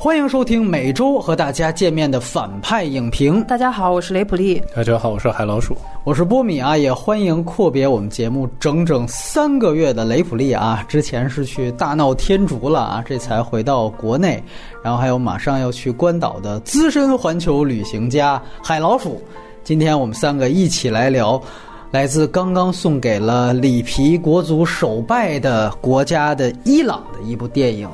欢迎收听每周和大家见面的反派影评。大家好，我是雷普利。大家好，我是海老鼠。我是波米啊，也欢迎阔别我们节目整整三个月的雷普利啊。之前是去大闹天竺了啊，这才回到国内。然后还有马上要去关岛的资深环球旅行家海老鼠。今天我们三个一起来聊来自刚刚送给了里皮国足首败的国家的伊朗的一部电影。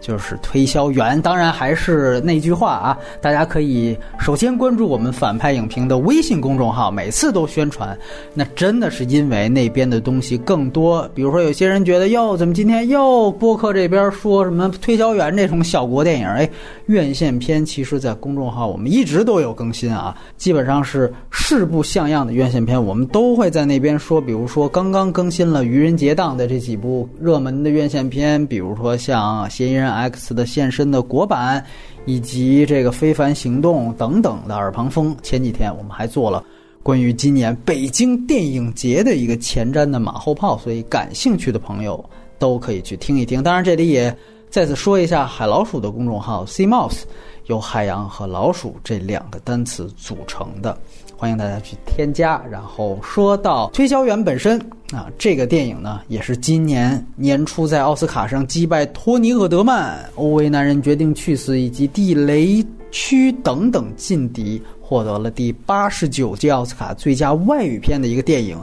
就是推销员，当然还是那句话啊，大家可以首先关注我们反派影评的微信公众号，每次都宣传。那真的是因为那边的东西更多，比如说有些人觉得哟，怎么今天又播客这边说什么推销员这种小国电影？哎，院线片其实，在公众号我们一直都有更新啊，基本上是势不像样的院线片，我们都会在那边说。比如说刚刚更新了《愚人节档》的这几部热门的院线片，比如说像《嫌疑人》。X 的现身的国版，以及这个《非凡行动》等等的耳旁风。前几天我们还做了关于今年北京电影节的一个前瞻的马后炮，所以感兴趣的朋友都可以去听一听。当然，这里也再次说一下海老鼠的公众号 C Mouse，由海洋和老鼠这两个单词组成的。欢迎大家去添加。然后说到推销员本身啊，这个电影呢，也是今年年初在奥斯卡上击败托尼·厄德曼、《欧维男人决定去死》以及《地雷区》等等劲敌，获得了第八十九届奥斯卡最佳外语片的一个电影。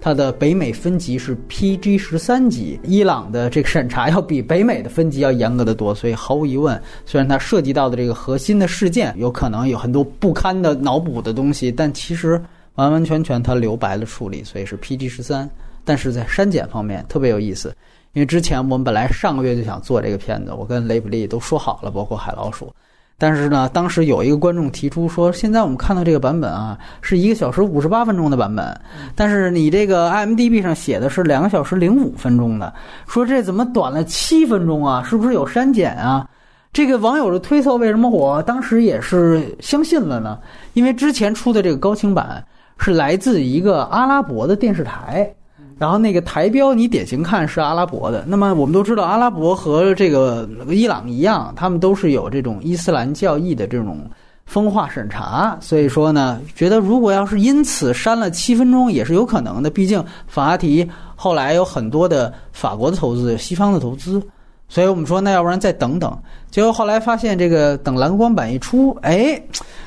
它的北美分级是 PG 十三级，伊朗的这个审查要比北美的分级要严格的多，所以毫无疑问，虽然它涉及到的这个核心的事件有可能有很多不堪的脑补的东西，但其实完完全全它留白了处理，所以是 PG 十三。但是在删减方面特别有意思，因为之前我们本来上个月就想做这个片子，我跟雷普利都说好了，包括海老鼠。但是呢，当时有一个观众提出说，现在我们看到这个版本啊，是一个小时五十八分钟的版本，但是你这个 IMDB 上写的是两个小时零五分钟的，说这怎么短了七分钟啊？是不是有删减啊？这个网友的推测为什么我当时也是相信了呢？因为之前出的这个高清版是来自一个阿拉伯的电视台。然后那个台标你典型看是阿拉伯的，那么我们都知道阿拉伯和这个伊朗一样，他们都是有这种伊斯兰教义的这种风化审查，所以说呢，觉得如果要是因此删了七分钟也是有可能的，毕竟法拉提后来有很多的法国的投资、西方的投资，所以我们说那要不然再等等，结果后来发现这个等蓝光版一出，哎，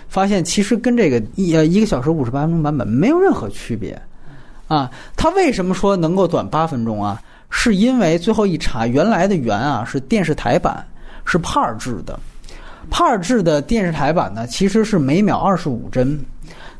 发现其实跟这个一呃一个小时五十八分钟版本没有任何区别。啊，他为什么说能够短八分钟啊？是因为最后一查，原来的原啊是电视台版，是帕尔制的。帕尔制的电视台版呢，其实是每秒二十五帧，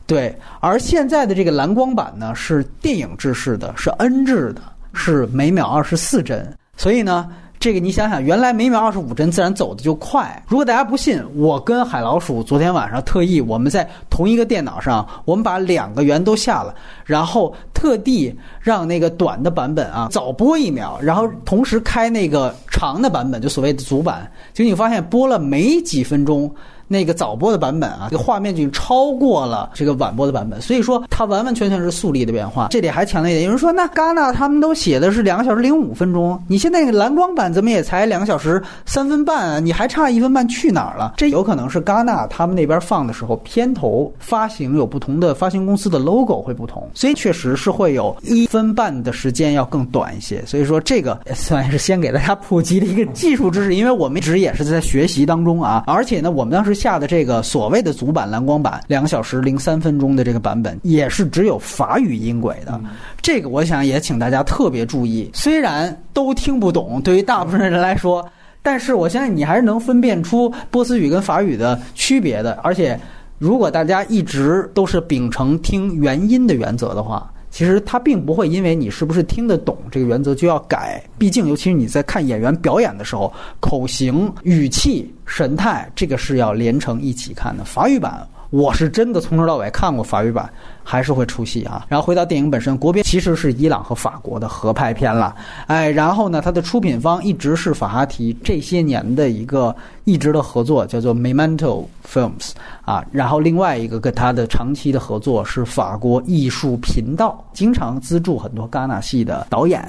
对。而现在的这个蓝光版呢，是电影制式的，是 N 制的，是每秒二十四帧。所以呢。这个你想想，原来每秒二十五帧，自然走的就快。如果大家不信，我跟海老鼠昨天晚上特意我们在同一个电脑上，我们把两个圆都下了，然后特地让那个短的版本啊早播一秒，然后同时开那个长的版本，就所谓的主版，结果你发现播了没几分钟。那个早播的版本啊，这个画面就超过了这个晚播的版本，所以说它完完全全是速率的变化。这里还强调一点，有人说那戛纳他们都写的是两个小时零五分钟，你现在蓝光版怎么也才两个小时三分半啊？你还差一分半去哪儿了？这有可能是戛纳他们那边放的时候，片头发行有不同的发行公司的 logo 会不同，所以确实是会有一分半的时间要更短一些。所以说这个 算是先给大家普及的一个技术知识，因为我们一直也是在学习当中啊，而且呢，我们当时。下的这个所谓的主版蓝光版，两个小时零三分钟的这个版本，也是只有法语音轨的。这个我想也请大家特别注意。虽然都听不懂，对于大部分人来说，但是我相信你还是能分辨出波斯语跟法语的区别的。而且，如果大家一直都是秉承听原音的原则的话。其实他并不会因为你是不是听得懂这个原则就要改，毕竟尤其是你在看演员表演的时候，口型、语气、神态，这个是要连成一起看的。法语版。我是真的从头到尾看过法语版，还是会出戏啊。然后回到电影本身，国别其实是伊朗和法国的合拍片了，哎，然后呢，它的出品方一直是法哈提这些年的一个一直的合作，叫做 Memento Films 啊。然后另外一个跟他的长期的合作是法国艺术频道，经常资助很多戛纳系的导演。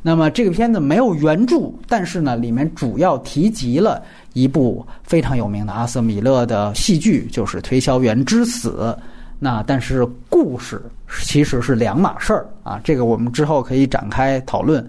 那么这个片子没有原著，但是呢，里面主要提及了一部非常有名的阿瑟米勒的戏剧，就是《推销员之死》。那但是故事其实是两码事儿啊，这个我们之后可以展开讨论。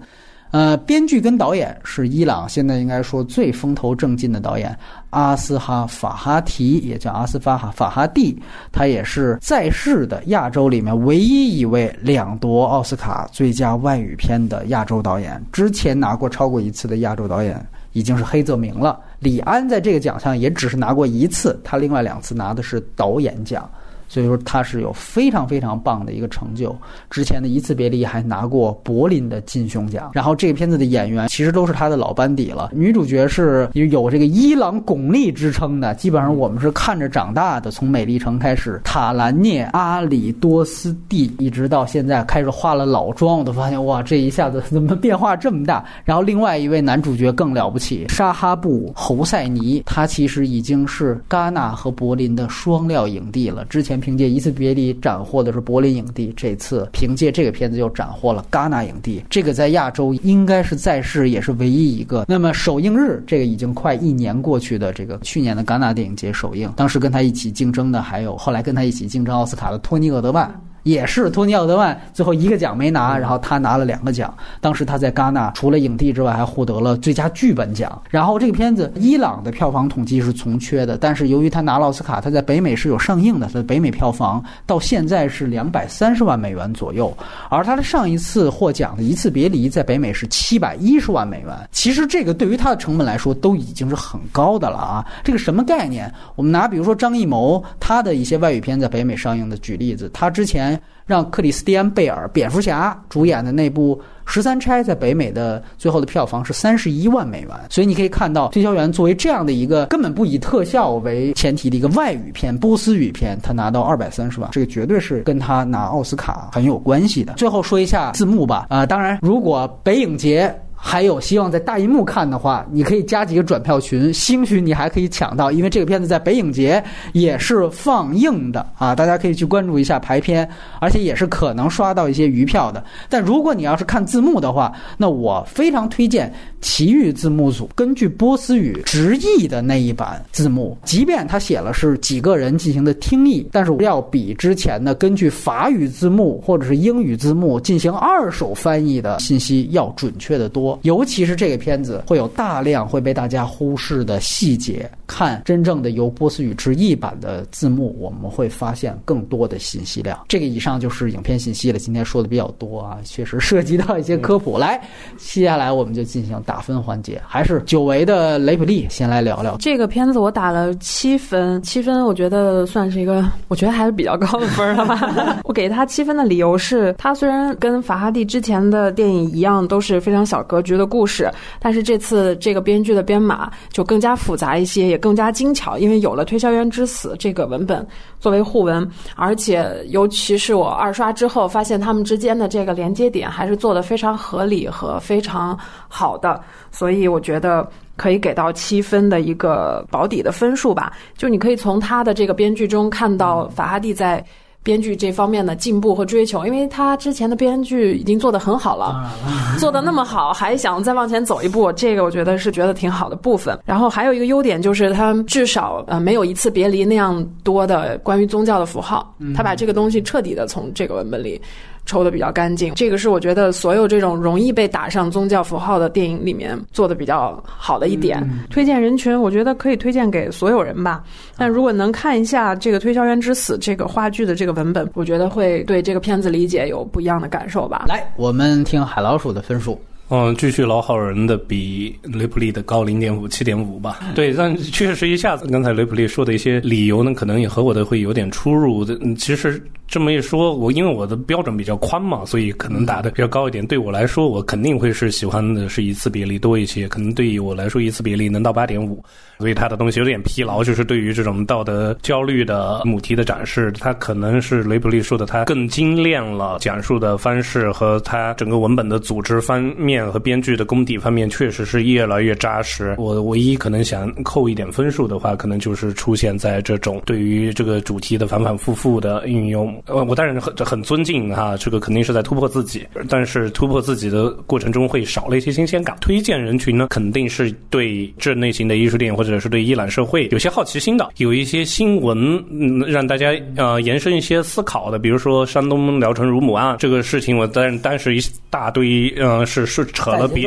呃，编剧跟导演是伊朗现在应该说最风头正劲的导演阿斯哈法哈提，也叫阿斯法哈法哈蒂，他也是在世的亚洲里面唯一一位两夺奥斯卡最佳外语片的亚洲导演。之前拿过超过一次的亚洲导演已经是黑泽明了，李安在这个奖项也只是拿过一次，他另外两次拿的是导演奖。所以说他是有非常非常棒的一个成就。之前的一次别离还拿过柏林的金熊奖。然后这个片子的演员其实都是他的老班底了。女主角是有这个伊朗巩俐之称的，基本上我们是看着长大的。从《美丽城》开始，塔兰涅阿里多斯蒂一直到现在开始化了老妆，我都发现哇，这一下子怎么变化这么大？然后另外一位男主角更了不起，沙哈布侯赛尼，他其实已经是戛纳和柏林的双料影帝了。之前。凭借一次别离斩获的是柏林影帝，这次凭借这个片子又斩获了戛纳影帝。这个在亚洲应该是在世也是唯一一个。那么首映日，这个已经快一年过去的这个去年的戛纳电影节首映，当时跟他一起竞争的还有后来跟他一起竞争奥斯卡的托尼·厄德曼。也是托尼·奥德曼最后一个奖没拿，然后他拿了两个奖。当时他在戛纳除了影帝之外，还获得了最佳剧本奖。然后这个片子伊朗的票房统计是从缺的，但是由于他拿了奥斯卡，他在北美是有上映的。他的北美票房到现在是两百三十万美元左右，而他的上一次获奖的《一次别离》在北美是七百一十万美元。其实这个对于他的成本来说都已经是很高的了啊！这个什么概念？我们拿比如说张艺谋他的一些外语片在北美上映的举例子，他之前。让克里斯蒂安·贝尔蝙蝠侠主演的那部《十三钗》在北美的最后的票房是三十一万美元，所以你可以看到《推销员》作为这样的一个根本不以特效为前提的一个外语片、波斯语片，他拿到二百三十万，这个绝对是跟他拿奥斯卡很有关系的。最后说一下字幕吧，啊，当然如果北影节。还有希望在大银幕看的话，你可以加几个转票群，兴许你还可以抢到，因为这个片子在北影节也是放映的啊，大家可以去关注一下排片，而且也是可能刷到一些余票的。但如果你要是看字幕的话，那我非常推荐奇遇字幕组根据波斯语直译的那一版字幕，即便他写了是几个人进行的听译，但是要比之前的根据法语字幕或者是英语字幕进行二手翻译的信息要准确的多。尤其是这个片子会有大量会被大家忽视的细节，看真正的由波斯语直译版的字幕，我们会发现更多的信息量。这个以上就是影片信息了。今天说的比较多啊，确实涉及到一些科普。来，接下来我们就进行打分环节，还是久违的雷普利先来聊聊这个片子。我打了七分，七分我觉得算是一个，我觉得还是比较高的分了吧。我给他七分的理由是，他虽然跟法哈蒂之前的电影一样，都是非常小。格局的故事，但是这次这个编剧的编码就更加复杂一些，也更加精巧，因为有了《推销员之死》这个文本作为互文，而且尤其是我二刷之后，发现他们之间的这个连接点还是做的非常合理和非常好的，所以我觉得可以给到七分的一个保底的分数吧。就你可以从他的这个编剧中看到法哈蒂在。编剧这方面的进步和追求，因为他之前的编剧已经做得很好了，做得那么好，还想再往前走一步，这个我觉得是觉得挺好的部分。然后还有一个优点就是，他至少呃没有一次别离那样多的关于宗教的符号，他把这个东西彻底的从这个文本里。抽的比较干净，这个是我觉得所有这种容易被打上宗教符号的电影里面做的比较好的一点。推荐人群，我觉得可以推荐给所有人吧。但如果能看一下这个《推销员之死》这个话剧的这个文本，我觉得会对这个片子理解有不一样的感受吧。来，我们听海老鼠的分数。嗯，继续老好人的比雷普利的高零点五，七点五吧。对，但确实一下子，刚才雷普利说的一些理由呢，可能也和我的会有点出入。其实这么一说，我因为我的标准比较宽嘛，所以可能打的比较高一点。对我来说，我肯定会是喜欢的是一次别离多一些。可能对于我来说，一次别离能到八点五。所以他的东西有点疲劳，就是对于这种道德焦虑的母题的展示，他可能是雷普利说的，他更精炼了讲述的方式和他整个文本的组织方面和编剧的功底方面，确实是越来越扎实。我唯一可能想扣一点分数的话，可能就是出现在这种对于这个主题的反反复复的运用呃，我当然很很尊敬哈，这个肯定是在突破自己，但是突破自己的过程中会少了一些新鲜感。推荐人群呢，肯定是对这类型的艺术电影或者是对伊朗社会有些好奇心的，有一些新闻嗯让大家呃延伸一些思考的，比如说山东聊城乳母案这个事情，我当当时一大堆呃是是扯了别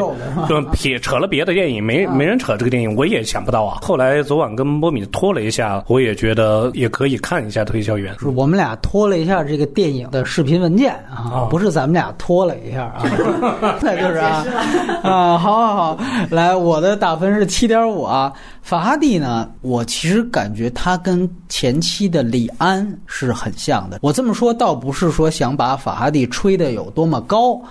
就 撇扯了别的电影，没没人扯这个电影，我也想不到啊。后来昨晚跟波米拖了一下，我也觉得也可以看一下《推销员》。是我们俩拖了一下这个电影的视频文件啊，不是咱们俩拖了一下啊，那就是啊 啊，好好好，来，我的打分是七点五啊。法哈蒂呢，我其实感觉他跟前期的李安是很像的。我这么说倒不是说想把法哈蒂吹得有多么高。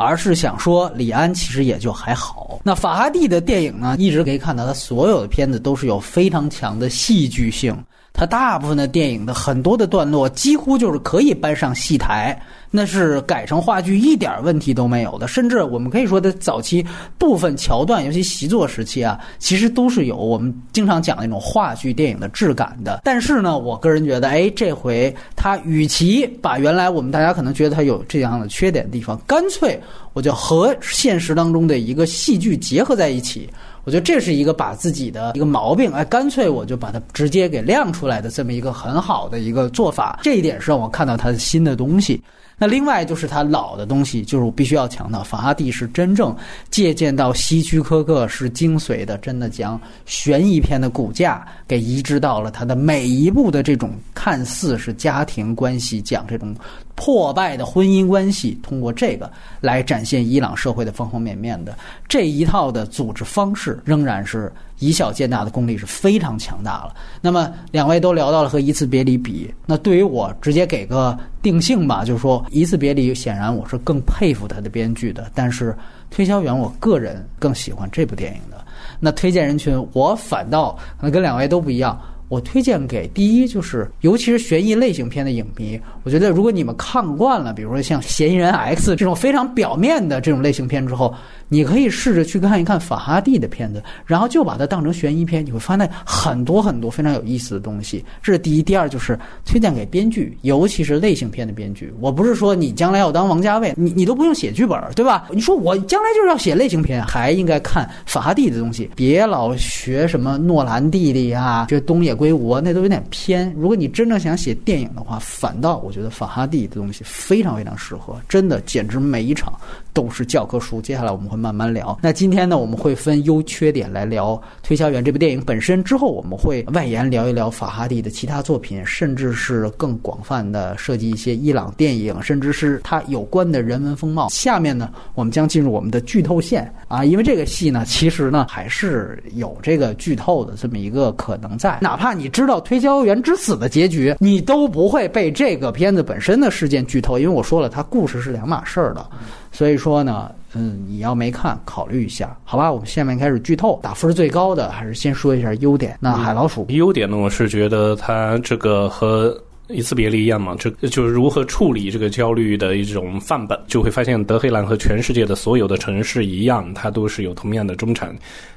而是想说，李安其实也就还好。那法哈蒂的电影呢，一直可以看到他所有的片子都是有非常强的戏剧性。他大部分的电影的很多的段落几乎就是可以搬上戏台，那是改成话剧一点问题都没有的。甚至我们可以说，的早期部分桥段，尤其习作时期啊，其实都是有我们经常讲那种话剧电影的质感的。但是呢，我个人觉得，哎，这回他与其把原来我们大家可能觉得他有这样的缺点的地方，干脆我就和现实当中的一个戏剧结合在一起。我觉得这是一个把自己的一个毛病，哎，干脆我就把它直接给亮出来的这么一个很好的一个做法。这一点是让我看到他的新的东西。那另外就是他老的东西，就是我必须要强调，法拉第是真正借鉴到希区柯克是精髓的，真的将悬疑片的骨架给移植到了他的每一部的这种看似是家庭关系，讲这种破败的婚姻关系，通过这个来展现伊朗社会的方方面面的这一套的组织方式，仍然是。以小见大的功力是非常强大了。那么两位都聊到了和《一次别离》比，那对于我直接给个定性吧，就是说《一次别离》显然我是更佩服他的编剧的，但是《推销员》我个人更喜欢这部电影的。那推荐人群我反倒可能跟两位都不一样，我推荐给第一就是尤其是悬疑类型片的影迷，我觉得如果你们看惯了，比如说像《嫌疑人 X》这种非常表面的这种类型片之后。你可以试着去看一看法哈蒂的片子，然后就把它当成悬疑片，你会发现很多很多非常有意思的东西。这是第一，第二就是推荐给编剧，尤其是类型片的编剧。我不是说你将来要当王家卫，你你都不用写剧本，对吧？你说我将来就是要写类型片，还应该看法哈蒂的东西，别老学什么诺兰弟弟啊，学东野归我，那都有点偏。如果你真正想写电影的话，反倒我觉得法哈蒂的东西非常非常适合，真的简直每一场都是教科书。接下来我们会。慢慢聊。那今天呢，我们会分优缺点来聊《推销员》这部电影本身。之后我们会外延聊一聊法哈蒂的其他作品，甚至是更广泛的涉及一些伊朗电影，甚至是它有关的人文风貌。下面呢，我们将进入我们的剧透线啊，因为这个戏呢，其实呢还是有这个剧透的这么一个可能在。哪怕你知道《推销员之死》的结局，你都不会被这个片子本身的事件剧透，因为我说了，它故事是两码事儿的。所以说呢。嗯，你要没看，考虑一下，好吧？我们下面开始剧透，打分最高的还是先说一下优点。那海老鼠优点呢？我是觉得它这个和一次别离一样嘛，这就是如何处理这个焦虑的一种范本，就会发现德黑兰和全世界的所有的城市一样，它都是有同样的中产。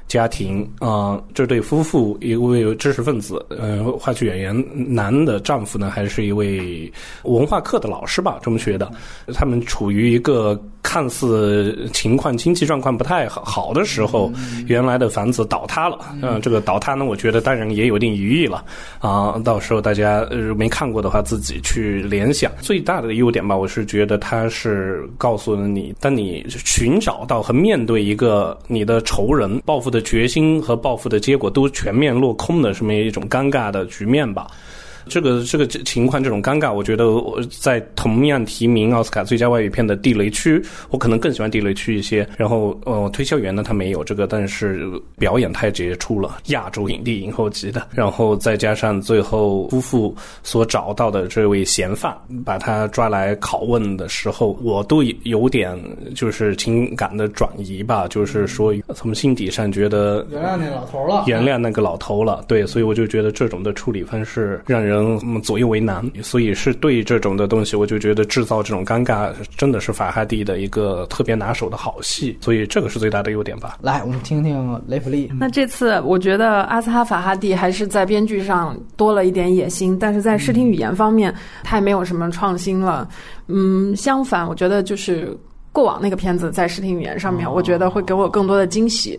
家庭啊，这对夫妇一位知识分子，呃，话剧演员，男的丈夫呢，还是一位文化课的老师吧，中学的。他们处于一个看似情况经济状况不太好好的时候，原来的房子倒塌了。嗯，这个倒塌呢，我觉得当然也有一定寓意了啊。到时候大家没看过的话，自己去联想。最大的优点吧，我是觉得它是告诉了你，当你寻找到和面对一个你的仇人报复的。决心和报复的结果都全面落空的这么一种尴尬的局面吧。这个这个情况，这种尴尬，我觉得我在同样提名奥斯卡最佳外语片的《地雷区》，我可能更喜欢《地雷区》一些。然后，呃，推销员呢，他没有这个，但是表演太杰出了，亚洲影帝影后级的。然后再加上最后夫妇所找到的这位嫌犯，把他抓来拷问的时候，我都有点就是情感的转移吧，就是说从心底上觉得原谅那老头了，原谅那个老头了。对，所以我就觉得这种的处理方式让人。人左右为难，所以是对这种的东西，我就觉得制造这种尴尬真的是法哈蒂的一个特别拿手的好戏，所以这个是最大的优点吧。来，我们听听雷普利。那这次我觉得阿斯哈法哈蒂还是在编剧上多了一点野心，但是在视听语言方面，他也没有什么创新了。嗯，相反，我觉得就是过往那个片子在视听语言上面，我觉得会给我更多的惊喜。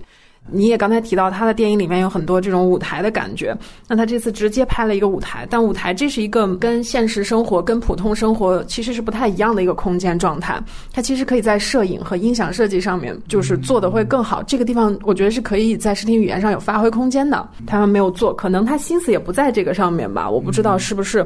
你也刚才提到他的电影里面有很多这种舞台的感觉，那他这次直接拍了一个舞台，但舞台这是一个跟现实生活、跟普通生活其实是不太一样的一个空间状态。它其实可以在摄影和音响设计上面就是做的会更好。这个地方我觉得是可以在视听语言上有发挥空间的，他们没有做，可能他心思也不在这个上面吧，我不知道是不是。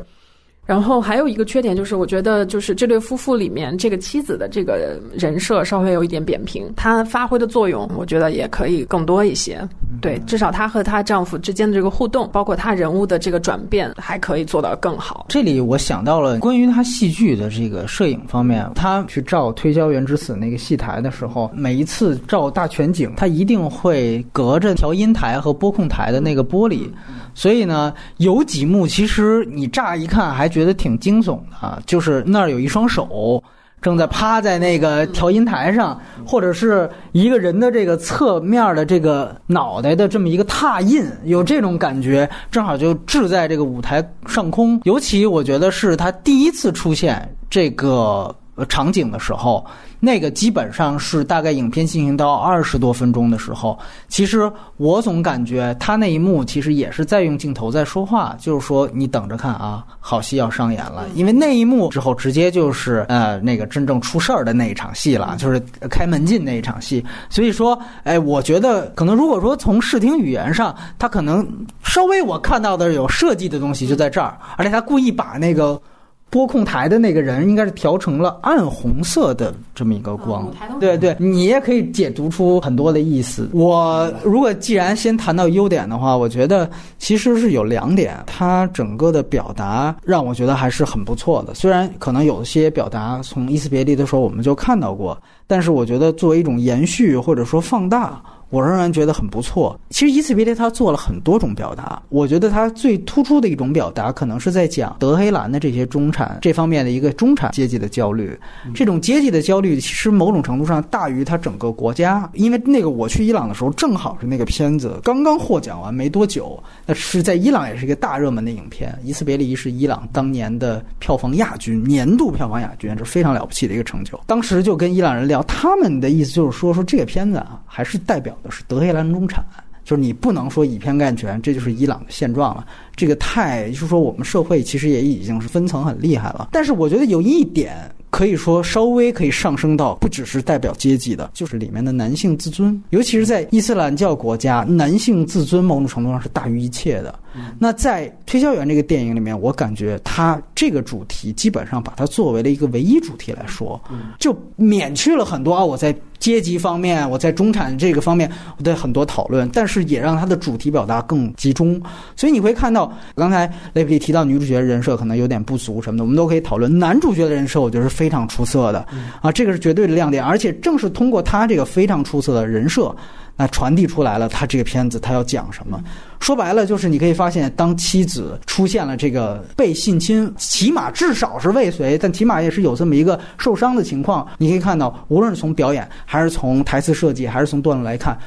然后还有一个缺点就是，我觉得就是这对夫妇里面这个妻子的这个人设稍微有一点扁平，她发挥的作用我觉得也可以更多一些。对，至少她和她丈夫之间的这个互动，包括她人物的这个转变，还可以做到更好。这里我想到了关于她戏剧的这个摄影方面，她去照《推销员之死》那个戏台的时候，每一次照大全景，她一定会隔着调音台和播控台的那个玻璃。所以呢，有几幕其实你乍一看还觉得挺惊悚的，就是那儿有一双手正在趴在那个调音台上，或者是一个人的这个侧面的这个脑袋的这么一个拓印，有这种感觉，正好就置在这个舞台上空。尤其我觉得是他第一次出现这个场景的时候。那个基本上是大概影片进行到二十多分钟的时候，其实我总感觉他那一幕其实也是在用镜头在说话，就是说你等着看啊，好戏要上演了。因为那一幕之后直接就是呃那个真正出事儿的那一场戏了，就是开门进那一场戏。所以说，哎，我觉得可能如果说从视听语言上，他可能稍微我看到的有设计的东西就在这儿，而且他故意把那个。播控台的那个人应该是调成了暗红色的这么一个光，对对，你也可以解读出很多的意思。我如果既然先谈到优点的话，我觉得其实是有两点，它整个的表达让我觉得还是很不错的。虽然可能有些表达从伊斯别离的时候我们就看到过，但是我觉得作为一种延续或者说放大。我仍然觉得很不错。其实《一次别离》他做了很多种表达，我觉得他最突出的一种表达，可能是在讲德黑兰的这些中产这方面的一个中产阶级的焦虑。这种阶级的焦虑，其实某种程度上大于他整个国家。因为那个我去伊朗的时候，正好是那个片子刚刚获奖完没多久，那是在伊朗也是一个大热门的影片。《一次别离》是伊朗当年的票房亚军，年度票房亚军，这是非常了不起的一个成就。当时就跟伊朗人聊，他们的意思就是说，说这个片子啊，还是代表。是德黑兰中产，就是你不能说以偏概全，这就是伊朗的现状了。这个太就是说，我们社会其实也已经是分层很厉害了。但是我觉得有一点。可以说稍微可以上升到不只是代表阶级的，就是里面的男性自尊，尤其是在伊斯兰教国家，男性自尊某种程度上是大于一切的。那在《推销员》这个电影里面，我感觉他这个主题基本上把它作为了一个唯一主题来说，就免去了很多啊我在阶级方面、我在中产这个方面的很多讨论，但是也让他的主题表达更集中。所以你会看到，刚才雷普利提到女主角人设可能有点不足什么的，我们都可以讨论男主角的人设，我觉得是非常出色的啊，这个是绝对的亮点。而且正是通过他这个非常出色的人设。那传递出来了，他这个片子他要讲什么？说白了就是，你可以发现，当妻子出现了这个被性侵，起码至少是未遂，但起码也是有这么一个受伤的情况。你可以看到，无论是从表演，还是从台词设计，还是从段落来看，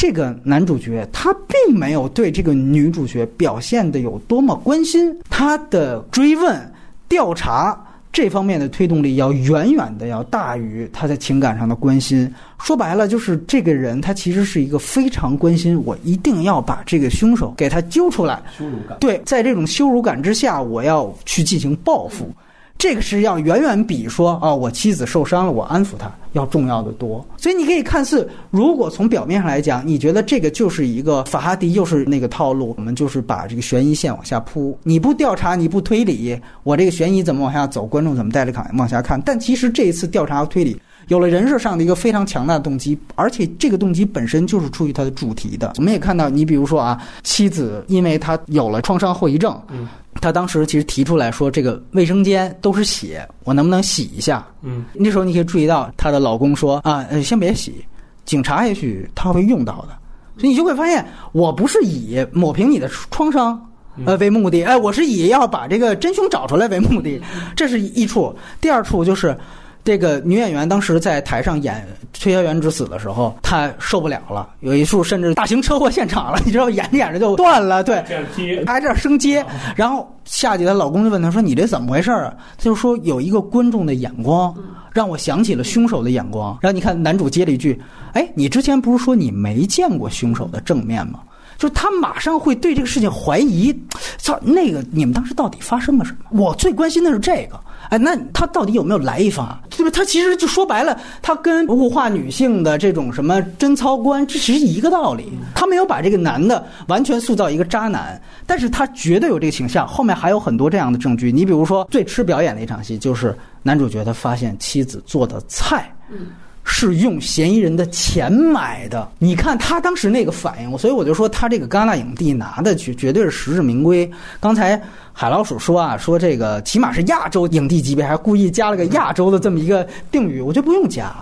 这个男主角他并没有对这个女主角表现的有多么关心，他的追问、调查。这方面的推动力要远远的要大于他在情感上的关心。说白了，就是这个人他其实是一个非常关心我，一定要把这个凶手给他揪出来。羞辱感。对，在这种羞辱感之下，我要去进行报复。这个是要远远比说啊，我妻子受伤了，我安抚她要重要的多。所以你可以看似，如果从表面上来讲，你觉得这个就是一个法哈迪，又是那个套路，我们就是把这个悬疑线往下铺。你不调查，你不推理，我这个悬疑怎么往下走？观众怎么带着看往下看？但其实这一次调查和推理有了人设上的一个非常强大的动机，而且这个动机本身就是出于它的主题的。我们也看到，你比如说啊，妻子因为她有了创伤后遗症。他当时其实提出来说：“这个卫生间都是血，我能不能洗一下？”嗯，那时候你可以注意到她的老公说：“啊，先别洗，警察也许他会用到的。”所以你就会发现，我不是以抹平你的创伤，呃为目的。哎，我是以要把这个真凶找出来为目的，这是一处。第二处就是。这个女演员当时在台上演推销员之死的时候，她受不了了，有一处甚至大型车祸现场了，你知道，演着演着就断了，对，还 在这升阶，然后下去，她老公就问她说：“你这怎么回事啊？”她就说：“有一个观众的眼光，让我想起了凶手的眼光。”然后你看男主接了一句：“哎，你之前不是说你没见过凶手的正面吗？”就他马上会对这个事情怀疑，操，那个你们当时到底发生了什么？我最关心的是这个。哎，那他到底有没有来一发？对吧？他其实就说白了，他跟物化女性的这种什么贞操观，这其实一个道理。他没有把这个男的完全塑造一个渣男，但是他绝对有这个倾向。后面还有很多这样的证据。你比如说最吃表演的一场戏，就是男主角他发现妻子做的菜。是用嫌疑人的钱买的，你看他当时那个反应，所以我就说他这个戛纳影帝拿的绝绝对是实至名归。刚才海老鼠说啊，说这个起码是亚洲影帝级别，还故意加了个亚洲的这么一个定语，我觉得不用加。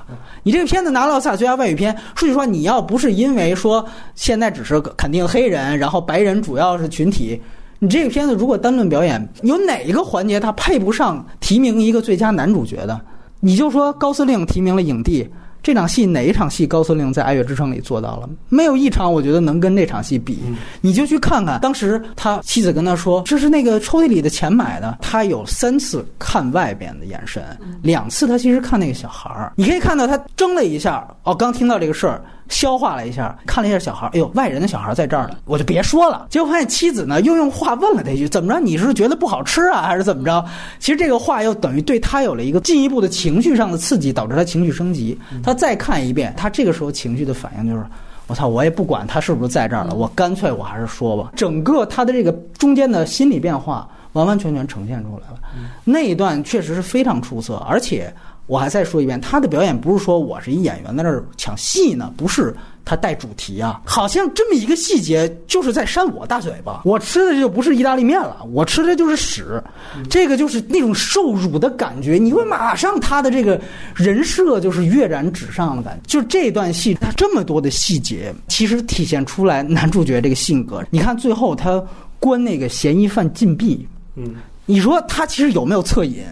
你这个片子拿了奥斯卡最佳外语片，说句实话，你要不是因为说现在只是肯定黑人，然后白人主要是群体，你这个片子如果单论表演，有哪一个环节他配不上提名一个最佳男主角的？你就说高司令提名了影帝。这场戏哪一场戏高司令在《爱乐之城》里做到了？没有一场，我觉得能跟那场戏比。你就去看看，当时他妻子跟他说：“这是那个抽屉里的钱买的。”他有三次看外边的眼神，两次他其实看那个小孩儿。你可以看到他怔了一下，哦，刚听到这个事儿。消化了一下，看了一下小孩，哎呦，外人的小孩在这儿呢，我就别说了。结果发现妻子呢又用话问了他一句：“怎么着？你是觉得不好吃啊，还是怎么着？” 其实这个话又等于对他有了一个进一步的情绪上的刺激，导致他情绪升级。他再看一遍，他这个时候情绪的反应就是：“我操，我也不管他是不是在这儿了，我干脆我还是说吧。”整个他的这个中间的心理变化完完全全呈现出来了。那一段确实是非常出色，而且。我还再说一遍，他的表演不是说我是一演员在那儿抢戏呢，不是他带主题啊，好像这么一个细节就是在扇我大嘴巴。我吃的就不是意大利面了，我吃的就是屎，这个就是那种受辱的感觉。你会马上他的这个人设就是跃然纸上的感觉。就这段戏，他这么多的细节，其实体现出来男主角这个性格。你看最后他关那个嫌疑犯禁闭，嗯，你说他其实有没有恻隐？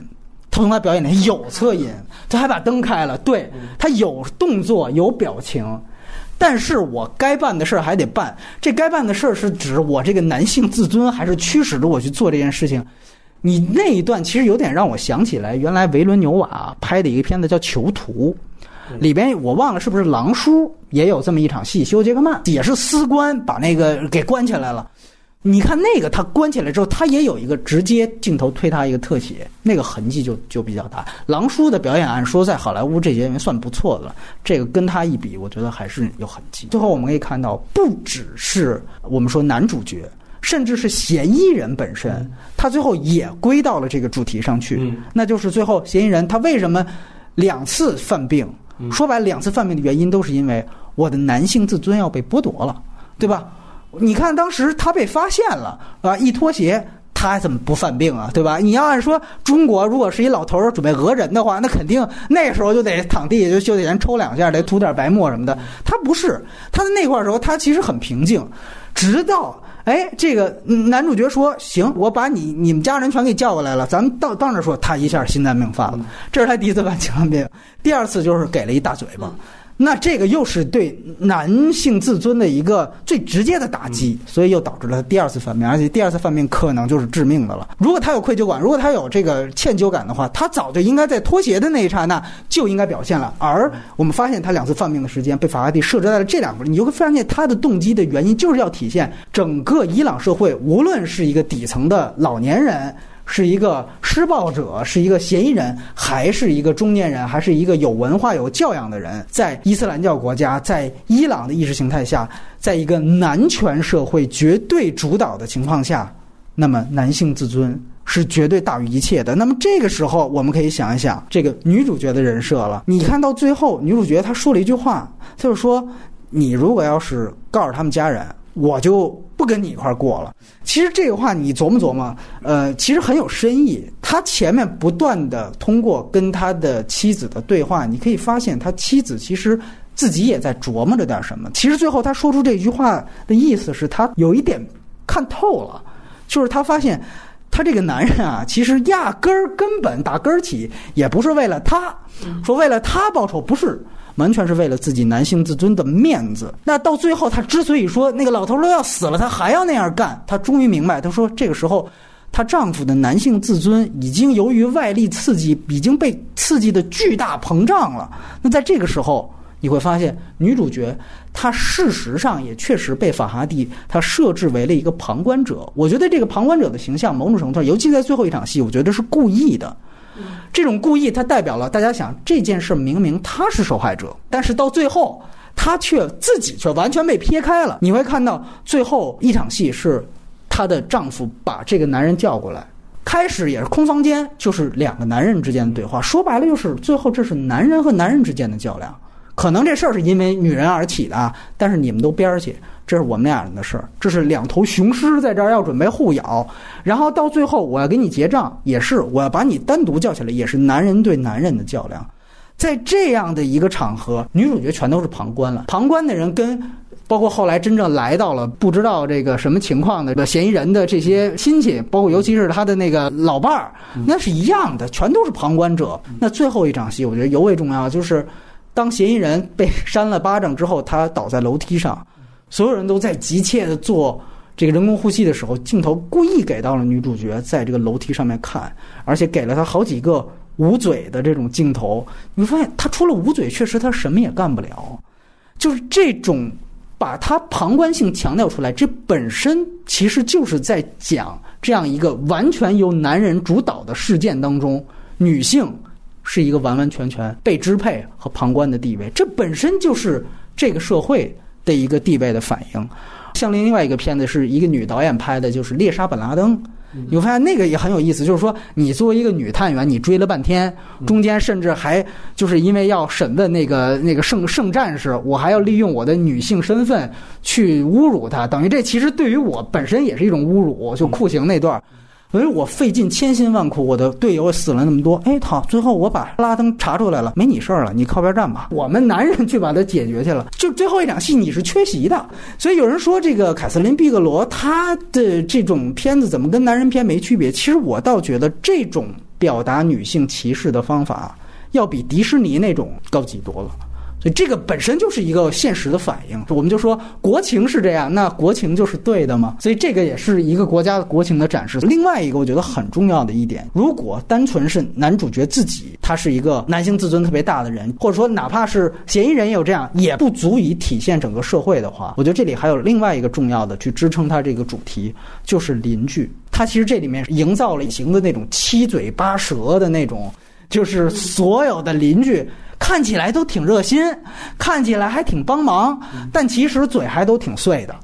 他从他表演里有侧影，他还把灯开了，对他有动作有表情，但是我该办的事儿还得办。这该办的事儿是指我这个男性自尊，还是驱使着我去做这件事情？你那一段其实有点让我想起来，原来维伦纽瓦拍的一个片子叫《囚徒》，里边我忘了是不是狼叔也有这么一场戏，休·杰克曼也是司官把那个给关起来了。你看那个，他关起来之后，他也有一个直接镜头推他一个特写，那个痕迹就就比较大。狼叔的表演按说在好莱坞这些人算不错的了，这个跟他一比，我觉得还是有痕迹。最后我们可以看到，不只是我们说男主角，甚至是嫌疑人本身，他最后也归到了这个主题上去。那就是最后嫌疑人他为什么两次犯病？说白了，两次犯病的原因都是因为我的男性自尊要被剥夺了，对吧？你看，当时他被发现了，啊，一脱鞋，他怎么不犯病啊？对吧？你要按说，中国如果是一老头儿准备讹人的话，那肯定那时候就得躺地下就就得先抽两下，得涂点白沫什么的。他不是，他在那块儿时候，他其实很平静，直到哎，这个男主角说：“行，我把你你们家人全给叫过来了，咱们到到那说。”他一下心脏病犯了，这是他第一次犯心脏病，第二次就是给了一大嘴巴。那这个又是对男性自尊的一个最直接的打击，所以又导致了第二次犯病，而且第二次犯病可能就是致命的了。如果他有愧疚感，如果他有这个歉疚感的话，他早就应该在脱鞋的那一刹那就应该表现了。而我们发现他两次犯病的时间被法拉第设置在了这两个，你就会发现他的动机的原因就是要体现整个伊朗社会，无论是一个底层的老年人。是一个施暴者，是一个嫌疑人，还是一个中年人，还是一个有文化、有教养的人？在伊斯兰教国家，在伊朗的意识形态下，在一个男权社会绝对主导的情况下，那么男性自尊是绝对大于一切的。那么这个时候，我们可以想一想这个女主角的人设了。你看到最后，女主角她说了一句话，就是说：“你如果要是告诉他们家人。”我就不跟你一块儿过了。其实这个话你琢磨琢磨，呃，其实很有深意。他前面不断的通过跟他的妻子的对话，你可以发现他妻子其实自己也在琢磨着点什么。其实最后他说出这句话的意思是他有一点看透了，就是他发现。他这个男人啊，其实压根儿根本打根儿起也不是为了他，说为了他报仇，不是，完全是为了自己男性自尊的面子。那到最后，他之所以说那个老头都要死了，他还要那样干，他终于明白，他说这个时候，她丈夫的男性自尊已经由于外力刺激，已经被刺激的巨大膨胀了。那在这个时候。你会发现，女主角她事实上也确实被法哈蒂他设置为了一个旁观者。我觉得这个旁观者的形象，某种程度上，尤其在最后一场戏，我觉得是故意的。这种故意，它代表了大家想这件事明明她是受害者，但是到最后她却自己却完全被撇开了。你会看到最后一场戏是她的丈夫把这个男人叫过来，开始也是空房间，就是两个男人之间的对话。说白了，就是最后这是男人和男人之间的较量。可能这事儿是因为女人而起的，但是你们都边儿去，这是我们俩人的事儿。这是两头雄狮在这儿要准备互咬，然后到最后我要给你结账，也是我要把你单独叫起来，也是男人对男人的较量。在这样的一个场合，女主角全都是旁观了。旁观的人跟包括后来真正来到了不知道这个什么情况的嫌疑人的这些亲戚，包括尤其是他的那个老伴儿，那是一样的，全都是旁观者。那最后一场戏，我觉得尤为重要，就是。当嫌疑人被 扇了巴掌之后，他倒在楼梯上，所有人都在急切的做这个人工呼吸的时候，镜头故意给到了女主角在这个楼梯上面看，而且给了她好几个捂嘴的这种镜头。你发现，她除了捂嘴，确实她什么也干不了。就是这种把她旁观性强调出来，这本身其实就是在讲这样一个完全由男人主导的事件当中，女性。是一个完完全全被支配和旁观的地位，这本身就是这个社会的一个地位的反应。像另外一个片子是一个女导演拍的，就是《猎杀本拉登》，你会发现那个也很有意思。就是说，你作为一个女探员，你追了半天，中间甚至还就是因为要审问那个那个圣圣战士，我还要利用我的女性身份去侮辱他，等于这其实对于我本身也是一种侮辱。就酷刑那段。所以我费尽千辛万苦，我的队友死了那么多，哎，好，最后我把拉登查出来了，没你事儿了，你靠边站吧，我们男人去把它解决去了。就最后一场戏，你是缺席的。所以有人说这个凯瑟琳·毕格罗她的这种片子怎么跟男人片没区别？其实我倒觉得这种表达女性歧视的方法，要比迪士尼那种高级多了。这个本身就是一个现实的反应，我们就说国情是这样，那国情就是对的吗？所以这个也是一个国家的国情的展示。另外一个我觉得很重要的一点，如果单纯是男主角自己，他是一个男性自尊特别大的人，或者说哪怕是嫌疑人也有这样，也不足以体现整个社会的话，我觉得这里还有另外一个重要的去支撑他这个主题，就是邻居。他其实这里面营造了隐形的那种七嘴八舌的那种，就是所有的邻居。看起来都挺热心，看起来还挺帮忙，但其实嘴还都挺碎的，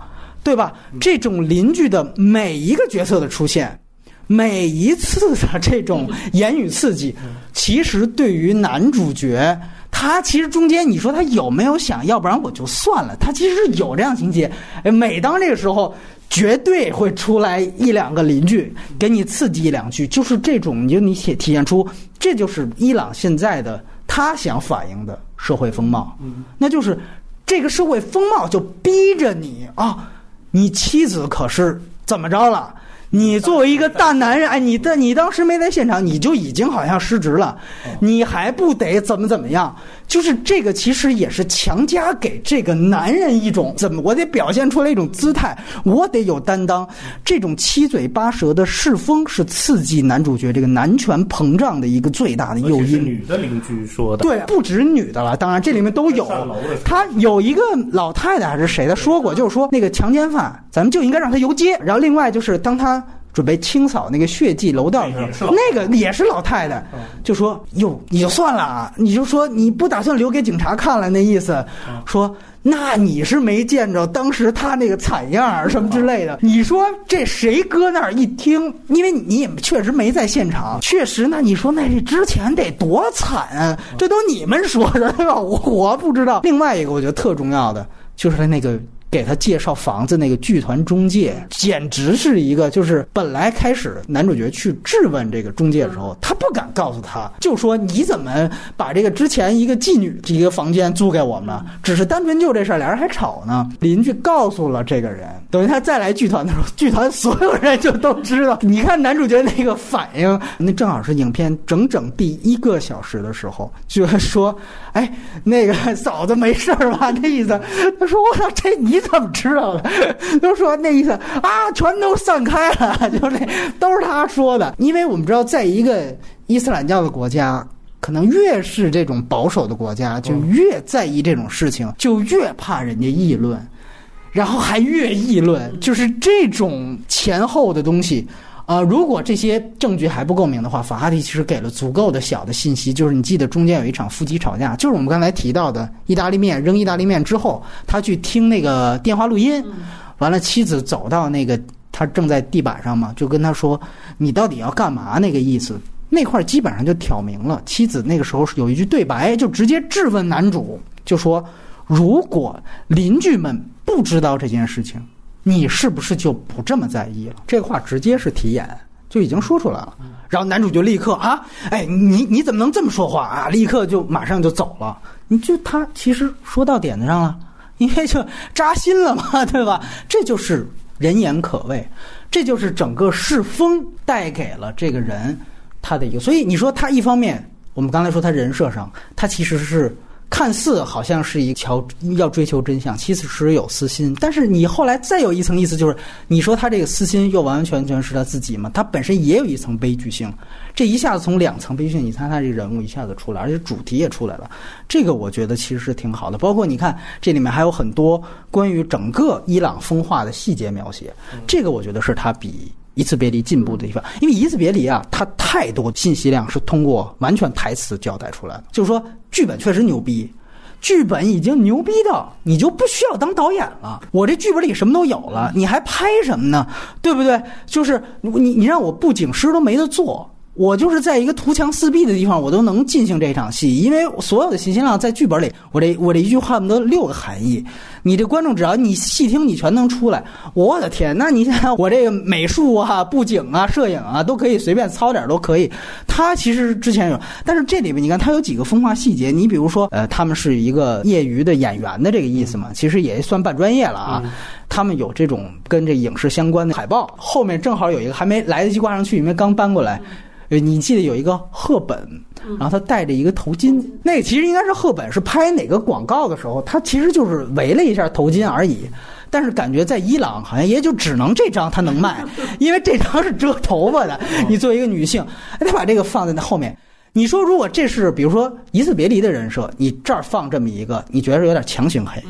对吧？这种邻居的每一个角色的出现，每一次的这种 言语刺激，其实对于男主角，他其实中间你说他有没有想要不然我就算了，他其实有这样情节。每当这个时候，绝对会出来一两个邻居给你刺激一两句，就是这种，你就你体体现出这就是伊朗现在的。他想反映的社会风貌，那就是这个社会风貌就逼着你啊，你妻子可是怎么着了？你作为一个大男人，哎，你的你当时没在现场，你就已经好像失职了，你还不得怎么怎么样？就是这个，其实也是强加给这个男人一种怎么，我得表现出来一种姿态，我得有担当。这种七嘴八舌的世风是刺激男主角这个男权膨胀的一个最大的诱因。女的邻居说的，对，不止女的了，当然这里面都有。他有一个老太太还是谁的说过，就是说那个强奸犯，咱们就应该让他游街。然后另外就是当他。准备清扫那个血迹楼道的时候，那个也是老太太，就说：“哟，你就算了啊，你就说你不打算留给警察看了，那意思，说那你是没见着当时他那个惨样什么之类的。你说这谁搁那儿一听？因为你也确实没在现场，确实，那你说那这之前得多惨啊？这都你们说的对吧？我我不知道。另外一个我觉得特重要的就是他那个。”给他介绍房子那个剧团中介，简直是一个就是本来开始男主角去质问这个中介的时候，他不敢告诉他，就说你怎么把这个之前一个妓女一个房间租给我们？只是单纯就这事儿，俩人还吵呢。邻居告诉了这个人，等于他再来剧团的时候，剧团所有人就都知道。你看男主角那个反应，那正好是影片整整第一个小时的时候，就是说，哎，那个嫂子没事儿吧？那意思，他说我操，这你。怎么知道的？都说那意思啊，全都散开了，就那都是他说的。因为我们知道，在一个伊斯兰教的国家，可能越是这种保守的国家，就越在意这种事情，就越怕人家议论，然后还越议论，就是这种前后的东西。啊，如果这些证据还不够明的话，法哈蒂其实给了足够的小的信息。就是你记得中间有一场夫妻吵架，就是我们刚才提到的意大利面扔意大利面之后，他去听那个电话录音，完了妻子走到那个他正在地板上嘛，就跟他说：“你到底要干嘛？”那个意思，那块基本上就挑明了。妻子那个时候是有一句对白，就直接质问男主，就说：“如果邻居们不知道这件事情。”你是不是就不这么在意了？这话直接是提眼，就已经说出来了。然后男主就立刻啊，哎，你你怎么能这么说话啊？立刻就马上就走了。你就他其实说到点子上了，因为就扎心了嘛，对吧？这就是人言可畏，这就是整个世风带给了这个人他的一个。所以你说他一方面，我们刚才说他人设上，他其实是。看似好像是一条要追求真相，其实是有私心。但是你后来再有一层意思，就是你说他这个私心又完完全全是他自己吗？他本身也有一层悲剧性。这一下子从两层悲剧性，你看他这个人物一下子出来，而且主题也出来了。这个我觉得其实是挺好的。包括你看这里面还有很多关于整个伊朗风化的细节描写，这个我觉得是他比。一次别离进步的地方，因为一次别离啊，它太多信息量是通过完全台词交代出来的。就是说，剧本确实牛逼，剧本已经牛逼到你就不需要当导演了。我这剧本里什么都有了，你还拍什么呢？对不对？就是你你让我布景师都没得做。我就是在一个图强四壁的地方，我都能进行这场戏，因为所有的信息量在剧本里，我这我这一句话不得六个含义，你这观众只要你细听，你全能出来。我的天，那你想我这个美术啊、布景啊、摄影啊，都可以随便操点都可以。他其实之前有，但是这里面你看他有几个风化细节，你比如说，呃，他们是一个业余的演员的这个意思嘛，其实也算半专业了啊。他们有这种跟这影视相关的海报，后面正好有一个还没来得及挂上去，因为刚搬过来。你记得有一个赫本，然后他戴着一个头巾，那个其实应该是赫本，是拍哪个广告的时候，他其实就是围了一下头巾而已。但是感觉在伊朗好像也就只能这张他能卖，因为这张是遮头发的。你作为一个女性，他把这个放在那后面。你说如果这是比如说一次别离的人设，你这儿放这么一个，你觉得有点强行黑。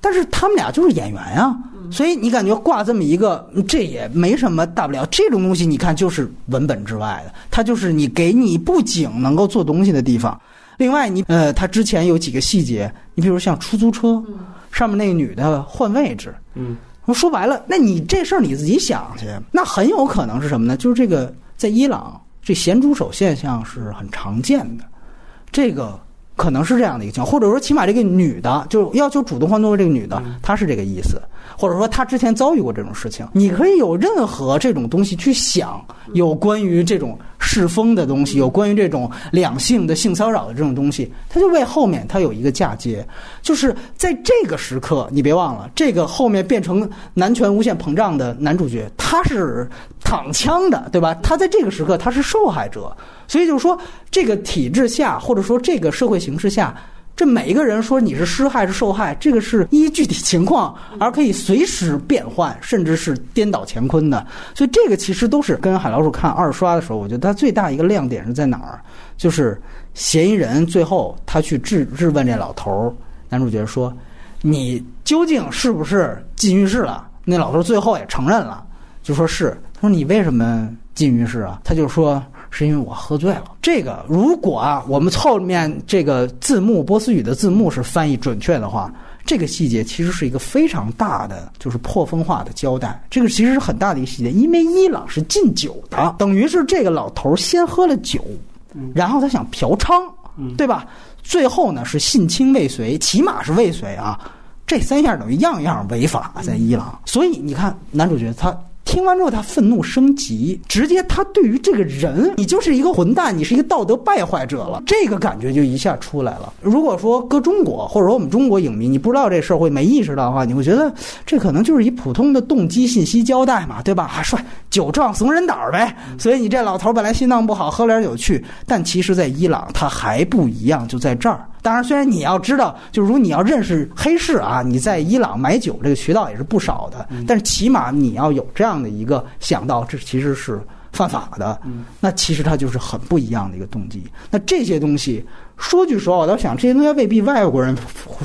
但是他们俩就是演员啊。所以你感觉挂这么一个，这也没什么大不了。这种东西你看就是文本之外的，它就是你给你布景能够做东西的地方。另外，你呃，他之前有几个细节，你比如像出租车上面那个女的换位置，嗯，说白了，那你这事儿你自己想去，那很有可能是什么呢？就是这个在伊朗这咸猪手现象是很常见的，这个。可能是这样的一个情况，或者说起码这个女的就要求主动换座位，这个女的她是这个意思，或者说她之前遭遇过这种事情，你可以有任何这种东西去想，有关于这种世风的东西，有关于这种两性的性骚扰的这种东西，他就为后面他有一个嫁接，就是在这个时刻，你别忘了，这个后面变成男权无限膨胀的男主角，他是躺枪的，对吧？他在这个时刻他是受害者。所以就是说，这个体制下，或者说这个社会形势下，这每一个人说你是施害是受害，这个是依具体情况而可以随时变换，甚至是颠倒乾坤的。所以这个其实都是跟海老鼠看二刷的时候，我觉得它最大一个亮点是在哪儿？就是嫌疑人最后他去质质问这老头儿，男主角说：“你究竟是不是进浴室了？”那老头最后也承认了，就说是。他说：“你为什么进浴室啊？”他就说。是因为我喝醉了。这个如果啊，我们后面这个字幕波斯语的字幕是翻译准确的话，这个细节其实是一个非常大的，就是破风化的交代。这个其实是很大的一个细节，因为伊朗是禁酒的，等于是这个老头先喝了酒，然后他想嫖娼，对吧？最后呢是性侵未遂，起码是未遂啊。这三样等于样样违法，在伊朗。所以你看，男主角他。听完之后，他愤怒升级，直接他对于这个人，你就是一个混蛋，你是一个道德败坏者了，这个感觉就一下出来了。如果说搁中国，或者说我们中国影迷，你不知道这社会没意识到的话，你会觉得这可能就是一普通的动机信息交代嘛，对吧？啊，帅，酒壮怂人胆儿呗。所以你这老头本来心脏不好，喝点酒去，但其实，在伊朗他还不一样，就在这儿。当然，虽然你要知道，就是如果你要认识黑市啊，你在伊朗买酒这个渠道也是不少的。但是起码你要有这样的一个想到，这其实是犯法的。那其实它就是很不一样的一个动机。那这些东西说句实话，我倒想这些东西未必外国人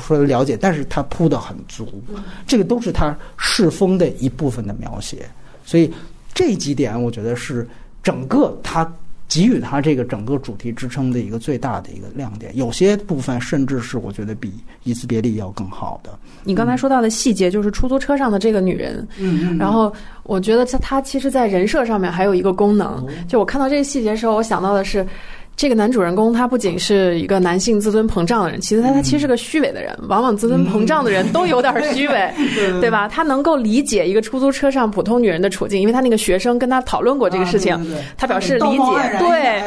说的了解，但是他铺的很足。这个都是他世风的一部分的描写。所以这几点，我觉得是整个他。给予它这个整个主题支撑的一个最大的一个亮点，有些部分甚至是我觉得比《一次别离》要更好的。你刚才说到的细节，就是出租车上的这个女人，嗯，然后我觉得她她其实，在人设上面还有一个功能，就我看到这个细节的时候，我想到的是。这个男主人公他不仅是一个男性自尊膨胀的人，其实他他其实是个虚伪的人。往往自尊膨胀的人都有点虚伪，对吧？他能够理解一个出租车上普通女人的处境，因为他那个学生跟他讨论过这个事情，他表示理解。对，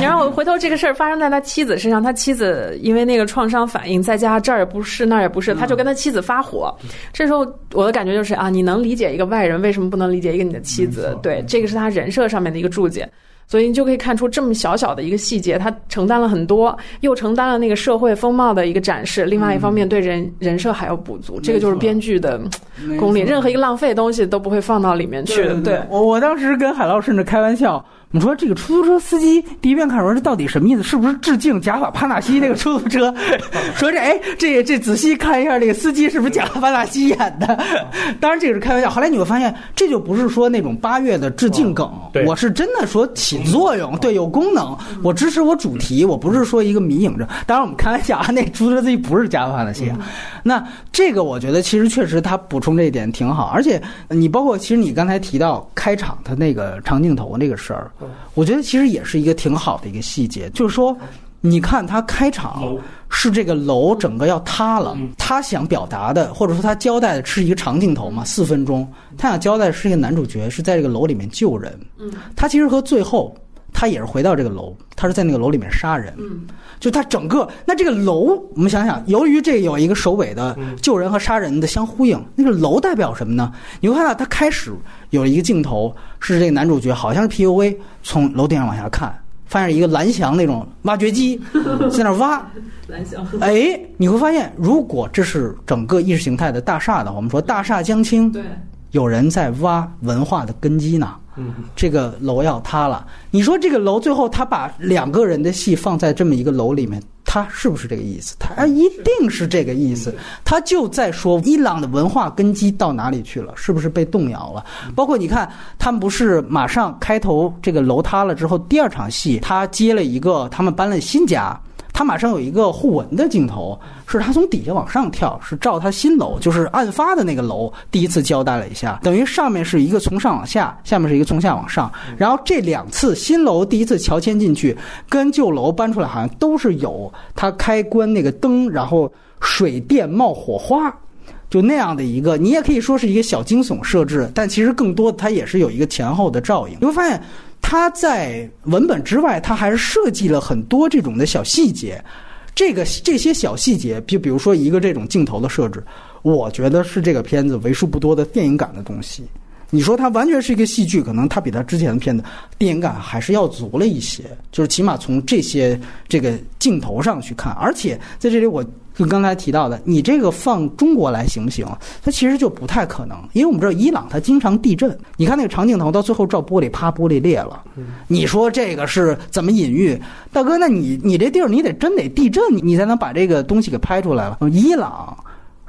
然后回头这个事儿发生在他妻子身上，他妻子因为那个创伤反应在家这儿也不是那儿也不是，他就跟他妻子发火。这时候我的感觉就是啊，你能理解一个外人，为什么不能理解一个你的妻子？对，这个是他人设上面的一个注解。所以你就可以看出，这么小小的一个细节，它承担了很多，又承担了那个社会风貌的一个展示。另外一方面，对人人设还要补足，这个就是编剧的功力。任何一个浪费的东西都不会放到里面去。对我，我当时跟海老甚至开玩笑。你说这个出租车司机第一遍看说这到底什么意思？是不是致敬贾法帕纳西那个出租车？说这哎，这这仔细看一下，这个司机是不是贾法帕纳西演的？当然这个是开玩笑。后来你会发现，这就不是说那种八月的致敬梗，我是真的说起作用，对，有功能。我支持我主题，我不是说一个迷影着。当然我们开玩笑啊，那出租车司机不是贾法帕纳西。那这个我觉得其实确实他补充这一点挺好，而且你包括其实你刚才提到开场他那个长镜头那个事儿。我觉得其实也是一个挺好的一个细节，就是说，你看他开场是这个楼整个要塌了，他想表达的或者说他交代的是一个长镜头嘛，四分钟，他想交代的是一个男主角是在这个楼里面救人，他其实和最后他也是回到这个楼，他是在那个楼里面杀人。嗯就他整个，那这个楼，我们想想，由于这有一个首尾的救人和杀人的相呼应，那个楼代表什么呢？你会看到，他开始有一个镜头是这个男主角，好像是 PUA 从楼顶上往下看，发现一个蓝翔那种挖掘机 在那挖。蓝翔。哎，你会发现，如果这是整个意识形态的大厦的话，我们说大厦将倾，对，有人在挖文化的根基呢。嗯，这个楼要塌了。你说这个楼最后他把两个人的戏放在这么一个楼里面，他是不是这个意思？他一定是这个意思。他就在说伊朗的文化根基到哪里去了，是不是被动摇了？包括你看，他们不是马上开头这个楼塌了之后，第二场戏他接了一个，他们搬了新家。他马上有一个互文的镜头，是他从底下往上跳，是照他新楼，就是案发的那个楼，第一次交代了一下，等于上面是一个从上往下，下面是一个从下往上，然后这两次新楼第一次乔迁进去，跟旧楼搬出来，好像都是有他开关那个灯，然后水电冒火花，就那样的一个，你也可以说是一个小惊悚设置，但其实更多的它也是有一个前后的照应，你会发现。它在文本之外，它还是设计了很多这种的小细节。这个这些小细节，就比如说一个这种镜头的设置，我觉得是这个片子为数不多的电影感的东西。你说它完全是一个戏剧，可能它比它之前的片子电影感还是要足了一些。就是起码从这些这个镜头上去看，而且在这里我。就刚才提到的，你这个放中国来行不行？它其实就不太可能，因为我们知道伊朗它经常地震。你看那个长镜头，到最后照玻璃，啪，玻璃裂了。你说这个是怎么隐喻？大哥，那你你这地儿你得真得地震，你才能把这个东西给拍出来了。伊朗。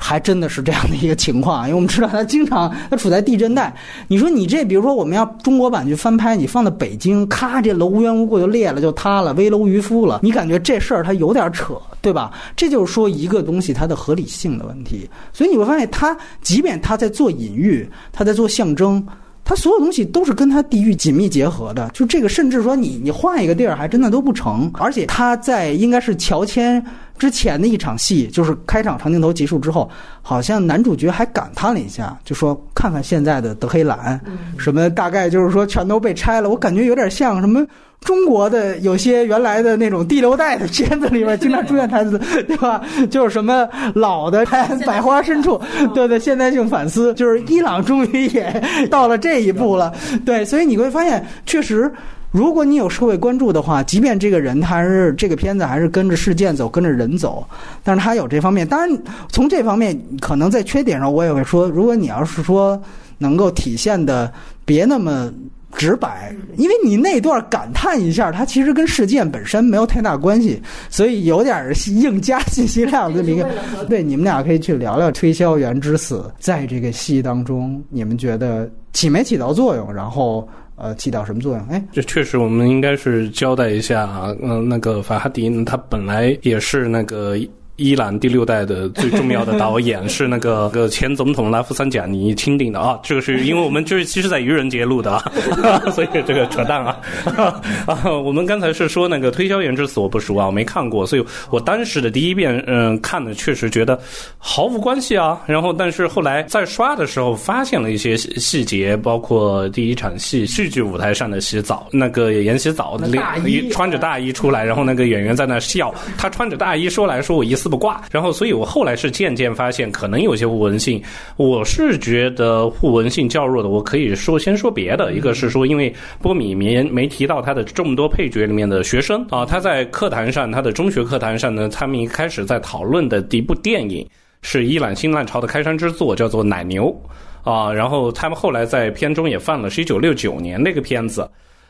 还真的是这样的一个情况，因为我们知道它经常 它处在地震带。你说你这，比如说我们要中国版去翻拍，你放在北京，咔，这楼无缘无故就裂了，就塌了，危楼渔夫了。你感觉这事儿它有点扯，对吧？这就是说一个东西它的合理性的问题。所以你会发现，它即便它在做隐喻，它在做象征，它所有东西都是跟它地域紧密结合的。就这个，甚至说你你换一个地儿，还真的都不成。而且他在应该是乔迁之前的一场戏，就是开场长镜头结束之后，好像男主角还感叹了一下，就说：“看看现在的德黑兰，什么大概就是说全都被拆了。”我感觉有点像什么。中国的有些原来的那种第六代的片子里面，经常出现台词，对吧？就是什么老的 百花深处，对对，现代性反思，就是伊朗终于也到了这一步了，对，所以你会发现，确实，如果你有社会关注的话，即便这个人他还是这个片子还是跟着事件走，跟着人走，但是他有这方面。当然，从这方面可能在缺点上，我也会说，如果你要是说能够体现的别那么。直白，因为你那段感叹一下，它其实跟事件本身没有太大关系，所以有点硬加信息量的。一个。对，你们俩可以去聊聊推销员之死，在这个戏当中，你们觉得起没起到作用？然后，呃，起到什么作用？哎，这确实，我们应该是交代一下啊。嗯，那个法哈迪，他本来也是那个。伊朗第六代的最重要的导演是那个个 前总统拉夫桑贾尼钦定的啊，这个是因为我们就是其实在愚人节录的啊，所以这个扯淡啊 啊！我们刚才是说那个推销员之死我不熟啊，我没看过，所以我当时的第一遍嗯看的确实觉得毫无关系啊。然后但是后来在刷的时候发现了一些细节，包括第一场戏戏剧舞台上的洗澡，那个演洗澡的衣穿着大衣出来，然后那个演员在那笑，他穿着大衣说来说我一。四不挂，然后，所以我后来是渐渐发现，可能有些互文性。我是觉得互文性较弱的。我可以说，先说别的。一个是说，因为波米没没提到他的众多配角里面的学生啊，他在课堂上，他的中学课堂上呢，他们一开始在讨论的第一部电影是伊朗新浪潮的开山之作，叫做《奶牛》啊。然后他们后来在片中也放了，是一九六九年那个片子。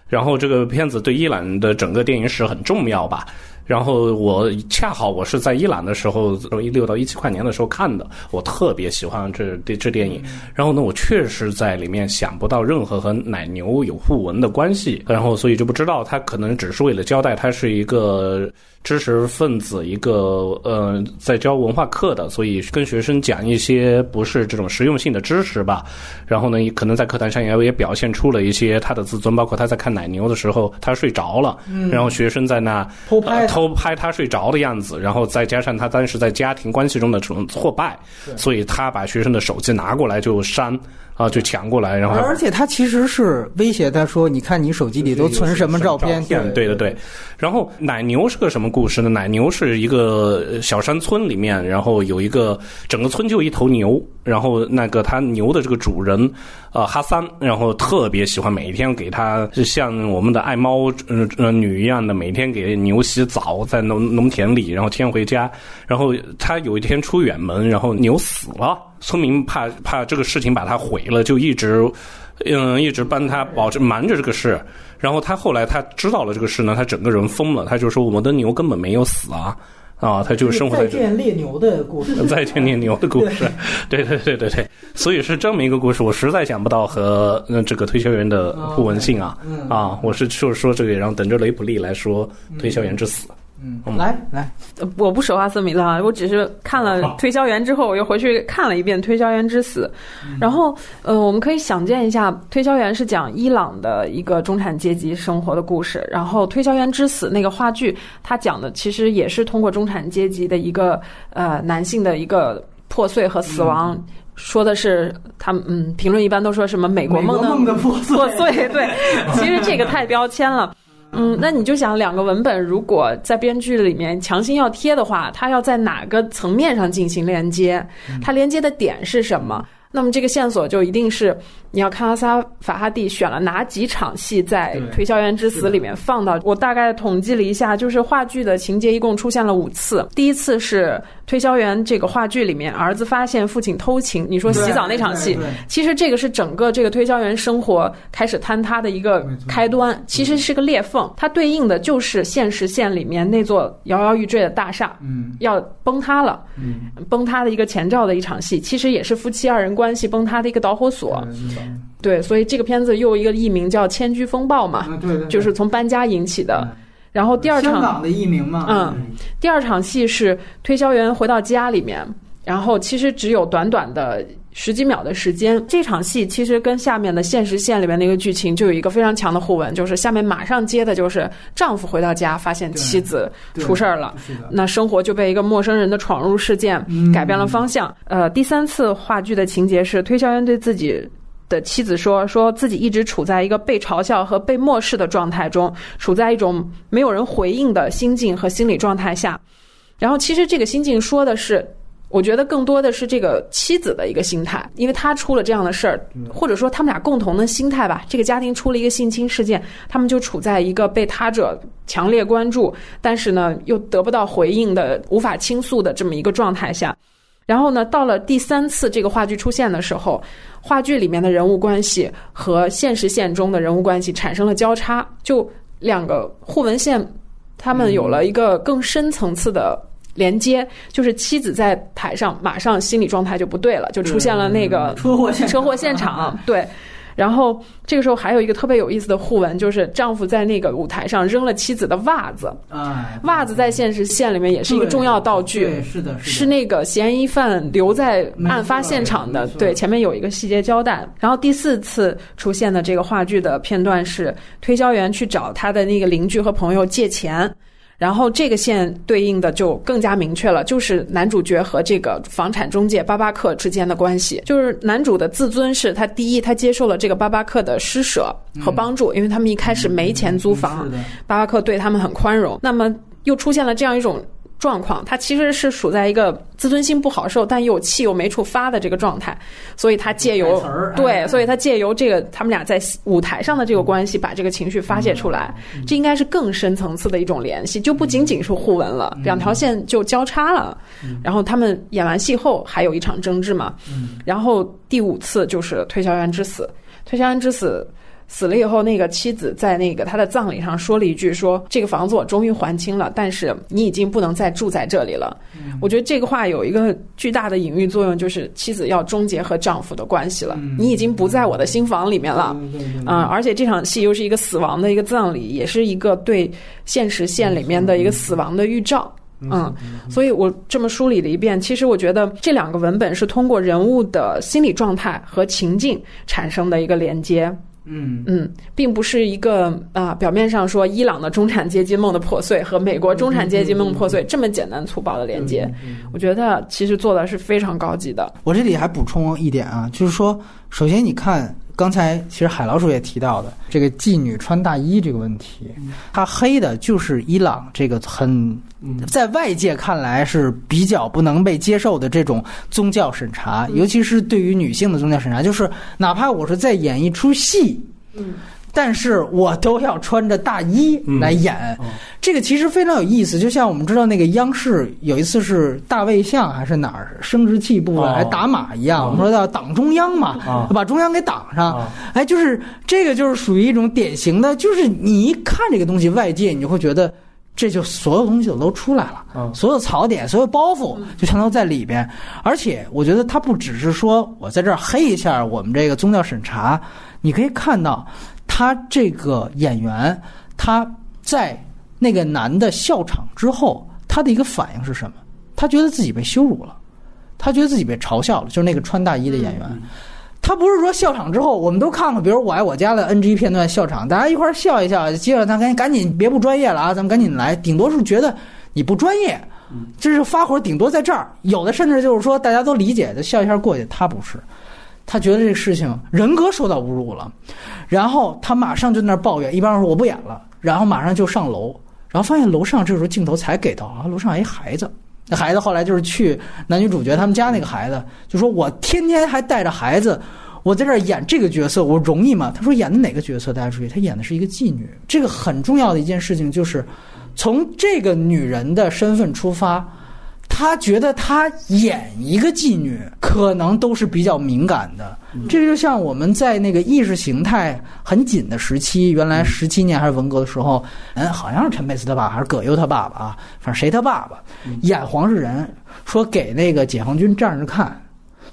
然后这个片子对伊朗的整个电影史很重要吧。然后我恰好我是在伊朗的时候，一六到一七跨年的时候看的，我特别喜欢这这这电影。然后呢，我确实在里面想不到任何和奶牛有互文的关系，然后所以就不知道他可能只是为了交代他是一个。知识分子一个呃，在教文化课的，所以跟学生讲一些不是这种实用性的知识吧。然后呢，可能在课堂上也也表现出了一些他的自尊，包括他在看奶牛的时候，他睡着了，然后学生在那偷拍偷拍他睡着的样子，然后再加上他当时在家庭关系中的这种挫败，所以他把学生的手机拿过来就删。啊，就抢过来，然后而且他其实是威胁他说：“你看你手机里都存什么照片？”对对对。然后奶牛是个什么故事呢？奶牛是一个小山村里面，然后有一个整个村就一头牛，然后那个他牛的这个主人啊哈桑，然后特别喜欢每天给他像我们的爱猫嗯嗯女一样的每天给牛洗澡，在农农田里，然后牵回家，然后他有一天出远门，然后牛死了。村民怕怕这个事情把他毁了，就一直，嗯，一直帮他保着瞒着这个事。然后他后来他知道了这个事呢，他整个人疯了。他就说：“我们的牛根本没有死啊！”啊，他就生活在再见猎牛的故事，再见猎牛的故事，对对对对对。所以是这么一个故事，我实在想不到和这个推销员的互文性啊啊！我是就是说这个，然后等着雷普利来说推销员之死。嗯，来来，我不熟阿瑟米勒啊，我只是看了《推销员》之后，我又回去看了一遍《推销员之死》，然后，呃，我们可以想见一下，《推销员》是讲伊朗的一个中产阶级生活的故事，然后《推销员之死》那个话剧，它讲的其实也是通过中产阶级的一个呃男性的一个破碎和死亡，说的是他们嗯，评论一般都说什么美国梦的破碎，对，其实这个太标签了。嗯，那你就想两个文本，如果在编剧里面强行要贴的话，它要在哪个层面上进行连接？它连接的点是什么？那么这个线索就一定是你要看阿萨法哈蒂选了哪几场戏在《推销员之死》里面放到。我大概统计了一下，就是话剧的情节一共出现了五次。第一次是。推销员这个话剧里面，儿子发现父亲偷情。你说洗澡那场戏，其实这个是整个这个推销员生活开始坍塌的一个开端，其实是个裂缝。它对应的就是现实线里面那座摇摇欲坠的大厦，嗯，要崩塌了，嗯，崩塌的一个前兆的一场戏，其实也是夫妻二人关系崩塌的一个导火索。对，所以这个片子又一个译名叫《迁居风暴》嘛，对，就是从搬家引起的。然后第二场，香港的艺名嘛，嗯，第二场戏是推销员回到家里面，然后其实只有短短的十几秒的时间。这场戏其实跟下面的现实线里面那个剧情就有一个非常强的互文，就是下面马上接的就是丈夫回到家发现妻子出事儿了，那生活就被一个陌生人的闯入事件改变了方向。呃，第三次话剧的情节是推销员对自己。的妻子说：“说自己一直处在一个被嘲笑和被漠视的状态中，处在一种没有人回应的心境和心理状态下。然后，其实这个心境说的是，我觉得更多的是这个妻子的一个心态，因为他出了这样的事儿，或者说他们俩共同的心态吧。这个家庭出了一个性侵事件，他们就处在一个被他者强烈关注，但是呢又得不到回应的、无法倾诉的这么一个状态下。”然后呢，到了第三次这个话剧出现的时候，话剧里面的人物关系和现实线中的人物关系产生了交叉，就两个互文线，他们有了一个更深层次的连接。就是妻子在台上，马上心理状态就不对了，就出现了那个车祸车祸现场，对。然后这个时候还有一个特别有意思的互文，就是丈夫在那个舞台上扔了妻子的袜子。啊，袜子在现实线里面也是一个重要道具。对，是的，是那个嫌疑犯留在案发现场的。对，前面有一个细节交代。然后第四次出现的这个话剧的片段是推销员去找他的那个邻居和朋友借钱。然后这个线对应的就更加明确了，就是男主角和这个房产中介巴巴克之间的关系。就是男主的自尊是他第一，他接受了这个巴巴克的施舍和帮助，因为他们一开始没钱租房，巴巴克对他们很宽容。那么又出现了这样一种。状况，他其实是处在一个自尊心不好受，但又有气又没处发的这个状态，所以他借由对，所以他借由这个他们俩在舞台上的这个关系，把这个情绪发泄出来，这应该是更深层次的一种联系，就不仅仅是互文了，两条线就交叉了。然后他们演完戏后还有一场争执嘛，然后第五次就是推销员之死，推销员之死。死了以后，那个妻子在那个他的葬礼上说了一句：“说这个房子我终于还清了，但是你已经不能再住在这里了。”我觉得这个话有一个巨大的隐喻作用，就是妻子要终结和丈夫的关系了。你已经不在我的新房里面了，嗯，而且这场戏又是一个死亡的一个葬礼，也是一个对现实线里面的一个死亡的预兆。嗯，所以我这么梳理了一遍，其实我觉得这两个文本是通过人物的心理状态和情境产生的一个连接。嗯嗯，并不是一个啊，表面上说伊朗的中产阶级梦的破碎和美国中产阶级梦破碎这么简单粗暴的连接，我觉得其实做的是非常高级的。我这里还补充一点啊，就是说，首先你看刚才其实海老鼠也提到的这个妓女穿大衣这个问题，它黑的就是伊朗这个很。在外界看来是比较不能被接受的这种宗教审查，尤其是对于女性的宗教审查，就是哪怕我是在演一出戏，嗯，但是我都要穿着大衣来演。这个其实非常有意思，就像我们知道那个央视有一次是大卫像还是哪儿生殖器部分还打码一样，我们说要党中央嘛，把中央给挡上。哎，就是这个就是属于一种典型的，就是你一看这个东西，外界你就会觉得。这就所有东西都出来了，所有槽点、所有包袱就全都在里边。而且，我觉得他不只是说我在这儿黑一下我们这个宗教审查，你可以看到他这个演员他在那个男的笑场之后，他的一个反应是什么？他觉得自己被羞辱了，他觉得自己被嘲笑了，就是那个穿大衣的演员。他不是说笑场之后，我们都看过，比如《我爱我家》的 NG 片段笑场，大家一块儿笑一笑，接着他赶紧赶紧别不专业了啊，咱们赶紧来。顶多是觉得你不专业，这是发火，顶多在这儿。有的甚至就是说大家都理解，就笑一下过去。他不是，他觉得这个事情人格受到侮辱了，然后他马上就在那抱怨，一般人说我不演了，然后马上就上楼，然后发现楼上这时候镜头才给到啊，楼上一孩子。孩子后来就是去男女主角他们家那个孩子，就说我天天还带着孩子，我在这儿演这个角色，我容易吗？他说演的哪个角色？大家注意，他演的是一个妓女。这个很重要的一件事情就是，从这个女人的身份出发。他觉得他演一个妓女可能都是比较敏感的，这就像我们在那个意识形态很紧的时期，原来十七年还是文革的时候，嗯，好像是陈佩斯他爸还是葛优他爸爸啊，反正谁他爸爸。演黄世仁，说给那个解放军战士看，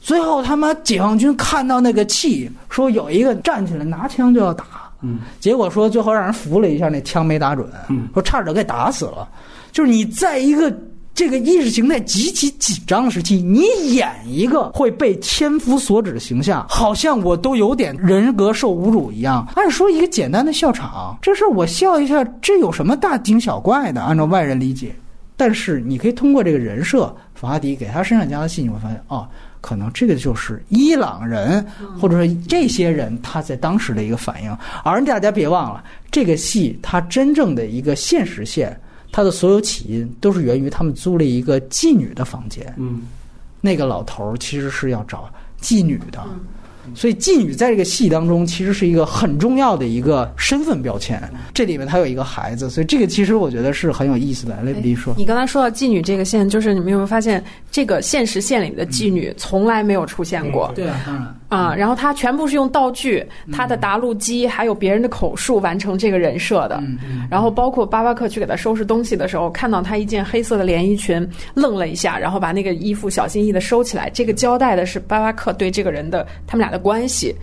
最后他妈解放军看到那个气，说有一个站起来拿枪就要打，嗯。结果说最后让人扶了一下，那枪没打准，说差点给打死了，就是你在一个。这个意识形态极其紧张的时期，你演一个会被千夫所指的形象，好像我都有点人格受侮辱一样。按说一个简单的笑场，这事儿我笑一下，这有什么大惊小怪的？按照外人理解，但是你可以通过这个人设，法拉第给他身上加的戏，你会发现，哦，可能这个就是伊朗人，或者说这些人他在当时的一个反应。而大家别忘了，这个戏它真正的一个现实线。他的所有起因都是源于他们租了一个妓女的房间。嗯，那个老头儿其实是要找妓女的，所以妓女在这个戏当中其实是一个很重要的一个身份标签。这里面他有一个孩子，所以这个其实我觉得是很有意思的。雷布利说，你刚才说到妓女这个线，就是你们有没有发现，这个现实线里的妓女从来没有出现过？对啊，当然。啊，然后他全部是用道具、他的答录机，还有别人的口述完成这个人设的。然后包括巴巴克去给他收拾东西的时候，看到他一件黑色的连衣裙，愣了一下，然后把那个衣服小心翼翼的收起来。这个交代的是巴巴克对这个人的他们俩的关系。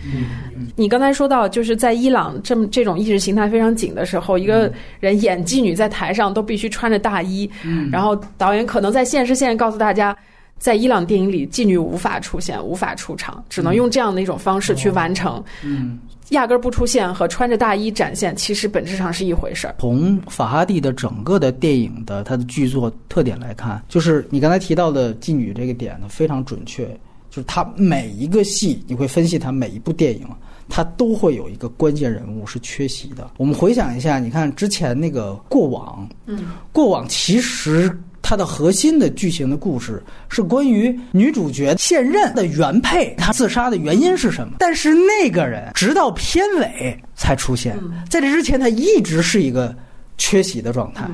你刚才说到，就是在伊朗这么这种意识形态非常紧的时候，一个人演妓女在台上都必须穿着大衣。然后导演可能在现实线告诉大家。在伊朗电影里，妓女无法出现，无法出场，只能用这样的一种方式去完成。嗯，压根儿不出现和穿着大衣展现，其实本质上是一回事儿。从法哈蒂的整个的电影的他的剧作特点来看，就是你刚才提到的妓女这个点呢，非常准确。就是他每一个戏，你会分析他每一部电影，他都会有一个关键人物是缺席的。我们回想一下，你看之前那个过往，嗯，过往其实。它的核心的剧情的故事是关于女主角现任的原配，她自杀的原因是什么？但是那个人直到片尾才出现，在这之前他一直是一个缺席的状态，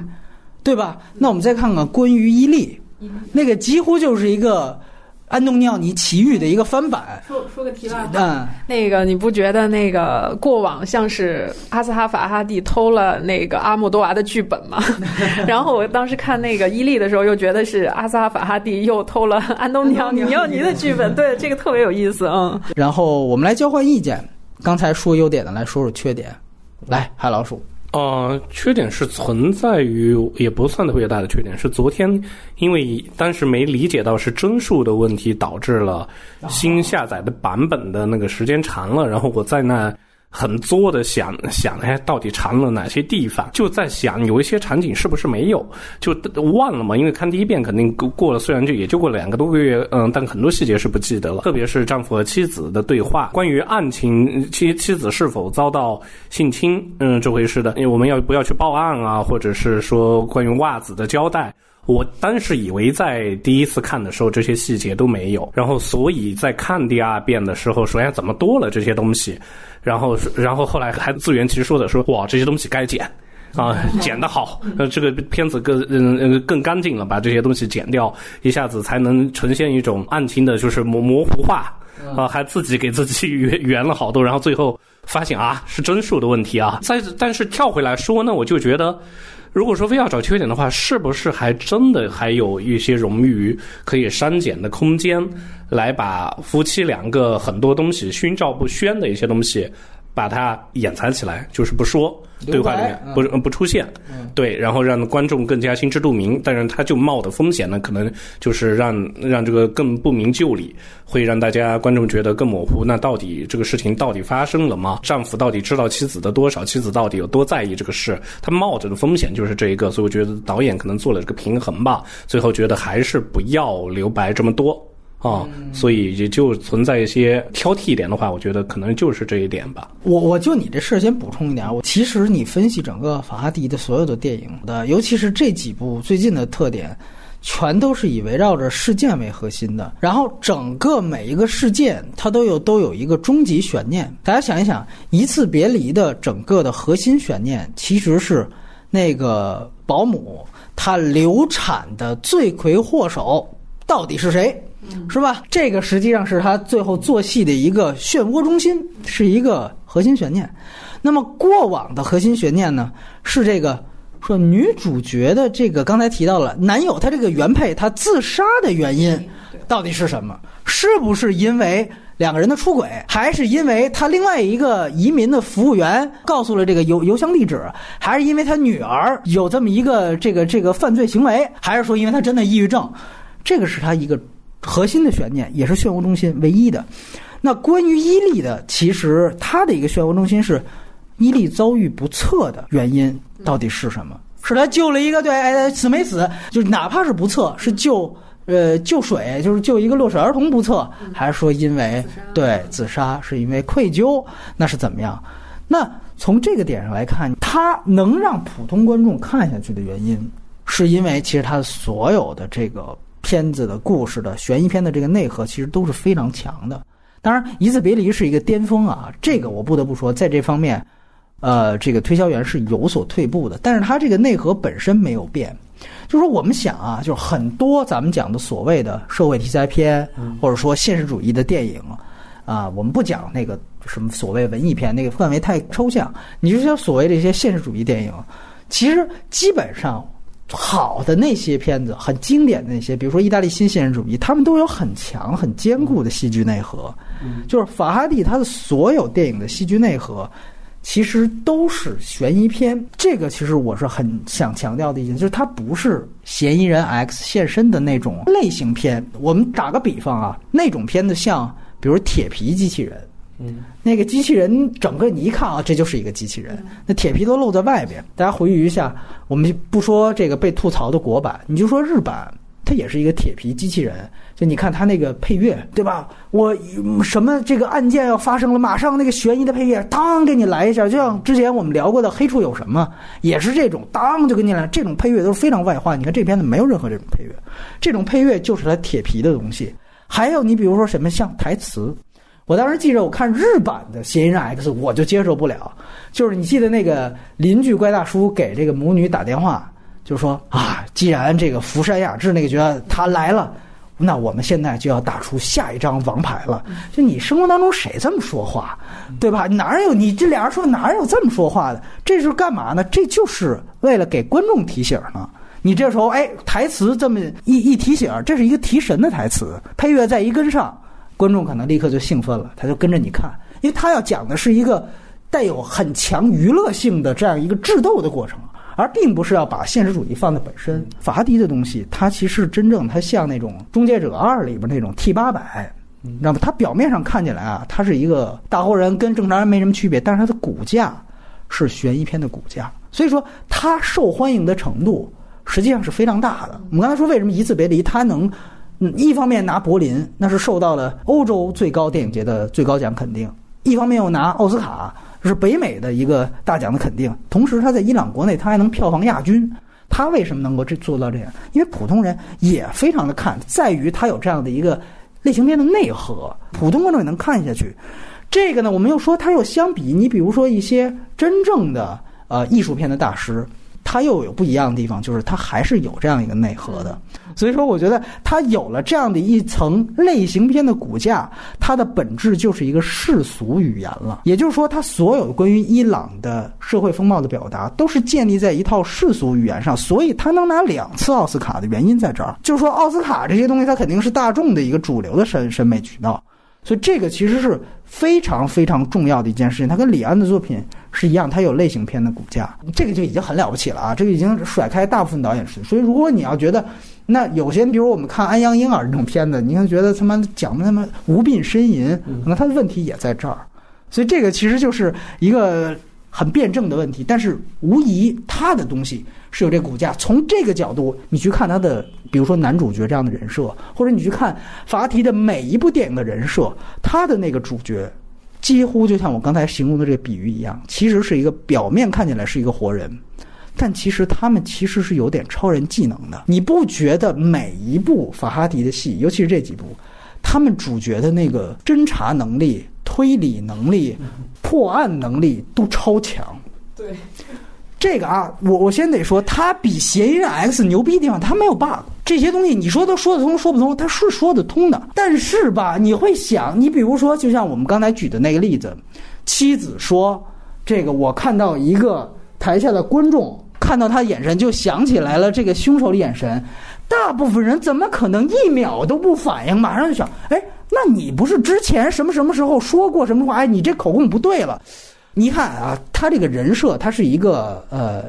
对吧？那我们再看看关于伊利，那个几乎就是一个。安东尼奥尼奇遇的一个翻版。说说个题外话，嗯那个你不觉得那个过往像是阿斯哈法哈蒂偷了那个阿莫多娃的剧本吗？然后我当时看那个伊利的时候，又觉得是阿斯哈法哈蒂又偷了安东尼奥尼奥尼的剧本。对，这个特别有意思嗯。然后我们来交换意见，刚才说优点的，来说说缺点。来，海老鼠。呃，缺点是存在于，也不算特别大的缺点。是昨天因为当时没理解到是帧数的问题，导致了新下载的版本的那个时间长了，然后我在那。很作的想想，哎，到底长了哪些地方？就在想有一些场景是不是没有，就忘了嘛。因为看第一遍肯定过了，虽然就也就过了两个多个月，嗯，但很多细节是不记得了。特别是丈夫和妻子的对话，关于案情，妻妻子是否遭到性侵，嗯，这回事的，因为我们要不要去报案啊？或者是说关于袜子的交代。我当时以为在第一次看的时候这些细节都没有，然后所以在看第二遍的时候，说哎怎么多了这些东西，然后然后后来还自圆其说的说哇这些东西该剪啊剪得好，呃这个片子更嗯嗯更干净了，把这些东西剪掉，一下子才能呈现一种案情的就是模模糊化啊，还自己给自己圆圆了好多，然后最后发现啊是帧数的问题啊，再但是跳回来说呢，我就觉得。如果说非要找缺点的话，是不是还真的还有一些冗余可以删减的空间，来把夫妻两个很多东西心照不宣的一些东西，把它掩藏起来，就是不说。对话里面不不出现，对，然后让观众更加心知肚明。但是他就冒的风险呢，可能就是让让这个更不明就里，会让大家观众觉得更模糊。那到底这个事情到底发生了吗？丈夫到底知道妻子的多少？妻子到底有多在意这个事？他冒着的风险就是这一个。所以我觉得导演可能做了这个平衡吧。最后觉得还是不要留白这么多。啊，所以也就存在一些挑剔一点的话，我觉得可能就是这一点吧。我我就你这事儿先补充一点，我其实你分析整个法拉第的所有的电影的，尤其是这几部最近的特点，全都是以围绕着事件为核心的。然后整个每一个事件，它都有都有一个终极悬念。大家想一想，一次别离的整个的核心悬念，其实是那个保姆她流产的罪魁祸首到底是谁？是吧？这个实际上是他最后做戏的一个漩涡中心，是一个核心悬念。那么过往的核心悬念呢，是这个说女主角的这个刚才提到了男友他这个原配他自杀的原因到底是什么？是不是因为两个人的出轨，还是因为他另外一个移民的服务员告诉了这个邮邮箱地址，还是因为他女儿有这么一个这个这个犯罪行为，还是说因为他真的抑郁症？这个是他一个核心的悬念，也是漩涡中心唯一的。那关于伊利的，其实他的一个漩涡中心是伊利遭遇不测的原因到底是什么？是他救了一个对哎死没死？就是哪怕是不测，是救。呃，救水就是救一个落水儿童不测，还是说因为对自杀是因为愧疚？那是怎么样？那从这个点上来看，它能让普通观众看下去的原因，是因为其实它所有的这个片子的故事的悬疑片的这个内核，其实都是非常强的。当然，《一次别离》是一个巅峰啊，这个我不得不说，在这方面，呃，这个推销员是有所退步的，但是它这个内核本身没有变。就是说，我们想啊，就是很多咱们讲的所谓的社会题材片，或者说现实主义的电影，啊，我们不讲那个什么所谓文艺片，那个范围太抽象。你就像所谓的一些现实主义电影，其实基本上好的那些片子，很经典的那些，比如说意大利新现实主义，他们都有很强、很坚固的戏剧内核。就是法哈蒂他的所有电影的戏剧内核。其实都是悬疑片，这个其实我是很想强调的一点，就是它不是嫌疑人 X 现身的那种类型片。我们打个比方啊，那种片子像，比如铁皮机器人，嗯，那个机器人整个你一看啊，这就是一个机器人，那铁皮都露在外边。大家回忆一下，我们不说这个被吐槽的国版，你就说日版，它也是一个铁皮机器人。就你看它那个配乐，对吧？我什么这个案件要发生了，马上那个悬疑的配乐，当给你来一下。就像之前我们聊过的《黑处有什么》，也是这种，当就给你来。这种配乐都是非常外化。你看这片子没有任何这种配乐，这种配乐就是它铁皮的东西。还有你比如说什么像台词，我当时记着我看日版的《嫌疑人 X》，我就接受不了。就是你记得那个邻居怪大叔给这个母女打电话，就说啊，既然这个福山雅治那个角色他来了。那我们现在就要打出下一张王牌了。就你生活当中谁这么说话，对吧？哪有你这俩人说哪有这么说话的？这是干嘛呢？这就是为了给观众提醒呢。你这时候哎，台词这么一一提醒，这是一个提神的台词，配乐再一跟上，观众可能立刻就兴奋了，他就跟着你看，因为他要讲的是一个带有很强娱乐性的这样一个智斗的过程。而并不是要把现实主义放在本身。法拉第的东西，它其实真正它像那种《终结者二》里边那种 T 八百，你知道吗？它表面上看起来啊，它是一个大活人，跟正常人没什么区别，但是它的骨架是悬疑片的骨架，所以说它受欢迎的程度实际上是非常大的。我们刚才说为什么《一次别离》它能嗯一方面拿柏林，那是受到了欧洲最高电影节的最高奖肯定；一方面又拿奥斯卡。是北美的一个大奖的肯定，同时他在伊朗国内他还能票房亚军，他为什么能够这做到这样？因为普通人也非常的看，在于他有这样的一个类型片的内核，普通观众也能看下去。这个呢，我们又说他又相比你，比如说一些真正的呃艺术片的大师。它又有不一样的地方，就是它还是有这样一个内核的。所以说，我觉得它有了这样的一层类型片的骨架，它的本质就是一个世俗语言了。也就是说，它所有关于伊朗的社会风貌的表达，都是建立在一套世俗语言上。所以，它能拿两次奥斯卡的原因在这儿，就是说，奥斯卡这些东西，它肯定是大众的一个主流的审审美渠道。所以，这个其实是非常非常重要的一件事情。它跟李安的作品。是一样，它有类型片的骨架，这个就已经很了不起了啊！这个已经甩开大部分导演是。所以，如果你要觉得，那有些，比如我们看《安阳婴儿》这种片子，你看觉得他妈讲的他妈无病呻吟，可能他的问题也在这儿。所以，这个其实就是一个很辩证的问题。但是，无疑他的东西是有这骨架。从这个角度，你去看他的，比如说男主角这样的人设，或者你去看法提的每一部电影的人设，他的那个主角。几乎就像我刚才形容的这个比喻一样，其实是一个表面看起来是一个活人，但其实他们其实是有点超人技能的。你不觉得每一部法哈迪的戏，尤其是这几部，他们主角的那个侦查能力、推理能力、破案能力都超强？对。这个啊，我我先得说，他比嫌疑人 X 牛逼的地方，他没有 bug。这些东西你说都说得通，说不通，他是说得通的。但是吧，你会想，你比如说，就像我们刚才举的那个例子，妻子说：“这个我看到一个台下的观众看到他眼神，就想起来了这个凶手的眼神。”大部分人怎么可能一秒都不反应？马上就想：“哎，那你不是之前什么什么时候说过什么话？哎，你这口供不对了。你看啊，他这个人设，他是一个呃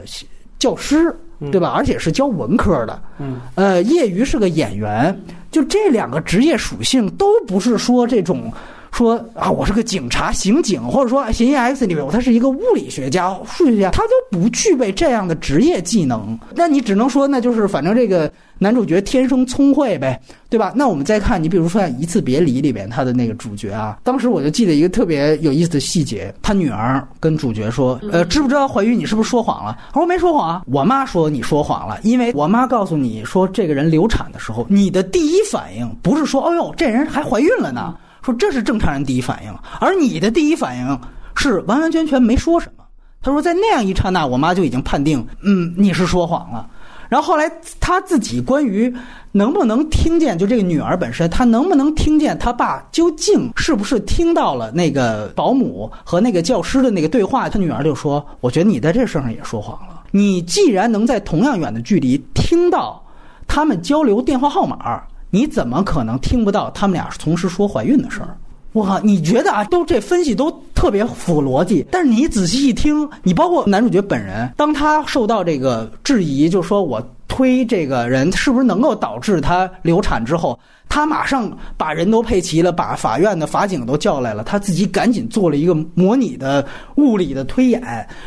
教师，对吧？而且是教文科的，嗯，呃，业余是个演员，就这两个职业属性都不是说这种。说啊，我是个警察、刑警，或者说《嫌疑 X》里面，他是一个物理学家、数学家，他都不具备这样的职业技能。那你只能说，那就是反正这个男主角天生聪慧呗，对吧？那我们再看，你比如说《一次别离》里边他的那个主角啊，当时我就记得一个特别有意思的细节，他女儿跟主角说：“呃，知不知道怀孕？你是不是说谎了？”他说：“没说谎啊，我妈说你说谎了，因为我妈告诉你说这个人流产的时候，你的第一反应不是说，哎呦，这人还怀孕了呢。”说这是正常人第一反应，而你的第一反应是完完全全没说什么。他说在那样一刹那，我妈就已经判定，嗯，你是说谎了。然后后来他自己关于能不能听见，就这个女儿本身，她能不能听见他爸究竟是不是听到了那个保姆和那个教师的那个对话，他女儿就说：“我觉得你在这事儿上也说谎了。你既然能在同样远的距离听到他们交流电话号码。”你怎么可能听不到他们俩同时说怀孕的事儿？哇，你觉得啊，都这分析都特别符逻辑，但是你仔细一听，你包括男主角本人，当他受到这个质疑，就说我推这个人是不是能够导致他流产之后，他马上把人都配齐了，把法院的法警都叫来了，他自己赶紧做了一个模拟的物理的推演，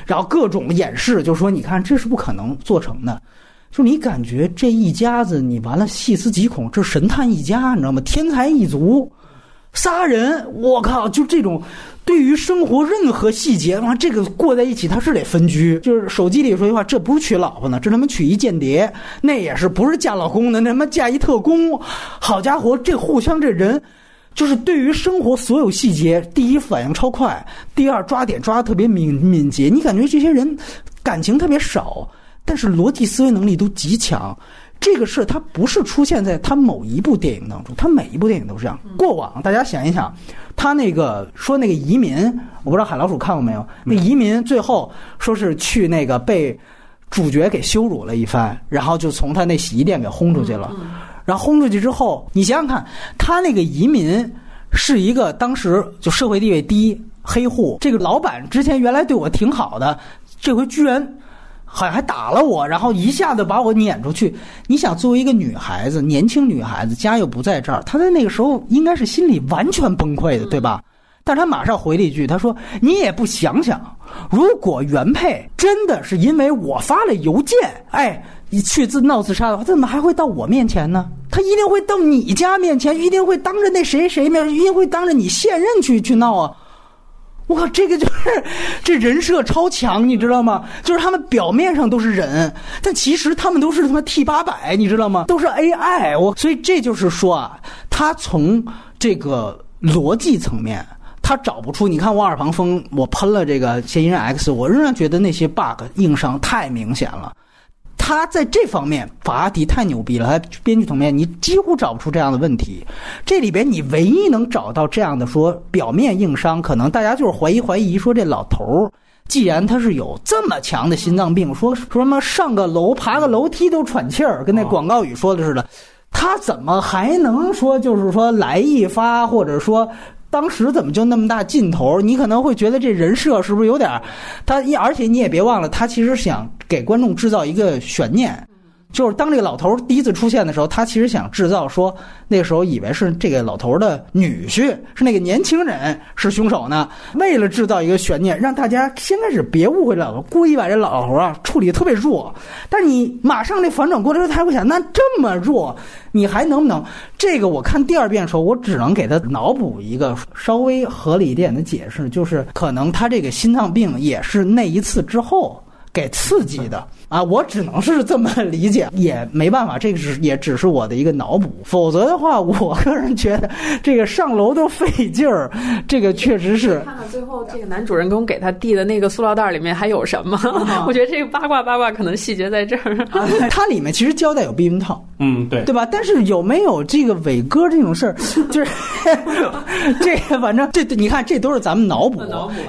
然后各种演示，就说你看这是不可能做成的。就你感觉这一家子，你完了细思极恐，这神探一家，你知道吗？天才一族，仨人，我靠！就这种对于生活任何细节，完这个过在一起，他是得分居。就是手机里说句话，这不是娶老婆呢，这他妈娶一间谍，那也是不是嫁老公的，那他妈嫁一特工。好家伙，这互相这人，就是对于生活所有细节，第一反应超快，第二抓点抓的特别敏敏捷。你感觉这些人感情特别少。但是逻辑思维能力都极强，这个事它不是出现在他某一部电影当中，他每一部电影都是这样。过往大家想一想，他那个说那个移民，我不知道海老鼠看过没有？那移民最后说是去那个被主角给羞辱了一番，然后就从他那洗衣店给轰出去了。然后轰出去之后，你想想看，他那个移民是一个当时就社会地位低黑户，这个老板之前原来对我挺好的，这回居然。好像还打了我，然后一下子把我撵出去。你想，作为一个女孩子，年轻女孩子，家又不在这儿，她在那个时候应该是心里完全崩溃的，对吧？但她马上回了一句：“她说你也不想想，如果原配真的是因为我发了邮件，哎，去自闹自杀的话，怎么还会到我面前呢？他一定会到你家面前，一定会当着那谁谁面，一定会当着你现任去去闹啊。”我靠，这个就是这人设超强，你知道吗？就是他们表面上都是人，但其实他们都是他妈 T 八百，你知道吗？都是 AI。我所以这就是说啊，他从这个逻辑层面，他找不出。你看《瓦尔旁风》，我喷了这个《嫌疑人 X》，我仍然觉得那些 bug 硬伤太明显了。他在这方面，法拉第太牛逼了。他编剧层面，你几乎找不出这样的问题。这里边你唯一能找到这样的说表面硬伤，可能大家就是怀疑怀疑说这老头儿，既然他是有这么强的心脏病，说说什么上个楼爬个楼梯都喘气儿，跟那广告语说的似的，他怎么还能说就是说来一发，或者说？当时怎么就那么大劲头？你可能会觉得这人设是不是有点？他而且你也别忘了，他其实想给观众制造一个悬念。就是当这个老头第一次出现的时候，他其实想制造说，那时候以为是这个老头的女婿，是那个年轻人是凶手呢。为了制造一个悬念，让大家先开始别误会老头，故意把这老头啊处理特别弱。但你马上这反转过来之后，他会想，那这么弱，你还能不能？这个我看第二遍的时候，我只能给他脑补一个稍微合理一点的解释，就是可能他这个心脏病也是那一次之后给刺激的。啊，我只能是这么理解，也没办法，这个是也只是我的一个脑补。否则的话，我个人觉得这个上楼都费劲儿，这个确实是。看看最后这个男主人公给他递的那个塑料袋里面还有什么？我觉得这个八卦八卦可能细节在这儿。它里面其实交代有避孕套，嗯，对，对吧？但是有没有这个伟哥这种事儿？就是 这个，反正这你看，这都是咱们脑补，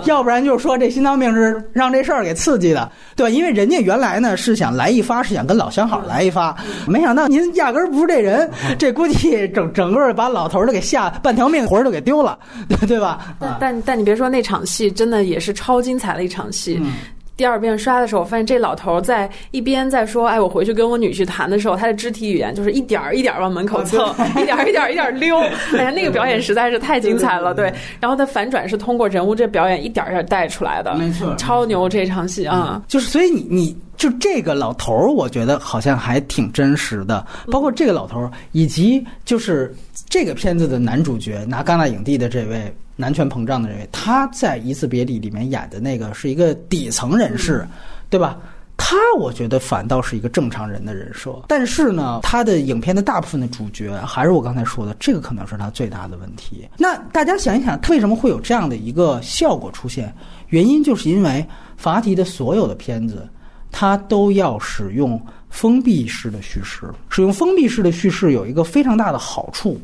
要不然就是说这心脏病是让这事儿给刺激的，对吧？因为人家原来呢。呢是想来一发，是想跟老相好来一发，没想到您压根儿不是这人，这估计整整个把老头儿都给吓半条命活儿都给丢了，对 对吧？但但但你别说那场戏，真的也是超精彩的一场戏。第二遍刷的时候，我发现这老头在一边在说：“哎，我回去跟我女婿谈的时候，他的肢体语言就是一点儿一点儿往门口蹭，一点儿一点儿一点儿溜。哎呀，那个表演实在是太精彩了，对。然后他反转是通过人物这表演一点儿一点儿带出来的，没错，超牛这场戏啊！就是所以你你就这个老头儿，我觉得好像还挺真实的，包括这个老头儿，以及就是这个片子的男主角拿戛纳影帝的这位。男权膨胀的人，他在《一次别离》里面演的那个是一个底层人士，对吧？他我觉得反倒是一个正常人的人设，但是呢，他的影片的大部分的主角还是我刚才说的，这个可能是他最大的问题。那大家想一想，他为什么会有这样的一个效果出现？原因就是因为法提的所有的片子，他都要使用封闭式的叙事。使用封闭式的叙事有一个非常大的好处，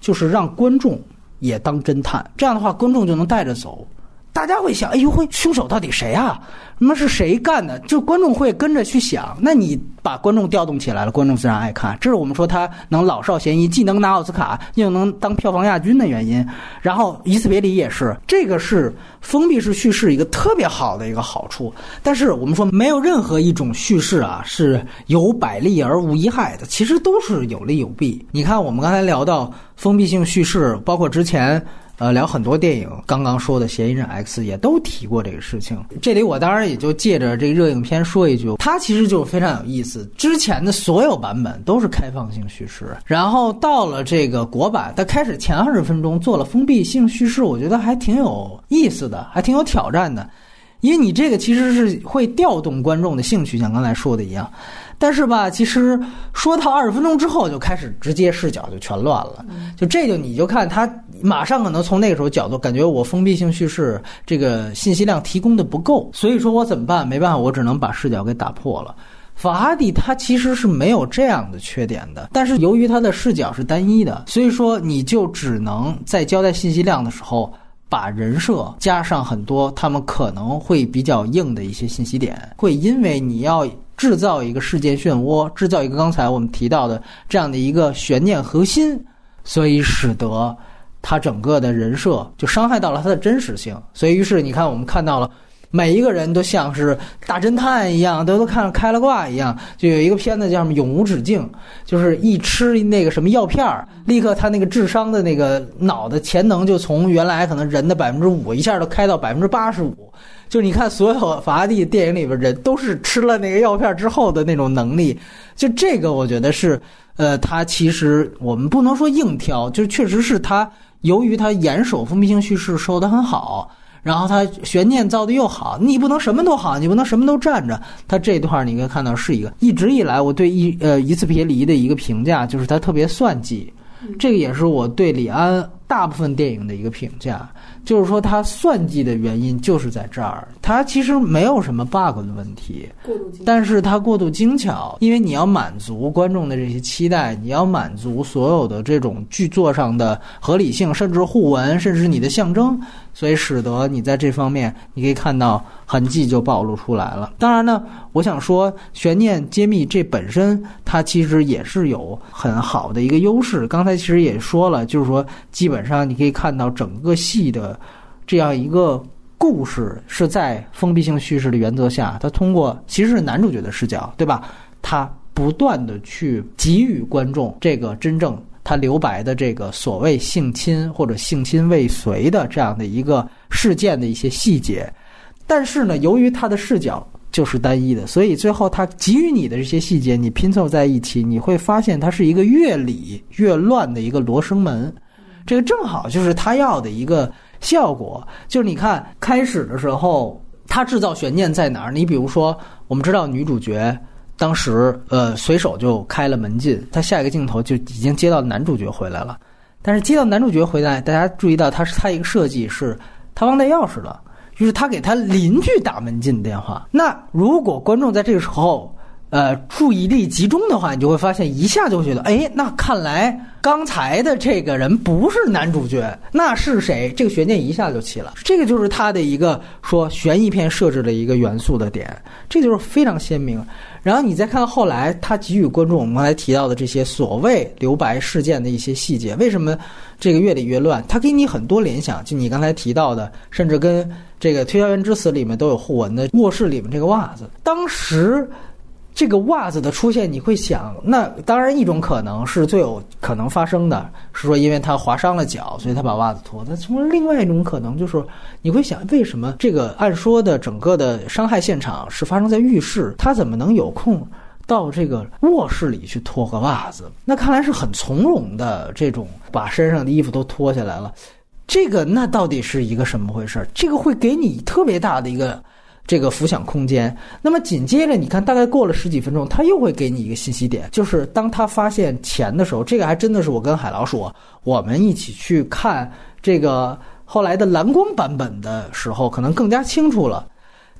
就是让观众。也当侦探，这样的话观众就能带着走。大家会想，哎呦，会凶手到底谁啊？那么是谁干的？就观众会跟着去想。那你把观众调动起来了，观众自然爱看。这是我们说他能老少咸宜，既能拿奥斯卡，又能当票房亚军的原因。然后《一次别离》也是，这个是封闭式叙事一个特别好的一个好处。但是我们说，没有任何一种叙事啊是有百利而无一害的，其实都是有利有弊。你看，我们刚才聊到封闭性叙事，包括之前。呃，聊很多电影，刚刚说的《嫌疑人 X》也都提过这个事情。这里我当然也就借着这个热影片说一句，它其实就是非常有意思。之前的所有版本都是开放性叙事，然后到了这个国版，它开始前二十分钟做了封闭性叙事，我觉得还挺有意思的，还挺有挑战的，因为你这个其实是会调动观众的兴趣，像刚才说的一样。但是吧，其实说到二十分钟之后，就开始直接视角就全乱了。就这就你就看他马上可能从那个时候角度，感觉我封闭性叙事这个信息量提供的不够，所以说我怎么办？没办法，我只能把视角给打破了。法哈迪他其实是没有这样的缺点的，但是由于他的视角是单一的，所以说你就只能在交代信息量的时候，把人设加上很多他们可能会比较硬的一些信息点，会因为你要。制造一个事件漩涡，制造一个刚才我们提到的这样的一个悬念核心，所以使得他整个的人设就伤害到了他的真实性。所以，于是你看，我们看到了每一个人都像是大侦探一样，都都看开了挂一样。就有一个片子叫什么《永无止境》，就是一吃那个什么药片儿，立刻他那个智商的那个脑的潜能就从原来可能人的百分之五一下都开到百分之八十五。就你看，所有法拉第电影里边人都是吃了那个药片之后的那种能力。就这个，我觉得是，呃，他其实我们不能说硬挑，就确实是他由于他严守封闭性叙事收的很好，然后他悬念造的又好，你不能什么都好，你不能什么都站着。他这段你可以看到是一个一直以来我对一呃一次别离的一个评价，就是他特别算计。这个也是我对李安大部分电影的一个评价。就是说，他算计的原因就是在这儿，他其实没有什么 bug 的问题，但是他过度精巧，因为你要满足观众的这些期待，你要满足所有的这种剧作上的合理性，甚至互文，甚至你的象征。所以使得你在这方面，你可以看到痕迹就暴露出来了。当然呢，我想说，悬念揭秘这本身它其实也是有很好的一个优势。刚才其实也说了，就是说基本上你可以看到整个戏的这样一个故事是在封闭性叙事的原则下，它通过其实是男主角的视角，对吧？他不断的去给予观众这个真正。他留白的这个所谓性侵或者性侵未遂的这样的一个事件的一些细节，但是呢，由于他的视角就是单一的，所以最后他给予你的这些细节，你拼凑在一起，你会发现它是一个越理越乱的一个罗生门。这个正好就是他要的一个效果。就是你看开始的时候，他制造悬念在哪儿？你比如说，我们知道女主角。当时，呃，随手就开了门禁。他下一个镜头就已经接到男主角回来了，但是接到男主角回来，大家注意到他是他一个设计是，他忘带钥匙了，于是他给他邻居打门禁电话。那如果观众在这个时候呃注意力集中的话，你就会发现一下就觉得，哎，那看来刚才的这个人不是男主角，那是谁？这个悬念一下就起了。这个就是他的一个说悬疑片设置的一个元素的点，这就是非常鲜明。然后你再看后来他给予观众我们刚才提到的这些所谓留白事件的一些细节，为什么这个越理越乱？他给你很多联想，就你刚才提到的，甚至跟这个《推销员之死》里面都有互文的卧室里面这个袜子，当时。这个袜子的出现，你会想，那当然一种可能是最有可能发生的，是说因为他划伤了脚，所以他把袜子脱。那从另外一种可能就是，你会想，为什么这个按说的整个的伤害现场是发生在浴室，他怎么能有空到这个卧室里去脱个袜子？那看来是很从容的，这种把身上的衣服都脱下来了。这个那到底是一个什么回事？这个会给你特别大的一个。这个浮想空间。那么紧接着，你看，大概过了十几分钟，他又会给你一个信息点，就是当他发现钱的时候，这个还真的是我跟海老鼠我们一起去看这个后来的蓝光版本的时候，可能更加清楚了。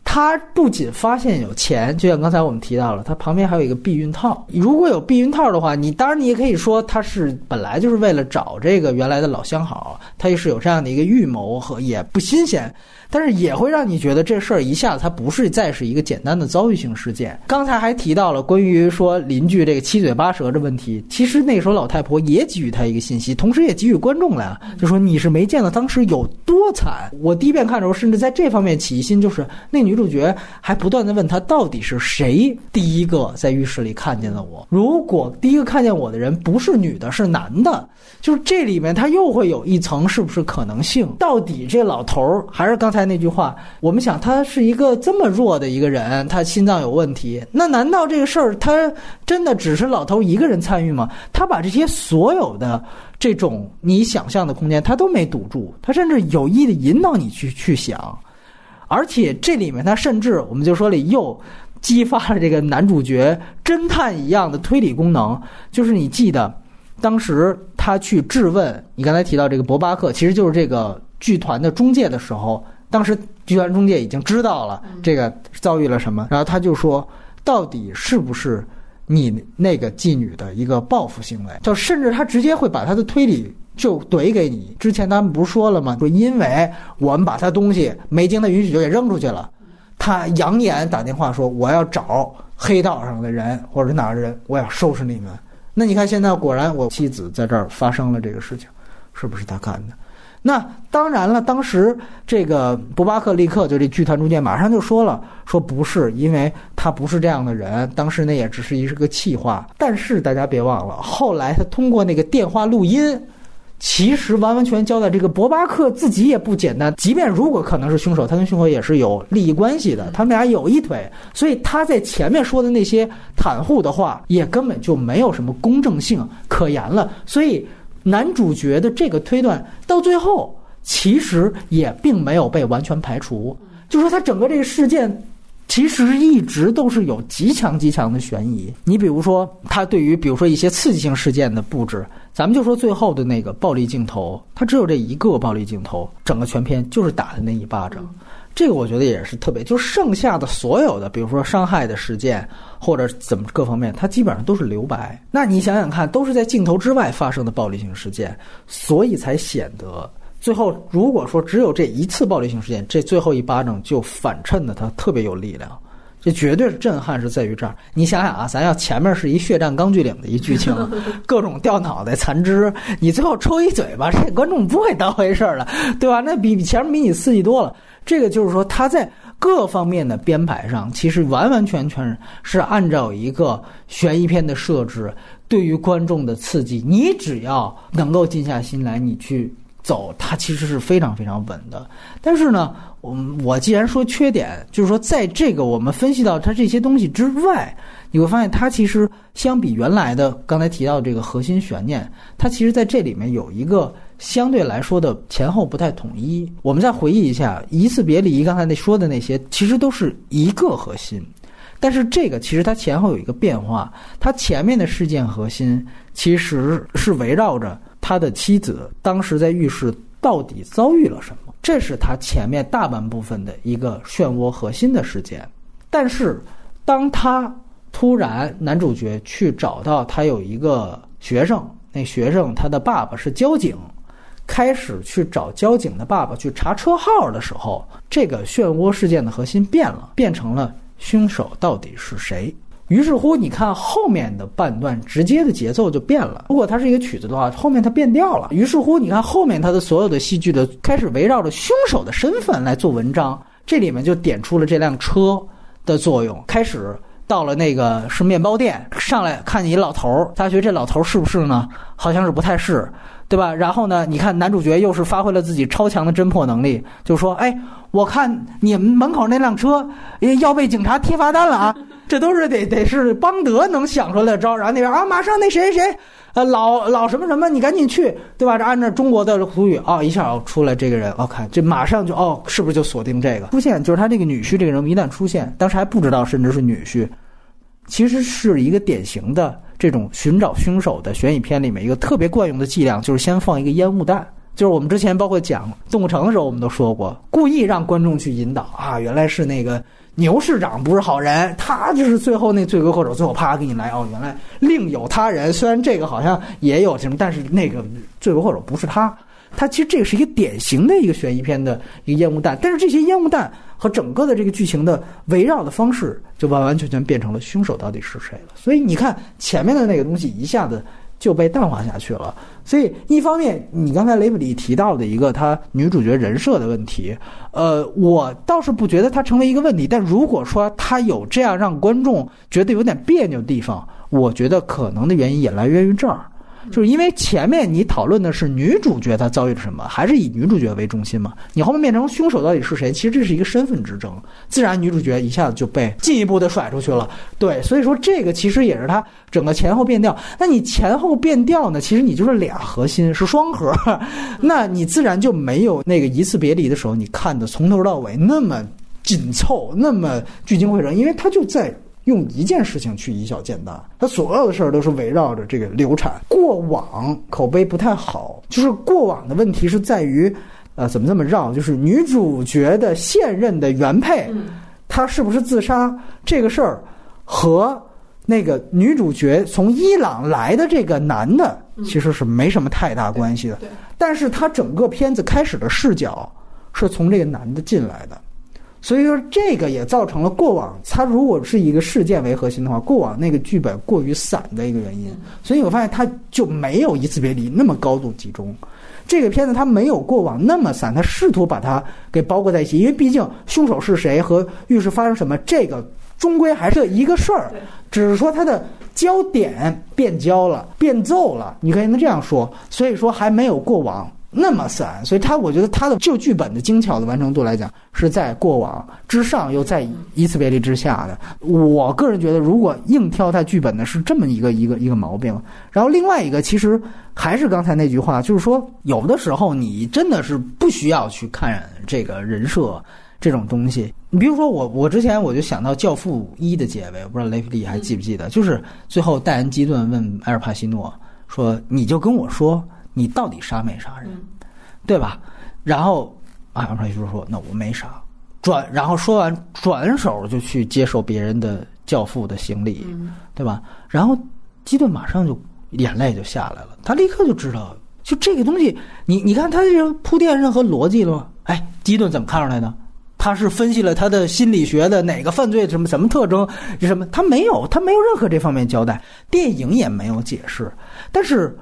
他不仅发现有钱，就像刚才我们提到了，他旁边还有一个避孕套。如果有避孕套的话，你当然你也可以说他是本来就是为了找这个原来的老相好，他也是有这样的一个预谋和也不新鲜。但是也会让你觉得这事儿一下子它不是再是一个简单的遭遇性事件。刚才还提到了关于说邻居这个七嘴八舌的问题，其实那时候老太婆也给予他一个信息，同时也给予观众了，就说你是没见到当时有多惨。我第一遍看的时候，甚至在这方面起疑心，就是那女主角还不断的问他到底是谁第一个在浴室里看见了我。如果第一个看见我的人不是女的，是男的，就是这里面他又会有一层是不是可能性？到底这老头儿还是刚才。才那句话，我们想他是一个这么弱的一个人，他心脏有问题。那难道这个事儿他真的只是老头一个人参与吗？他把这些所有的这种你想象的空间，他都没堵住，他甚至有意的引导你去去想。而且这里面他甚至我们就说里又激发了这个男主角侦探一样的推理功能，就是你记得当时他去质问你刚才提到这个博巴克，其实就是这个剧团的中介的时候。当时剧团中介已经知道了这个遭遇了什么，然后他就说：“到底是不是你那个妓女的一个报复行为？”就甚至他直接会把他的推理就怼给你。之前他们不是说了吗？说因为我们把他东西没经他允许就给扔出去了，他扬言打电话说：“我要找黑道上的人或者是哪儿的人，我要收拾你们。”那你看现在果然我妻子在这儿发生了这个事情，是不是他干的？那当然了，当时这个博巴克立刻就这剧团中介马上就说了，说不是，因为他不是这样的人。当时那也只是一个气话。但是大家别忘了，后来他通过那个电话录音，其实完完全交代这个博巴克自己也不简单。即便如果可能是凶手，他跟凶手也是有利益关系的，他们俩有一腿。所以他在前面说的那些袒护的话，也根本就没有什么公正性可言了。所以。男主角的这个推断到最后，其实也并没有被完全排除。就说他整个这个事件，其实一直都是有极强极强的悬疑。你比如说，他对于比如说一些刺激性事件的布置，咱们就说最后的那个暴力镜头，他只有这一个暴力镜头，整个全片就是打的那一巴掌。这个我觉得也是特别，就剩下的所有的，比如说伤害的事件或者怎么各方面，它基本上都是留白。那你想想看，都是在镜头之外发生的暴力性事件，所以才显得最后如果说只有这一次暴力性事件，这最后一巴掌就反衬的它特别有力量。这绝对是震撼，是在于这儿。你想想啊，咱要前面是一血战钢锯岭的一剧情，各种掉脑袋残肢，你最后抽一嘴巴，这观众不会当回事儿了，对吧？那比前面比你刺激多了。这个就是说，他在各方面的编排上，其实完完全全是按照一个悬疑片的设置，对于观众的刺激，你只要能够静下心来，你去走，它其实是非常非常稳的。但是呢，我我既然说缺点，就是说，在这个我们分析到它这些东西之外。你会发现，它其实相比原来的刚才提到的这个核心悬念，它其实在这里面有一个相对来说的前后不太统一。我们再回忆一下，一次别离刚才那说的那些，其实都是一个核心，但是这个其实它前后有一个变化。它前面的事件核心其实是围绕着他的妻子当时在浴室到底遭遇了什么，这是他前面大半部分的一个漩涡核心的事件。但是当他突然男主角去找到他有一个学生，那学生他的爸爸是交警，开始去找交警的爸爸去查车号的时候，这个漩涡事件的核心变了，变成了凶手到底是谁。于是乎，你看后面的半段直接的节奏就变了。如果它是一个曲子的话，后面它变调了。于是乎，你看后面它的所有的戏剧的开始围绕着凶手的身份来做文章，这里面就点出了这辆车的作用。开始到了那个是面包店，上来看见一老头儿，他觉得这老头儿是不是呢？好像是不太是，对吧？然后呢，你看男主角又是发挥了自己超强的侦破能力，就说：“哎，我看你们门口那辆车要被警察贴罚单了啊！”这都是得得是邦德能想出来的招，然后那边啊，马上那谁谁谁，呃，老老什么什么，你赶紧去，对吧？这按照中国的俗语啊，一下出来这个人，我看这马上就哦，是不是就锁定这个出现？就是他这个女婿这个人一旦出现，当时还不知道，甚至是女婿，其实是一个典型的这种寻找凶手的悬疑片里面一个特别惯用的伎俩，就是先放一个烟雾弹。就是我们之前包括讲《动物城》的时候，我们都说过，故意让观众去引导啊，原来是那个。牛市长不是好人，他就是最后那罪魁祸首。最后啪给你来哦，原来另有他人。虽然这个好像也有什么，但是那个罪魁祸首不是他。他其实这个是一个典型的一个悬疑片的一个烟雾弹。但是这些烟雾弹和整个的这个剧情的围绕的方式，就完完全全变成了凶手到底是谁了。所以你看前面的那个东西一下子。就被淡化下去了。所以，一方面，你刚才雷普里提到的一个他女主角人设的问题，呃，我倒是不觉得它成为一个问题。但如果说他有这样让观众觉得有点别扭的地方，我觉得可能的原因也来源于这儿。就是因为前面你讨论的是女主角她遭遇了什么，还是以女主角为中心嘛？你后面变成凶手到底是谁？其实这是一个身份之争，自然女主角一下子就被进一步的甩出去了。对，所以说这个其实也是它整个前后变调。那你前后变调呢？其实你就是俩核心是双核，那你自然就没有那个一次别离的时候你看的从头到尾那么紧凑，那么聚精会神，因为它就在。用一件事情去以小见大，他所有的事儿都是围绕着这个流产。过往口碑不太好，就是过往的问题是在于，呃，怎么这么绕？就是女主角的现任的原配，她是不是自杀这个事儿，和那个女主角从伊朗来的这个男的其实是没什么太大关系的。但是他整个片子开始的视角是从这个男的进来的。所以说，这个也造成了过往它如果是一个事件为核心的话，过往那个剧本过于散的一个原因。所以我发现它就没有一次别离那么高度集中。这个片子它没有过往那么散，它试图把它给包裹在一起，因为毕竟凶手是谁和遇事发生什么，这个终归还是一个事儿。只是说它的焦点变焦了、变奏了，你可以能这样说。所以说还没有过往。那么散，所以他我觉得他的就剧本的精巧的完成度来讲，是在过往之上，又在一次别离之下的。我个人觉得，如果硬挑他剧本呢，是这么一个一个一个毛病。然后另外一个，其实还是刚才那句话，就是说，有的时候你真的是不需要去看这个人设这种东西。你比如说，我我之前我就想到《教父一》的结尾，我不知道雷弗利还记不记得，就是最后戴恩·基顿问埃尔帕西诺说：“你就跟我说。”你到底杀没杀人，对吧？然后啊，杨传就说：“那我没杀。”转，然后说完，转手就去接受别人的教父的行礼，对吧？然后基顿马上就眼泪就下来了，他立刻就知道，就这个东西，你你看他这个铺垫任何逻辑了吗？哎，基顿怎么看出来的？他是分析了他的心理学的哪个犯罪什么什么特征什么？他没有，他没有任何这方面交代，电影也没有解释，但是。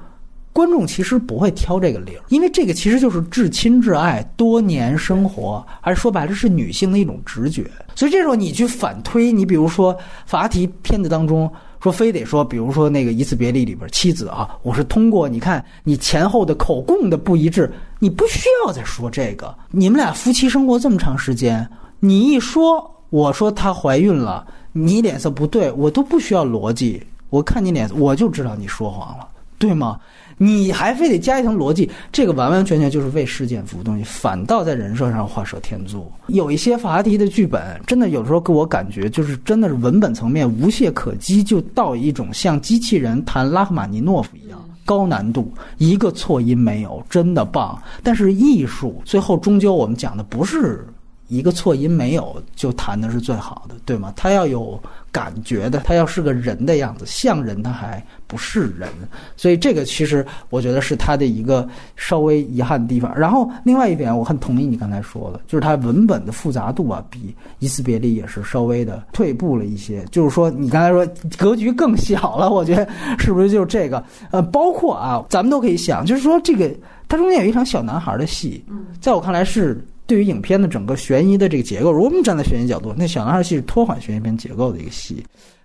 观众其实不会挑这个理儿，因为这个其实就是至亲至爱、多年生活，还是说白了是女性的一种直觉。所以这时候你去反推，你比如说法提片子当中说，非得说，比如说那个《一次别离》里边妻子啊，我是通过你看你前后的口供的不一致，你不需要再说这个。你们俩夫妻生活这么长时间，你一说我说她怀孕了，你脸色不对，我都不需要逻辑，我看你脸色我就知道你说谎了，对吗？你还非得加一层逻辑，这个完完全全就是为事件服务东西，反倒在人设上画蛇添足。有一些法拉第的剧本，真的有时候给我感觉就是真的是文本层面无懈可击，就到一种像机器人弹拉赫玛尼诺夫一样高难度，一个错音没有，真的棒。但是艺术最后终究我们讲的不是一个错音没有就弹的是最好的，对吗？他要有感觉的，他要是个人的样子，像人他还不是人，所以这个其实我觉得是他的一个稍微遗憾的地方。然后另外一点，我很同意你刚才说的，就是他文本的复杂度啊，比《一次别离》也是稍微的退步了一些。就是说，你刚才说格局更小了，我觉得是不是就是这个？呃，包括啊，咱们都可以想，就是说这个它中间有一场小男孩的戏，在我看来是。对于影片的整个悬疑的这个结构，如果我们站在悬疑角度，那小男孩戏是拖缓悬疑片结构的一个戏。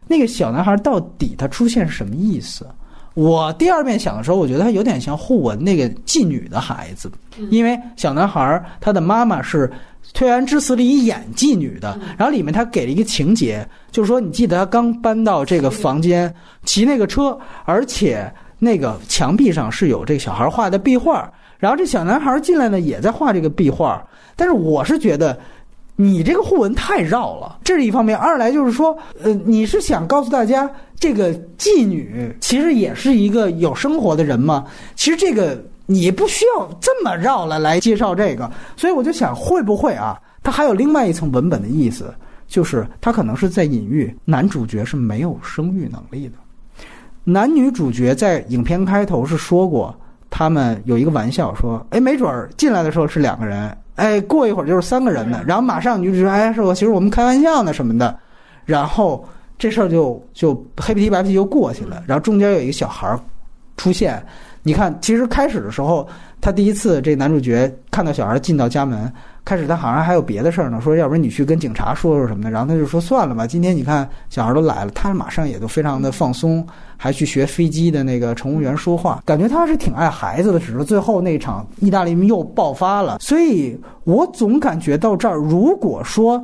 那个小男孩到底他出现是什么意思？我第二遍想的时候，我觉得他有点像互文那个妓女的孩子，因为小男孩他的妈妈是《推案之死》里演妓女的，然后里面他给了一个情节，就是说你记得他刚搬到这个房间，骑那个车，而且那个墙壁上是有这个小孩画的壁画，然后这小男孩进来呢也在画这个壁画。但是我是觉得，你这个互文太绕了，这是一方面。二来就是说，呃，你是想告诉大家，这个妓女其实也是一个有生活的人吗？其实这个你不需要这么绕了来介绍这个。所以我就想，会不会啊？它还有另外一层文本的意思，就是他可能是在隐喻男主角是没有生育能力的。男女主角在影片开头是说过，他们有一个玩笑说，哎，没准儿进来的时候是两个人。哎，过一会儿就是三个人的，然后马上你就说，哎，是我，其实我们开玩笑呢什么的，然后这事儿就就黑皮白皮就过去了。然后中间有一个小孩出现，你看，其实开始的时候，他第一次这男主角看到小孩进到家门。开始他好像还有别的事儿呢，说要不然你去跟警察说说什么的，然后他就说算了吧，今天你看小孩都来了，他马上也都非常的放松，还去学飞机的那个乘务员说话，感觉他是挺爱孩子的，只是最后那场意大利又爆发了，所以我总感觉到这儿，如果说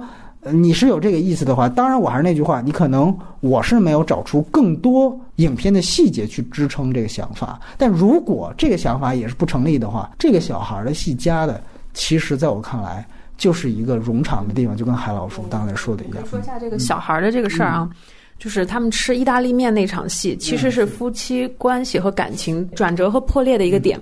你是有这个意思的话，当然我还是那句话，你可能我是没有找出更多影片的细节去支撑这个想法，但如果这个想法也是不成立的话，这个小孩的戏加的。其实，在我看来，就是一个冗长的地方，就跟海老叔刚才说的一样。说一下这个小孩的这个事儿啊，就是他们吃意大利面那场戏，其实是夫妻关系和感情转折和破裂的一个点。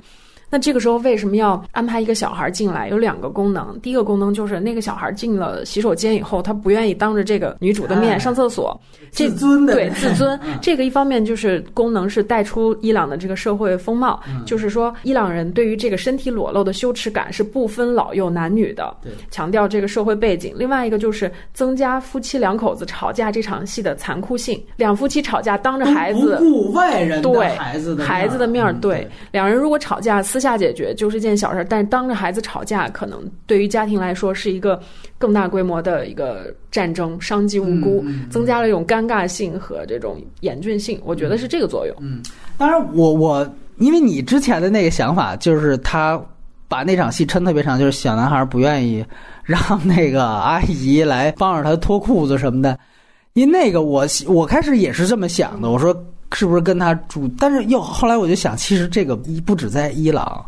那这个时候为什么要安排一个小孩进来？有两个功能。第一个功能就是那个小孩进了洗手间以后，他不愿意当着这个女主的面上厕所，自尊的对自尊。这个一方面就是功能是带出伊朗的这个社会风貌，就是说伊朗人对于这个身体裸露的羞耻感是不分老幼男女的，强调这个社会背景。另外一个就是增加夫妻两口子吵架这场戏的残酷性。两夫妻吵架当着孩子，不顾外人对孩子的孩子的面儿，对两人如果吵架。私下解决就是件小事，但是当着孩子吵架，可能对于家庭来说是一个更大规模的一个战争，伤及无辜，增加了一种尴尬性和这种严峻性。我觉得是这个作用。嗯，当然，我我因为你之前的那个想法，就是他把那场戏抻特别长，就是小男孩不愿意 让那个阿姨来帮着他脱裤子什么的。因那个我我开始也是这么想的，我说。是不是跟他住？但是又后来我就想，其实这个不止在伊朗，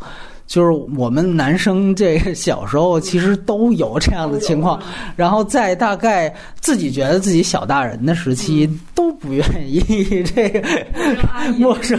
就是我们男生这个小时候其实都有这样的情况。然后在大概自己觉得自己小大人的时期，都不愿意这个陌生，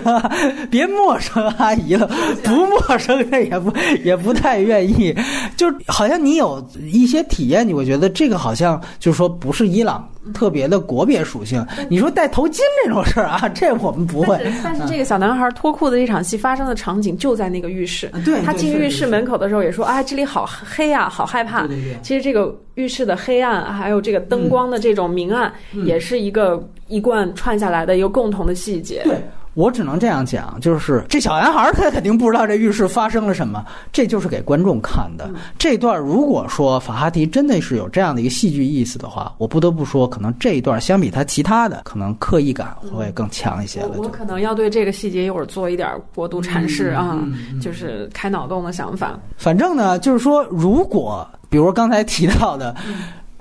别陌生阿姨了，不陌生的也不 也不太愿意。就好像你有一些体验，你会觉得这个好像就是说不是伊朗。特别的国别属性，你说戴头巾这种事儿啊，这我们不会。但是这个小男孩脱裤子这场戏发生的场景就在那个浴室。对，他进浴室门口的时候也说：“啊，这里好黑啊，好害怕。”其实这个浴室的黑暗，还有这个灯光的这种明暗，也是一个一贯串下来的一个共同的细节。对。我只能这样讲，就是这小男孩他肯定不知道这浴室发生了什么，这就是给观众看的。这段如果说法哈迪真的是有这样的一个戏剧意思的话，我不得不说，可能这一段相比他其他的，可能刻意感会更强一些了。我可能要对这个细节一会儿做一点过度阐释啊，就是开脑洞的想法。反正呢，就是说，如果比如刚才提到的。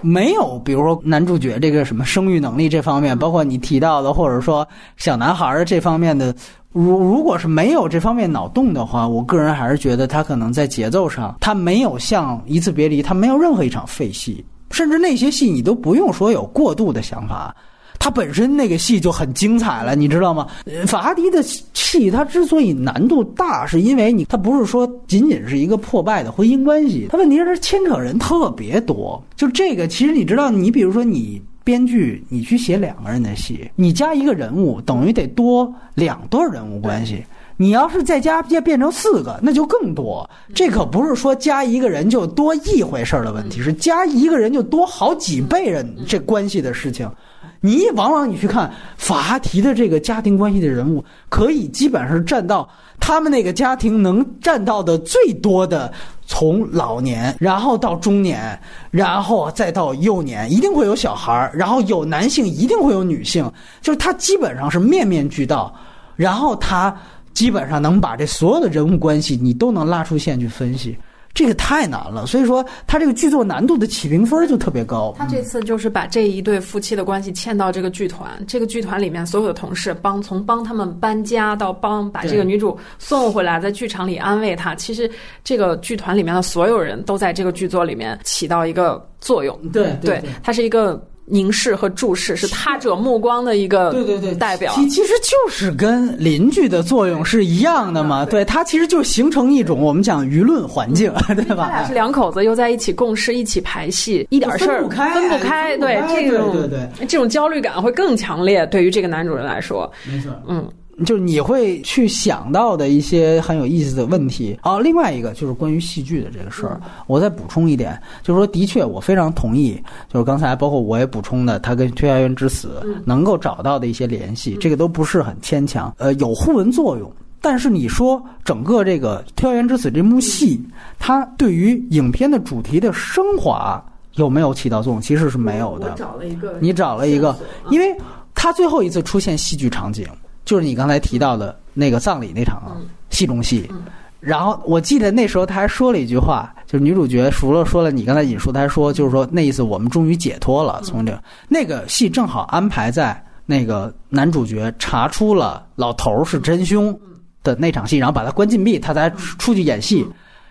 没有，比如说男主角这个什么生育能力这方面，包括你提到的，或者说小男孩儿这方面的，如如果是没有这方面脑洞的话，我个人还是觉得他可能在节奏上，他没有像一次别离，他没有任何一场废戏，甚至那些戏你都不用说有过度的想法。他本身那个戏就很精彩了，你知道吗？法哈迪的戏，它之所以难度大，是因为你他不是说仅仅是一个破败的婚姻关系，他问题是他牵扯人特别多。就这个，其实你知道，你比如说你编剧，你去写两个人的戏，你加一个人物，等于得多两段人物关系。你要是再加加变成四个，那就更多。这可不是说加一个人就多一回事儿的问题，是加一个人就多好几倍人这关系的事情。你往往你去看法哈提的这个家庭关系的人物，可以基本上占到他们那个家庭能占到的最多的，从老年，然后到中年，然后再到幼年，一定会有小孩儿，然后有男性，一定会有女性，就是他基本上是面面俱到，然后他。基本上能把这所有的人物关系，你都能拉出线去分析，这个太难了。所以说，他这个剧作难度的起评分就特别高。他这次就是把这一对夫妻的关系嵌到这个剧团，这个剧团里面所有的同事帮从帮他们搬家到帮把这个女主送回来，在剧场里安慰她。其实这个剧团里面的所有人都在这个剧作里面起到一个作用。对对，它是一个。凝视和注视是他者目光的一个对对对代表，其其实就是跟邻居的作用是一样的嘛。对，它其实就形成一种我们讲舆论环境，对吧？他俩是两口子，又在一起共事，一起排戏，一点事儿分不开，分不开。对这种对对这种焦虑感会更强烈，对于这个男主人来说，没错，嗯。就是你会去想到的一些很有意思的问题啊。另外一个就是关于戏剧的这个事儿，我再补充一点，就是说，的确我非常同意，就是刚才包括我也补充的，他跟《推销员之死》能够找到的一些联系，这个都不是很牵强，呃，有互文作用。但是你说整个这个《推销员之死》这幕戏，它对于影片的主题的升华有没有起到作用？其实是没有的。找了一个，你找了一个，因为他最后一次出现戏剧场景。就是你刚才提到的那个葬礼那场戏中戏，然后我记得那时候他还说了一句话，就是女主角除了说了你刚才引述，他还说就是说那意思我们终于解脱了。从这那个戏正好安排在那个男主角查出了老头是真凶的那场戏，然后把他关禁闭，他才出去演戏。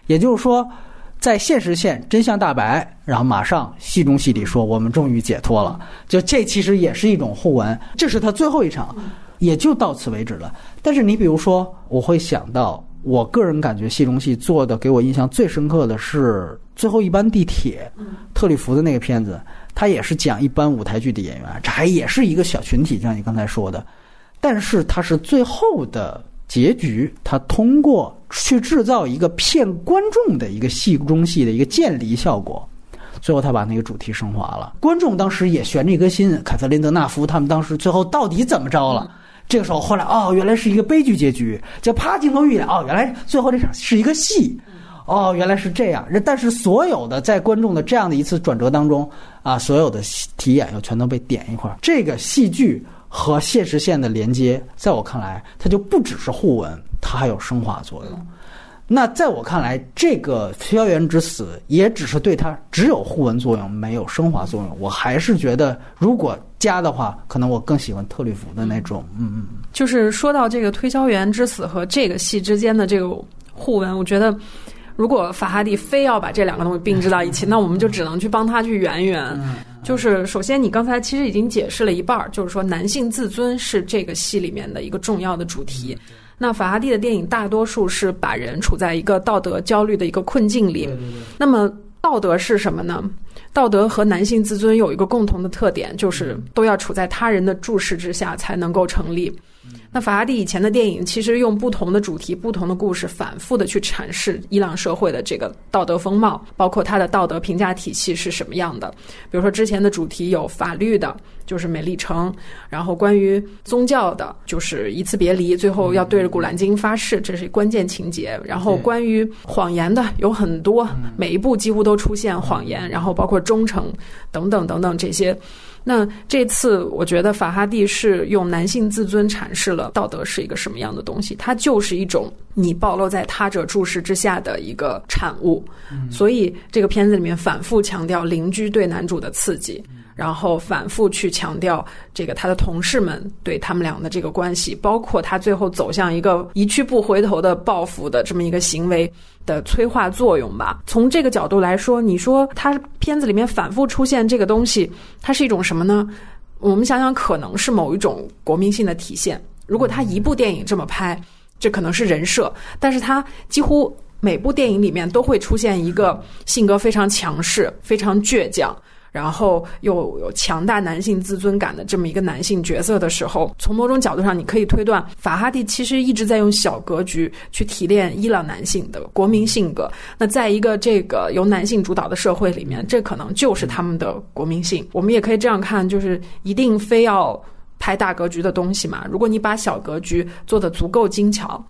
也就是说，在现实线真相大白，然后马上戏中戏里说我们终于解脱了。就这其实也是一种互文，这是他最后一场。也就到此为止了。但是你比如说，我会想到，我个人感觉戏中戏做的给我印象最深刻的是最后一班地铁，特里弗的那个片子，他也是讲一般舞台剧的演员，这还也是一个小群体，像你刚才说的。但是他是最后的结局，他通过去制造一个骗观众的一个戏中戏的一个渐离效果，最后他把那个主题升华了。观众当时也悬着一颗心，凯瑟琳德纳夫他们当时最后到底怎么着了？这个时候，后来哦，原来是一个悲剧结局，就啪镜头一演，哦，原来最后这场是一个戏，哦，原来是这样。但是所有的在观众的这样的一次转折当中，啊，所有的题眼又全都被点一块儿。这个戏剧和现实线的连接，在我看来，它就不只是互文，它还有升华作用。那在我看来，这个《推销员之死》也只是对他只有互文作用，没有升华作用。我还是觉得，如果加的话，可能我更喜欢特吕弗的那种。嗯嗯。就是说到这个《推销员之死》和这个戏之间的这个互文，我觉得，如果法哈蒂非要把这两个东西并置到一起，那我们就只能去帮他去圆圆。就是首先，你刚才其实已经解释了一半儿，就是说男性自尊是这个戏里面的一个重要的主题。那法拉第的电影大多数是把人处在一个道德焦虑的一个困境里。那么道德是什么呢？道德和男性自尊有一个共同的特点，就是都要处在他人的注视之下才能够成立。那法拉第以前的电影其实用不同的主题、不同的故事，反复的去阐释伊朗社会的这个道德风貌，包括他的道德评价体系是什么样的。比如说之前的主题有法律的，就是美丽城；然后关于宗教的，就是一次别离，最后要对着古兰经发誓，这是关键情节。然后关于谎言的有很多，每一部几乎都出现谎言，然后包括忠诚等等等等这些。那这次我觉得法哈蒂是用男性自尊阐释了道德是一个什么样的东西，它就是一种你暴露在他者注视之下的一个产物，所以这个片子里面反复强调邻居对男主的刺激。然后反复去强调这个他的同事们对他们俩的这个关系，包括他最后走向一个一去不回头的报复的这么一个行为的催化作用吧。从这个角度来说，你说他片子里面反复出现这个东西，它是一种什么呢？我们想想，可能是某一种国民性的体现。如果他一部电影这么拍，这可能是人设，但是他几乎每部电影里面都会出现一个性格非常强势、非常倔强。然后又有强大男性自尊感的这么一个男性角色的时候，从某种角度上，你可以推断，法哈蒂其实一直在用小格局去提炼伊朗男性的国民性格。那在一个这个由男性主导的社会里面，这可能就是他们的国民性。我们也可以这样看，就是一定非要拍大格局的东西嘛？如果你把小格局做得足够精巧。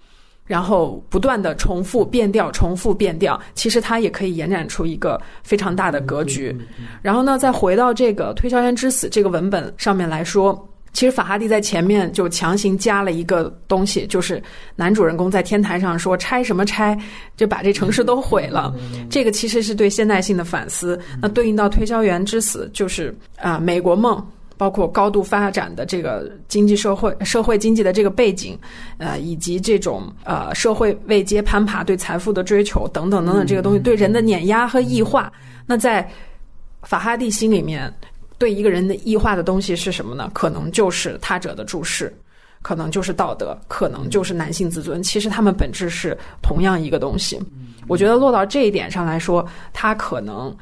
然后不断的重复变调，重复变调，其实它也可以延展出一个非常大的格局。然后呢，再回到这个《推销员之死》这个文本上面来说，其实法哈蒂在前面就强行加了一个东西，就是男主人公在天台上说拆什么拆，就把这城市都毁了。这个其实是对现代性的反思。那对应到《推销员之死》，就是啊，美国梦。包括高度发展的这个经济社会、社会经济的这个背景，呃，以及这种呃社会位阶攀爬、对财富的追求等等等等这个东西，对人的碾压和异化。那在法哈蒂心里面，对一个人的异化的东西是什么呢？可能就是他者的注视，可能就是道德，可能就是男性自尊。其实他们本质是同样一个东西。我觉得落到这一点上来说，他可能。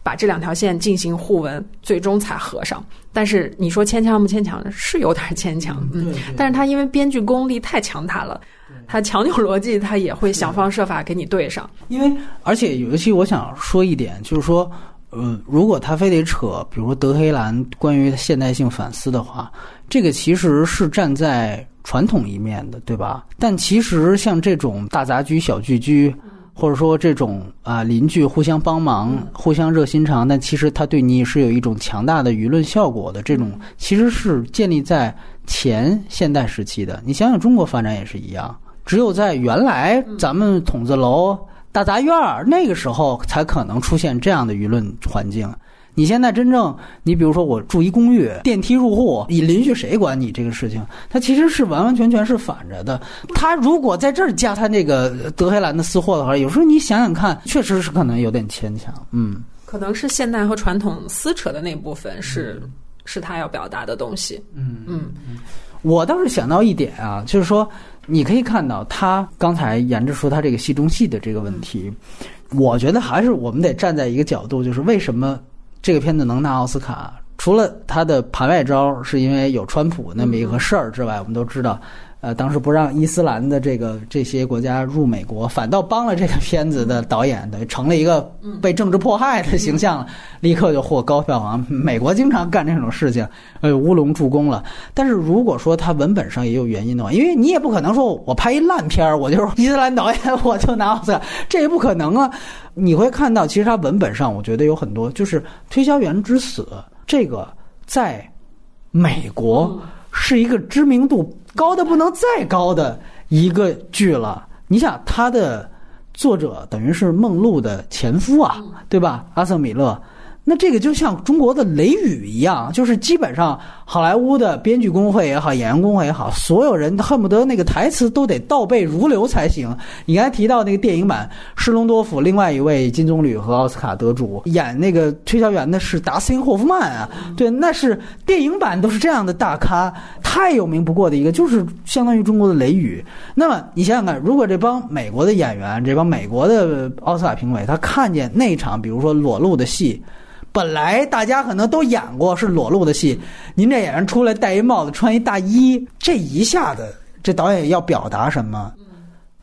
把这两条线进行互文，最终才合上。但是你说牵强不牵强，是有点牵强。嗯，但是他因为编剧功力太强大了，他强扭逻辑，他也会想方设法给你对上。因为而且尤其我想说一点，就是说，嗯，如果他非得扯，比如说德黑兰关于现代性反思的话，这个其实是站在传统一面的，对吧？但其实像这种大杂居、小聚居。或者说这种啊邻居互相帮忙、互相热心肠，但其实他对你是有一种强大的舆论效果的。这种其实是建立在前现代时期的。你想想中国发展也是一样，只有在原来咱们筒子楼、大杂院儿那个时候，才可能出现这样的舆论环境。你现在真正，你比如说我住一公寓，电梯入户，你邻居谁管你这个事情？它其实是完完全全是反着的。他如果在这儿加他那个德黑兰的私货的话，有时候你想想看，确实是可能有点牵强。嗯，可能是现代和传统撕扯的那部分是是他要表达的东西。嗯嗯，我倒是想到一点啊，就是说你可以看到他刚才沿着说他这个戏中戏的这个问题，我觉得还是我们得站在一个角度，就是为什么。这个片子能拿奥斯卡，除了他的盘外招是因为有川普那么一个事儿之外，我们都知道。呃，当时不让伊斯兰的这个这些国家入美国，反倒帮了这个片子的导演，等于成了一个被政治迫害的形象了，立刻就获高票房。美国经常干这种事情，呃，乌龙助攻了。但是如果说他文本上也有原因的话，因为你也不可能说我拍一烂片儿，我就是伊斯兰导演，我就拿奥斯卡，这也不可能啊。你会看到，其实他文本上，我觉得有很多，就是《推销员之死》这个在美国是一个知名度。高的不能再高的一个剧了，你想他的作者等于是梦露的前夫啊，对吧？阿瑟米勒。那这个就像中国的雷雨一样，就是基本上好莱坞的编剧工会也好，演员工会也好，所有人恨不得那个台词都得倒背如流才行。你刚才提到那个电影版施隆多夫，另外一位金棕榈和奥斯卡得主演那个推销员的是达斯汀霍夫曼啊，对，那是电影版都是这样的大咖，太有名不过的一个，就是相当于中国的雷雨。那么你想想看，如果这帮美国的演员，这帮美国的奥斯卡评委，他看见那场比如说裸露的戏。本来大家可能都演过是裸露的戏，您这演员出来戴一帽子穿一大衣，这一下子这导演要表达什么？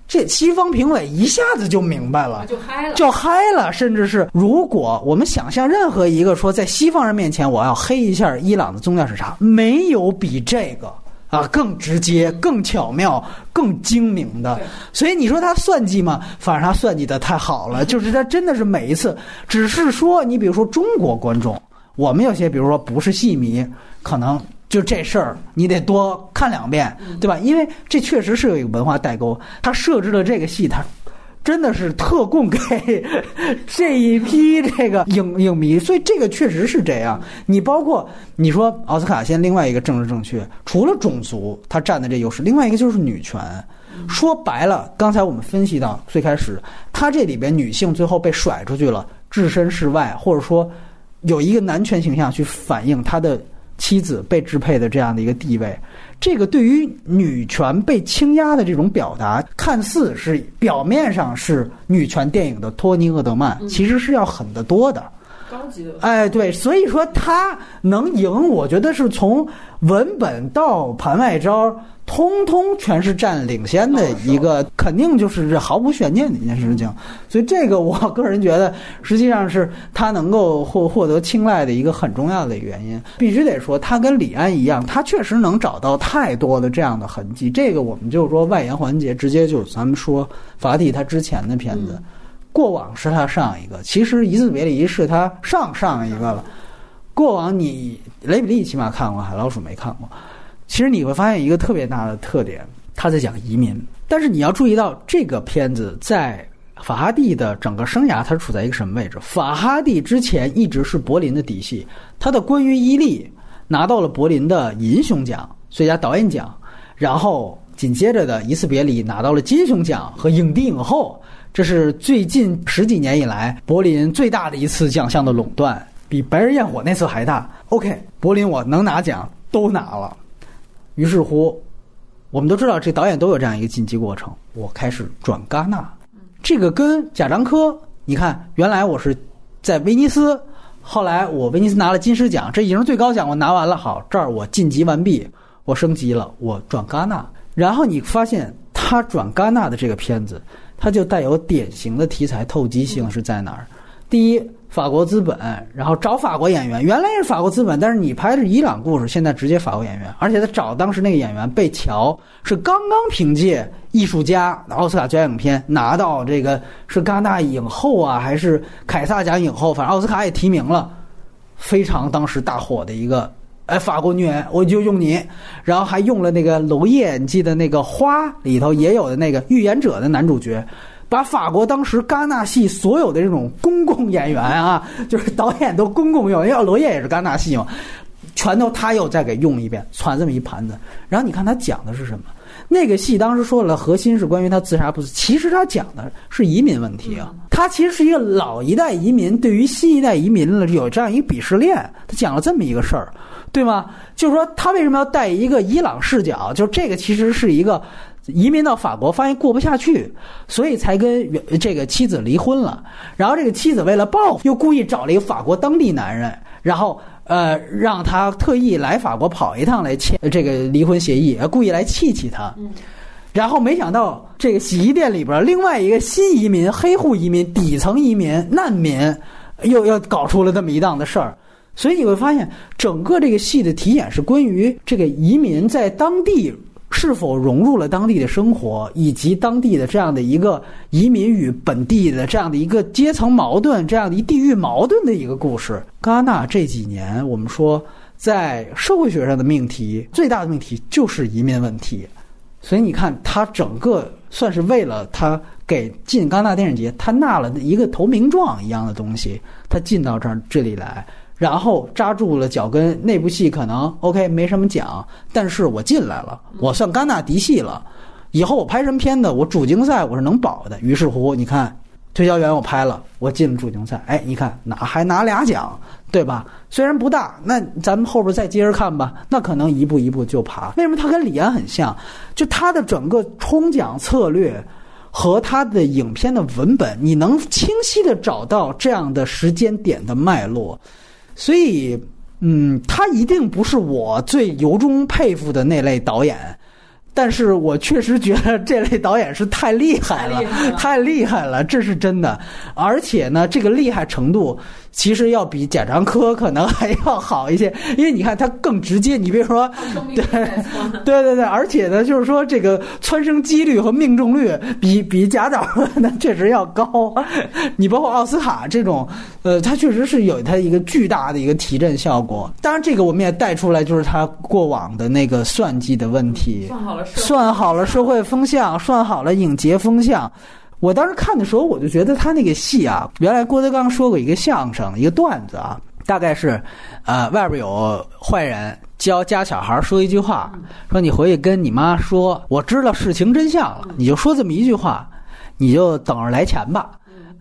这西方评委一下子就明白了，就嗨了，就嗨了。甚至是如果我们想象任何一个说在西方人面前我要黑一下伊朗的宗教审查，没有比这个。啊，更直接、更巧妙、更精明的，所以你说他算计吗？反正他算计的太好了，就是他真的是每一次，只是说你比如说中国观众，我们有些比如说不是戏迷，可能就这事儿你得多看两遍，对吧？因为这确实是有一个文化代沟，他设置了这个戏，他。真的是特供给 这一批这个影影迷，所以这个确实是这样。你包括你说奥斯卡现在另外一个政治正确，除了种族他占的这优势，另外一个就是女权。说白了，刚才我们分析到最开始，他这里边女性最后被甩出去了，置身事外，或者说有一个男权形象去反映他的妻子被支配的这样的一个地位。这个对于女权被倾压的这种表达，看似是表面上是女权电影的托尼·厄德曼，其实是要狠得多的。高级的，哎，对，所以说他能赢，我觉得是从文本到盘外招，通通全是占领先的一个，肯定就是毫无悬念的一件事情。所以这个我个人觉得，实际上是他能够获获得青睐的一个很重要的原因。必须得说，他跟李安一样，他确实能找到太多的这样的痕迹。这个我们就是说外延环节，直接就咱们说法蒂他之前的片子。过往是他上一个，其实《一次别离》是他上上一个了。过往你雷比利起码看过，海老鼠没看过。其实你会发现一个特别大的特点，他在讲移民。但是你要注意到，这个片子在法哈蒂的整个生涯，他处在一个什么位置？法哈蒂之前一直是柏林的嫡系，他的《关于伊利》拿到了柏林的银熊奖最佳导演奖，然后紧接着的《一次别离》拿到了金熊奖和影帝影后。这是最近十几年以来柏林最大的一次奖项的垄断，比白日焰火那次还大。OK，柏林我能拿奖都拿了，于是乎，我们都知道这导演都有这样一个晋级过程。我开始转戛纳，这个跟贾樟柯，你看，原来我是在威尼斯，后来我威尼斯拿了金狮奖，这已经是最高奖，我拿完了，好，这儿我晋级完毕，我升级了，我转戛纳，然后你发现他转戛纳的这个片子。它就带有典型的题材透击性是在哪儿？第一，法国资本，然后找法国演员，原来是法国资本，但是你拍的是伊朗故事，现在直接法国演员，而且他找当时那个演员贝乔是刚刚凭借艺术家奥斯卡最佳影片拿到这个是戛纳影后啊，还是凯撒奖影后，反正奥斯卡也提名了，非常当时大火的一个。哎，法国女演我就用你，然后还用了那个娄烨，你记得那个花里头也有的那个预言者的男主角，把法国当时戛纳系所有的这种公共演员啊，就是导演都公共用，因为娄烨也是戛纳系嘛，全都他又再给用一遍，攒这么一盘子。然后你看他讲的是什么？那个戏当时说了，核心是关于他自杀不死，其实他讲的是移民问题啊。他其实是一个老一代移民对于新一代移民了有这样一个鄙视链，他讲了这么一个事儿。对吗？就是说，他为什么要带一个伊朗视角？就这个其实是一个移民到法国，发现过不下去，所以才跟这个妻子离婚了。然后这个妻子为了报复，又故意找了一个法国当地男人，然后呃，让他特意来法国跑一趟来签这个离婚协议，故意来气气他。然后没想到这个洗衣店里边另外一个新移民、黑户移民、底层移民、难民，又要搞出了这么一档子事儿。所以你会发现，整个这个戏的题眼是关于这个移民在当地是否融入了当地的生活，以及当地的这样的一个移民与本地的这样的一个阶层矛盾、这样的一地域矛盾的一个故事。戛纳这几年，我们说在社会学上的命题最大的命题就是移民问题，所以你看，他整个算是为了他给进戛纳电影节，他纳了一个投名状一样的东西，他进到这儿这里来。然后扎住了脚跟，那部戏可能 OK 没什么奖，但是我进来了，我算戛纳嫡系了。以后我拍什么片子，我主竞赛我是能保的。于是乎，你看推销员我拍了，我进了主竞赛。哎，你看拿还拿俩奖，对吧？虽然不大，那咱们后边再接着看吧。那可能一步一步就爬。为什么他跟李安很像？就他的整个冲奖策略和他的影片的文本，你能清晰的找到这样的时间点的脉络。所以，嗯，他一定不是我最由衷佩服的那类导演，但是我确实觉得这类导演是太厉害了，太厉害了，这是真的。而且呢，这个厉害程度。其实要比贾樟柯可能还要好一些，因为你看他更直接。你比如说，对对对对，而且呢，就是说这个蹿升几率和命中率比 比贾导那确实要高。你包括奥斯卡这种，呃，他确实是有他一个巨大的一个提振效果。当然，这个我们也带出来，就是他过往的那个算计的问题，算好了，算好了社会风向，算好了影节风向。我当时看的时候，我就觉得他那个戏啊，原来郭德纲说过一个相声，一个段子啊，大概是，呃，外边有坏人教家小孩说一句话，说你回去跟你妈说，我知道事情真相了，你就说这么一句话，你就等着来钱吧。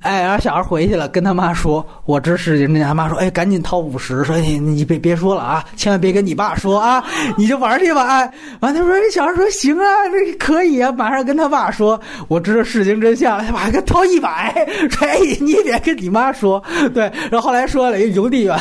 哎，然后小孩回去了，跟他妈说：“我这事情。”他妈说：“哎，赶紧掏五十，说你你别别说了啊，千万别跟你爸说啊，你就玩去吧。”哎，完他说：“小孩说行啊，这可以啊，马上跟他爸说，我知道事情真相。他爸给掏一百，说：哎，你也别跟你妈说。对，然后后来说了一邮递员，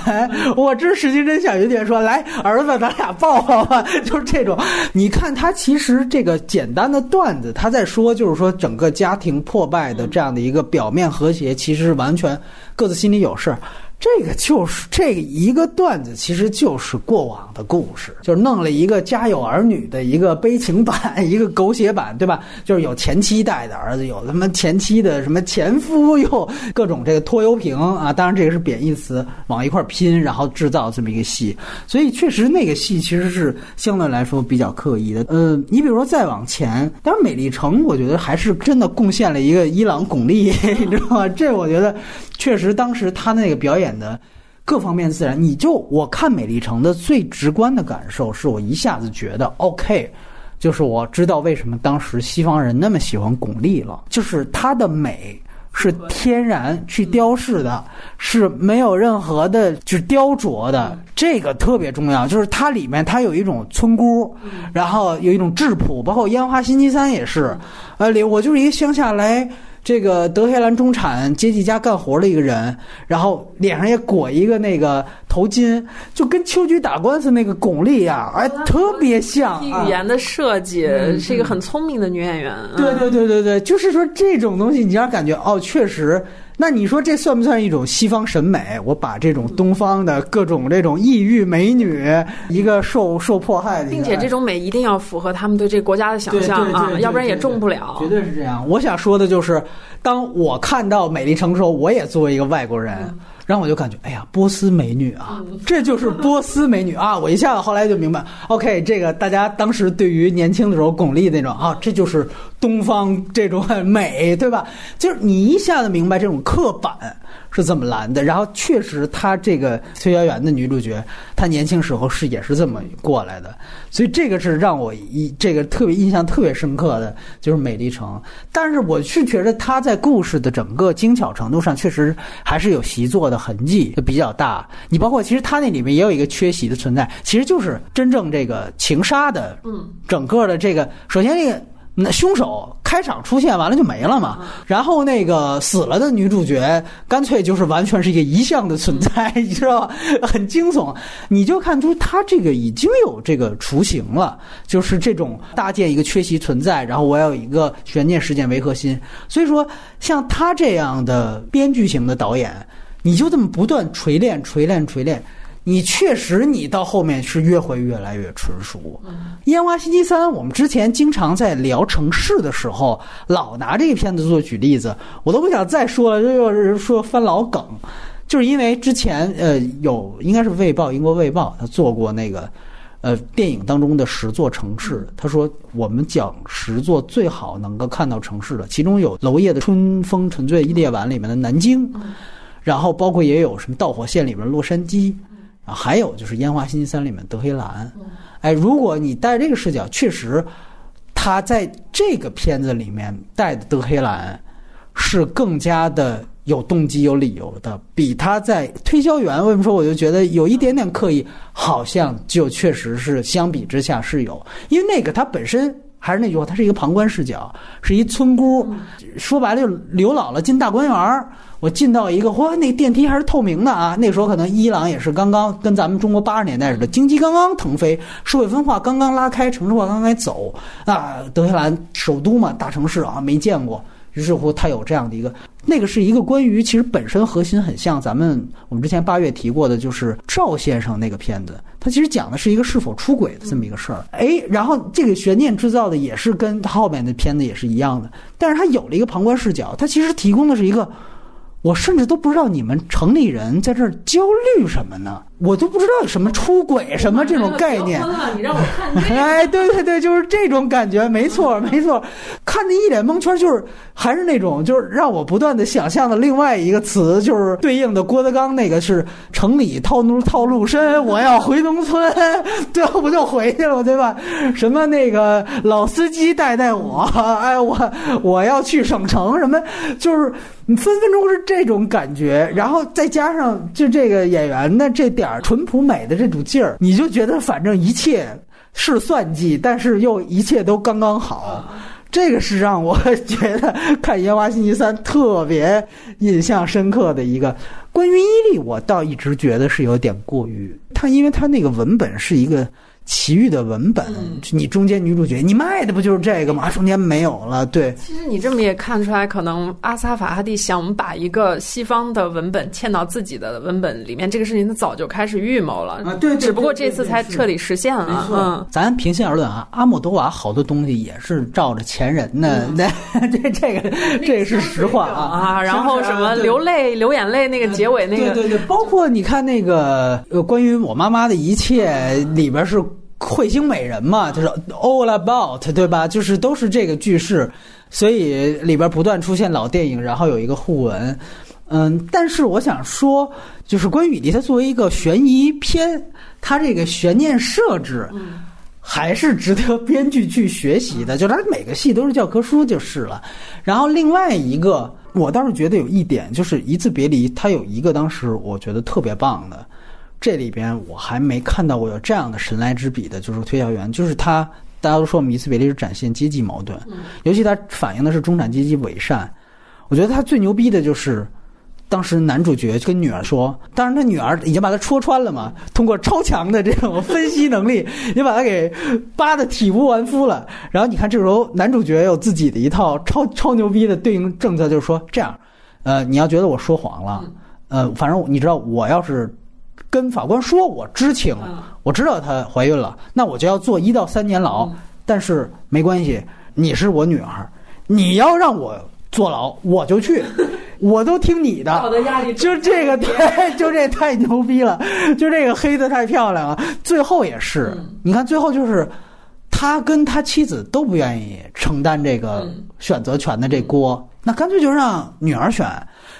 我知事情真相。邮递员说：来，儿子，咱俩抱抱吧。就是这种，你看他其实这个简单的段子，他在说就是说整个家庭破败的这样的一个表面和。其实是完全各自心里有事。这个就是这一个段子，其实就是过往的故事，就是弄了一个家有儿女的一个悲情版，一个狗血版，对吧？就是有前妻带的儿子，有他妈前妻的什么前夫，又各种这个拖油瓶啊。当然这个是贬义词，往一块拼，然后制造这么一个戏。所以确实那个戏其实是相对来说比较刻意的。呃，你比如说再往前，当然美丽城，我觉得还是真的贡献了一个伊朗巩俐，你知道吗？这我觉得确实当时他那个表演。的各方面自然，你就我看《美丽城》的最直观的感受，是我一下子觉得 OK，就是我知道为什么当时西方人那么喜欢巩俐了，就是她的美是天然去雕饰的，是没有任何的，就是雕琢的，这个特别重要。就是它里面它有一种村姑，然后有一种质朴，包括《烟花星期三》也是，呃，里我就是一个乡下来。这个德黑兰中产阶级家干活的一个人，然后脸上也裹一个那个头巾，就跟秋菊打官司那个巩俐呀，哎，特别像。语言的设计是一个很聪明的女演员。对对对对对，就是说这种东西，你让感觉哦，确实。那你说这算不算一种西方审美？我把这种东方的各种这种异域美女，一个受受迫害的，并且这种美一定要符合他们对这个国家的想象啊，要不然也中不了。绝对是这样。我想说的就是，当我看到美丽城的时候，我也作为一个外国人。然后我就感觉，哎呀，波斯美女啊，这就是波斯美女啊！我一下子后来就明白，OK，这个大家当时对于年轻的时候巩俐那种啊，这就是东方这种美，对吧？就是你一下子明白这种刻板。是这么拦的，然后确实，她这个崔媛媛的女主角，她年轻时候是也是这么过来的，所以这个是让我一这个特别印象特别深刻的，就是美丽城。但是我是觉得她在故事的整个精巧程度上，确实还是有习作的痕迹，比较大。你包括其实她那里面也有一个缺席的存在，其实就是真正这个情杀的，嗯，整个的这个，首先这个。那凶手开场出现完了就没了嘛，然后那个死了的女主角干脆就是完全是一个遗像的存在，你知道吧？很惊悚，你就看出他这个已经有这个雏形了，就是这种搭建一个缺席存在，然后我要有一个悬念事件为核心。所以说，像他这样的编剧型的导演，你就这么不断锤炼、锤炼、锤炼。你确实，你到后面是越会越来越纯熟。烟花星期三，我们之前经常在聊城市的时候，老拿这个片子做举例子，我都不想再说了，又是说翻老梗，就是因为之前呃有应该是《卫报》英国《卫报》他做过那个呃电影当中的十座城市，他说我们讲十座最好能够看到城市的，其中有娄烨的《春风沉醉夜晚》里面的南京，然后包括也有什么《导火线》里面洛杉矶。啊，还有就是《烟花星期三》里面德黑兰，哎，如果你带这个视角，确实，他在这个片子里面带的德黑兰是更加的有动机、有理由的，比他在推销员为什么说我就觉得有一点点刻意，好像就确实是相比之下是有，因为那个他本身还是那句话，他是一个旁观视角，是一村姑，说白了就刘姥姥进大观园儿。我进到一个，哇，那电梯还是透明的啊！那时候可能伊朗也是刚刚跟咱们中国八十年代似的，经济刚刚腾飞，社会分化刚刚拉开，城市化刚刚走啊。德黑兰首都嘛，大城市啊，没见过。于是乎，它有这样的一个，那个是一个关于其实本身核心很像咱们我们之前八月提过的，就是赵先生那个片子，他其实讲的是一个是否出轨的这么一个事儿。哎，然后这个悬念制造的也是跟后面的片子也是一样的，但是他有了一个旁观视角，他其实提供的是一个。我甚至都不知道你们城里人在这儿焦虑什么呢？我都不知道有什么出轨什么这种概念。你让我看 哎，对对对，就是这种感觉，没错 没错。看的一脸蒙圈，就是还是那种，就是让我不断的想象的另外一个词，就是对应的郭德纲那个是城里套路套路深，我要回农村，最后不就回去了对吧？什么那个老司机带带我，哎，我我要去省城，什么就是分分钟是这种感觉，然后再加上就这个演员的这点儿淳朴美的这种劲儿，你就觉得反正一切是算计，但是又一切都刚刚好。这个是让我 觉得看《烟花星期三》特别印象深刻的一个。关于伊利，我倒一直觉得是有点过于他，因为他那个文本是一个。奇遇的文本，你中间女主角，你卖的不就是这个吗？中间没有了，对。其实你这么也看出来，可能阿萨法哈蒂想把一个西方的文本嵌到自己的文本里面，这个事情他早就开始预谋了啊。对，只不过这次才彻底实现了。嗯，咱平心而论啊，阿莫多瓦好多东西也是照着前人的，那这这个这是实话啊。啊，然后什么流泪流眼泪那个结尾那个，对对对，包括你看那个呃，关于我妈妈的一切里边是。彗星美人嘛，就是 all about，对吧？就是都是这个句式，所以里边不断出现老电影，然后有一个互文。嗯，但是我想说，就是关于雨滴，它作为一个悬疑片，它这个悬念设置，还是值得编剧去学习的。就它每个戏都是教科书就是了。然后另外一个，我倒是觉得有一点，就是一次别离，它有一个当时我觉得特别棒的。这里边我还没看到过有这样的神来之笔的，就是推销员，就是他。大家都说《米斯别利》是展现阶级矛盾，尤其他反映的是中产阶级伪善。我觉得他最牛逼的就是，当时男主角跟女儿说，当然他女儿已经把他戳穿了嘛，通过超强的这种分析能力，也把他给扒的体无完肤了。然后你看这时候男主角有自己的一套超超牛逼的对应政策，就是说这样，呃，你要觉得我说谎了，呃，反正你知道我要是。跟法官说，我知情，我知道她怀孕了，那我就要坐一到三年牢。但是没关系，你是我女儿，你要让我坐牢，我就去，我都听你的。就这个太，就这太牛逼了，就这个黑的太漂亮了。最后也是，你看最后就是他跟他妻子都不愿意承担这个选择权的这锅，那干脆就让女儿选。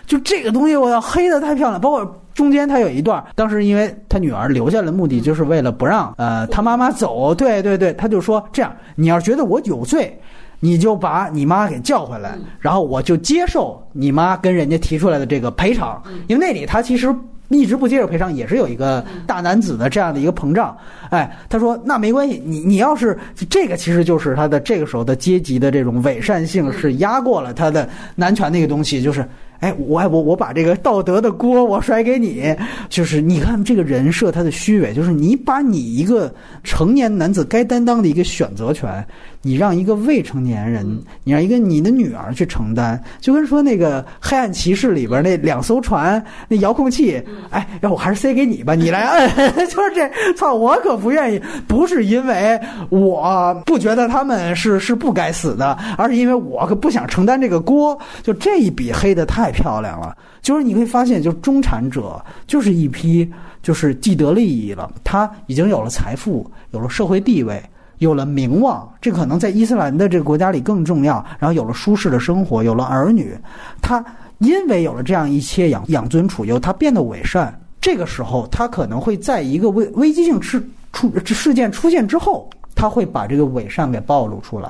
就这个东西，我要黑的太漂亮，包括。中间他有一段，当时因为他女儿留下的目的就是为了不让呃他妈妈走，对对对，他就说这样，你要觉得我有罪，你就把你妈给叫回来，然后我就接受你妈跟人家提出来的这个赔偿，因为那里他其实一直不接受赔偿，也是有一个大男子的这样的一个膨胀，哎，他说那没关系，你你要是这个其实就是他的这个时候的阶级的这种伪善性是压过了他的男权那个东西，就是。哎，我我我把这个道德的锅我甩给你，就是你看这个人设他的虚伪，就是你把你一个成年男子该担当的一个选择权，你让一个未成年人，你让一个你的女儿去承担，就跟说那个黑暗骑士里边那两艘船那遥控器，哎，让我还是塞给你吧，你来摁，就是这，操，我可不愿意，不是因为我不觉得他们是是不该死的，而是因为我可不想承担这个锅，就这一笔黑的太。漂亮了，就是你会发现，就中产者就是一批就是既得利益了，他已经有了财富，有了社会地位，有了名望，这可能在伊斯兰的这个国家里更重要。然后有了舒适的生活，有了儿女，他因为有了这样一切养养尊处优，他变得伪善。这个时候，他可能会在一个危危机性事出事件出现之后，他会把这个伪善给暴露出来，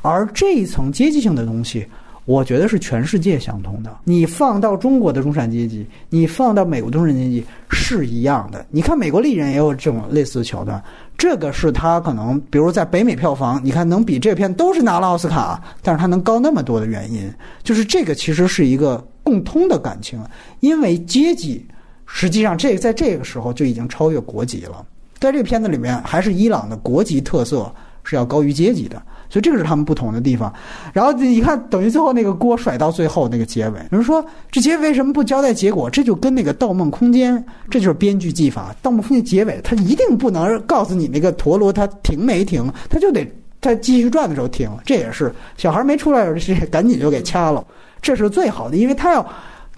而这一层阶级性的东西。我觉得是全世界相通的。你放到中国的中产阶级，你放到美国中产阶级是一样的。你看美国丽人也有这种类似的桥段，这个是他可能，比如在北美票房，你看能比这片都是拿了奥斯卡，但是他能高那么多的原因，就是这个其实是一个共通的感情，因为阶级实际上这在这个时候就已经超越国籍了。在这个片子里面，还是伊朗的国籍特色是要高于阶级的。所以这个是他们不同的地方，然后你看，等于最后那个锅甩到最后那个结尾，有人说这结尾为什么不交代结果？这就跟那个《盗梦空间》，这就是编剧技法，《盗梦空间》结尾他一定不能告诉你那个陀螺它停没停，他就得在继续转的时候停。这也是小孩没出来的时候，赶紧就给掐了，这是最好的，因为他要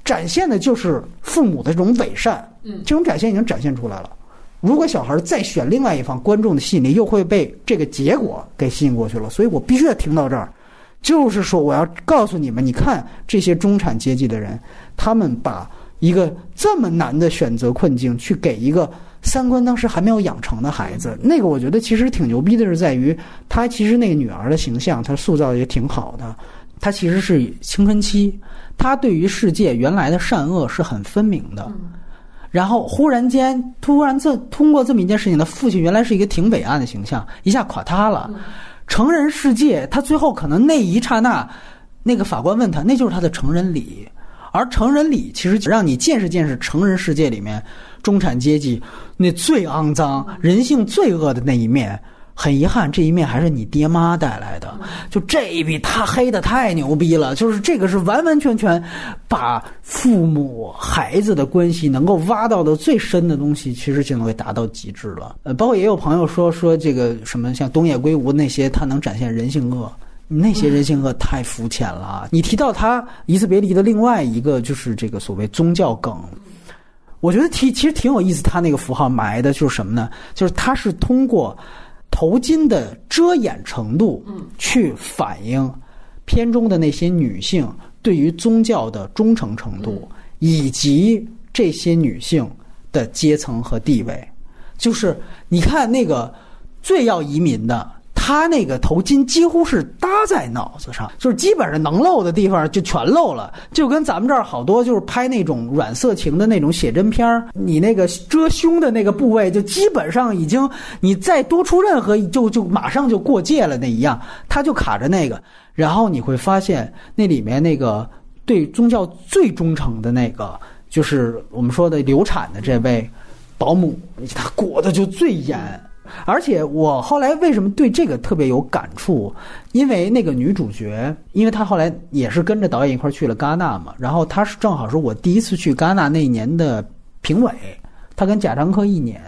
展现的就是父母的这种伪善，嗯，这种展现已经展现出来了。如果小孩再选另外一方，观众的吸引力又会被这个结果给吸引过去了。所以我必须要停到这儿，就是说我要告诉你们，你看这些中产阶级的人，他们把一个这么难的选择困境去给一个三观当时还没有养成的孩子，那个我觉得其实挺牛逼的，是在于他其实那个女儿的形象，他塑造的也挺好的。他其实是青春期，他对于世界原来的善恶是很分明的。然后忽然间，突然这通过这么一件事情，他父亲原来是一个挺伟岸的形象，一下垮塌了。成人世界，他最后可能那一刹那，那个法官问他，那就是他的成人礼。而成人礼其实让你见识见识成人世界里面中产阶级那最肮脏、人性最恶的那一面。很遗憾，这一面还是你爹妈带来的。就这一笔，他黑的太牛逼了。就是这个是完完全全把父母孩子的关系能够挖到的最深的东西，其实就能会达到极致了。呃，包括也有朋友说说这个什么像东野圭吾那些，他能展现人性恶，那些人性恶太肤浅了。你提到他《一次别离》的另外一个就是这个所谓宗教梗。我觉得挺其实挺有意思，他那个符号埋的就是什么呢？就是他是通过。头巾的遮掩程度，去反映片中的那些女性对于宗教的忠诚程度，以及这些女性的阶层和地位。就是你看那个最要移民的。他那个头巾几乎是搭在脑子上，就是基本上能露的地方就全露了，就跟咱们这儿好多就是拍那种软色情的那种写真片儿，你那个遮胸的那个部位就基本上已经，你再多出任何就就马上就过界了那一样，他就卡着那个，然后你会发现那里面那个对宗教最忠诚的那个，就是我们说的流产的这位保姆，他裹的就最严。而且我后来为什么对这个特别有感触？因为那个女主角，因为她后来也是跟着导演一块儿去了戛纳嘛，然后她是正好是我第一次去戛纳那一年的评委，她跟贾樟柯一年，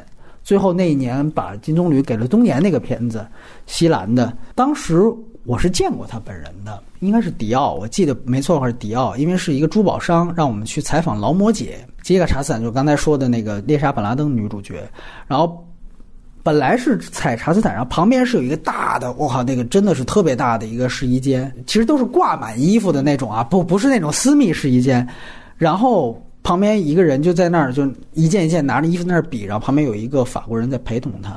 最后那一年把金棕榈给了冬年那个片子，西兰的。当时我是见过她本人的，应该是迪奥，我记得没错的话是迪奥，因为是一个珠宝商让我们去采访劳模姐杰克查斯坦，就刚才说的那个猎杀本拉登女主角，然后。本来是采茶斯坦，然后旁边是有一个大的，我靠，那个真的是特别大的一个试衣间，其实都是挂满衣服的那种啊，不不是那种私密试衣间。然后旁边一个人就在那儿，就一件一件拿着衣服在那儿比，然后旁边有一个法国人在陪同他。